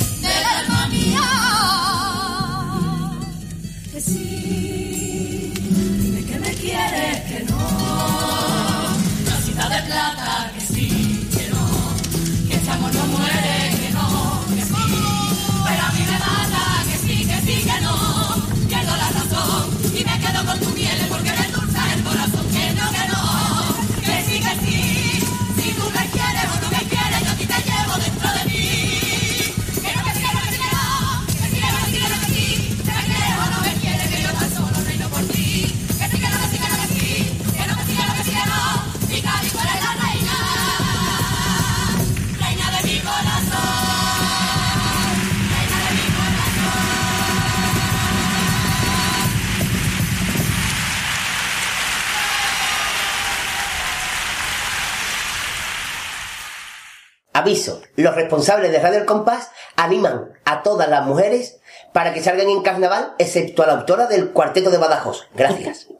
Speaker 16: Aviso, los responsables de Radio El Compás animan a todas las mujeres para que salgan en carnaval, excepto a la autora del cuarteto de Badajoz. Gracias.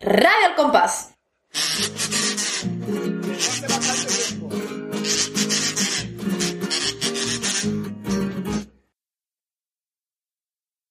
Speaker 16: Radio El Compás.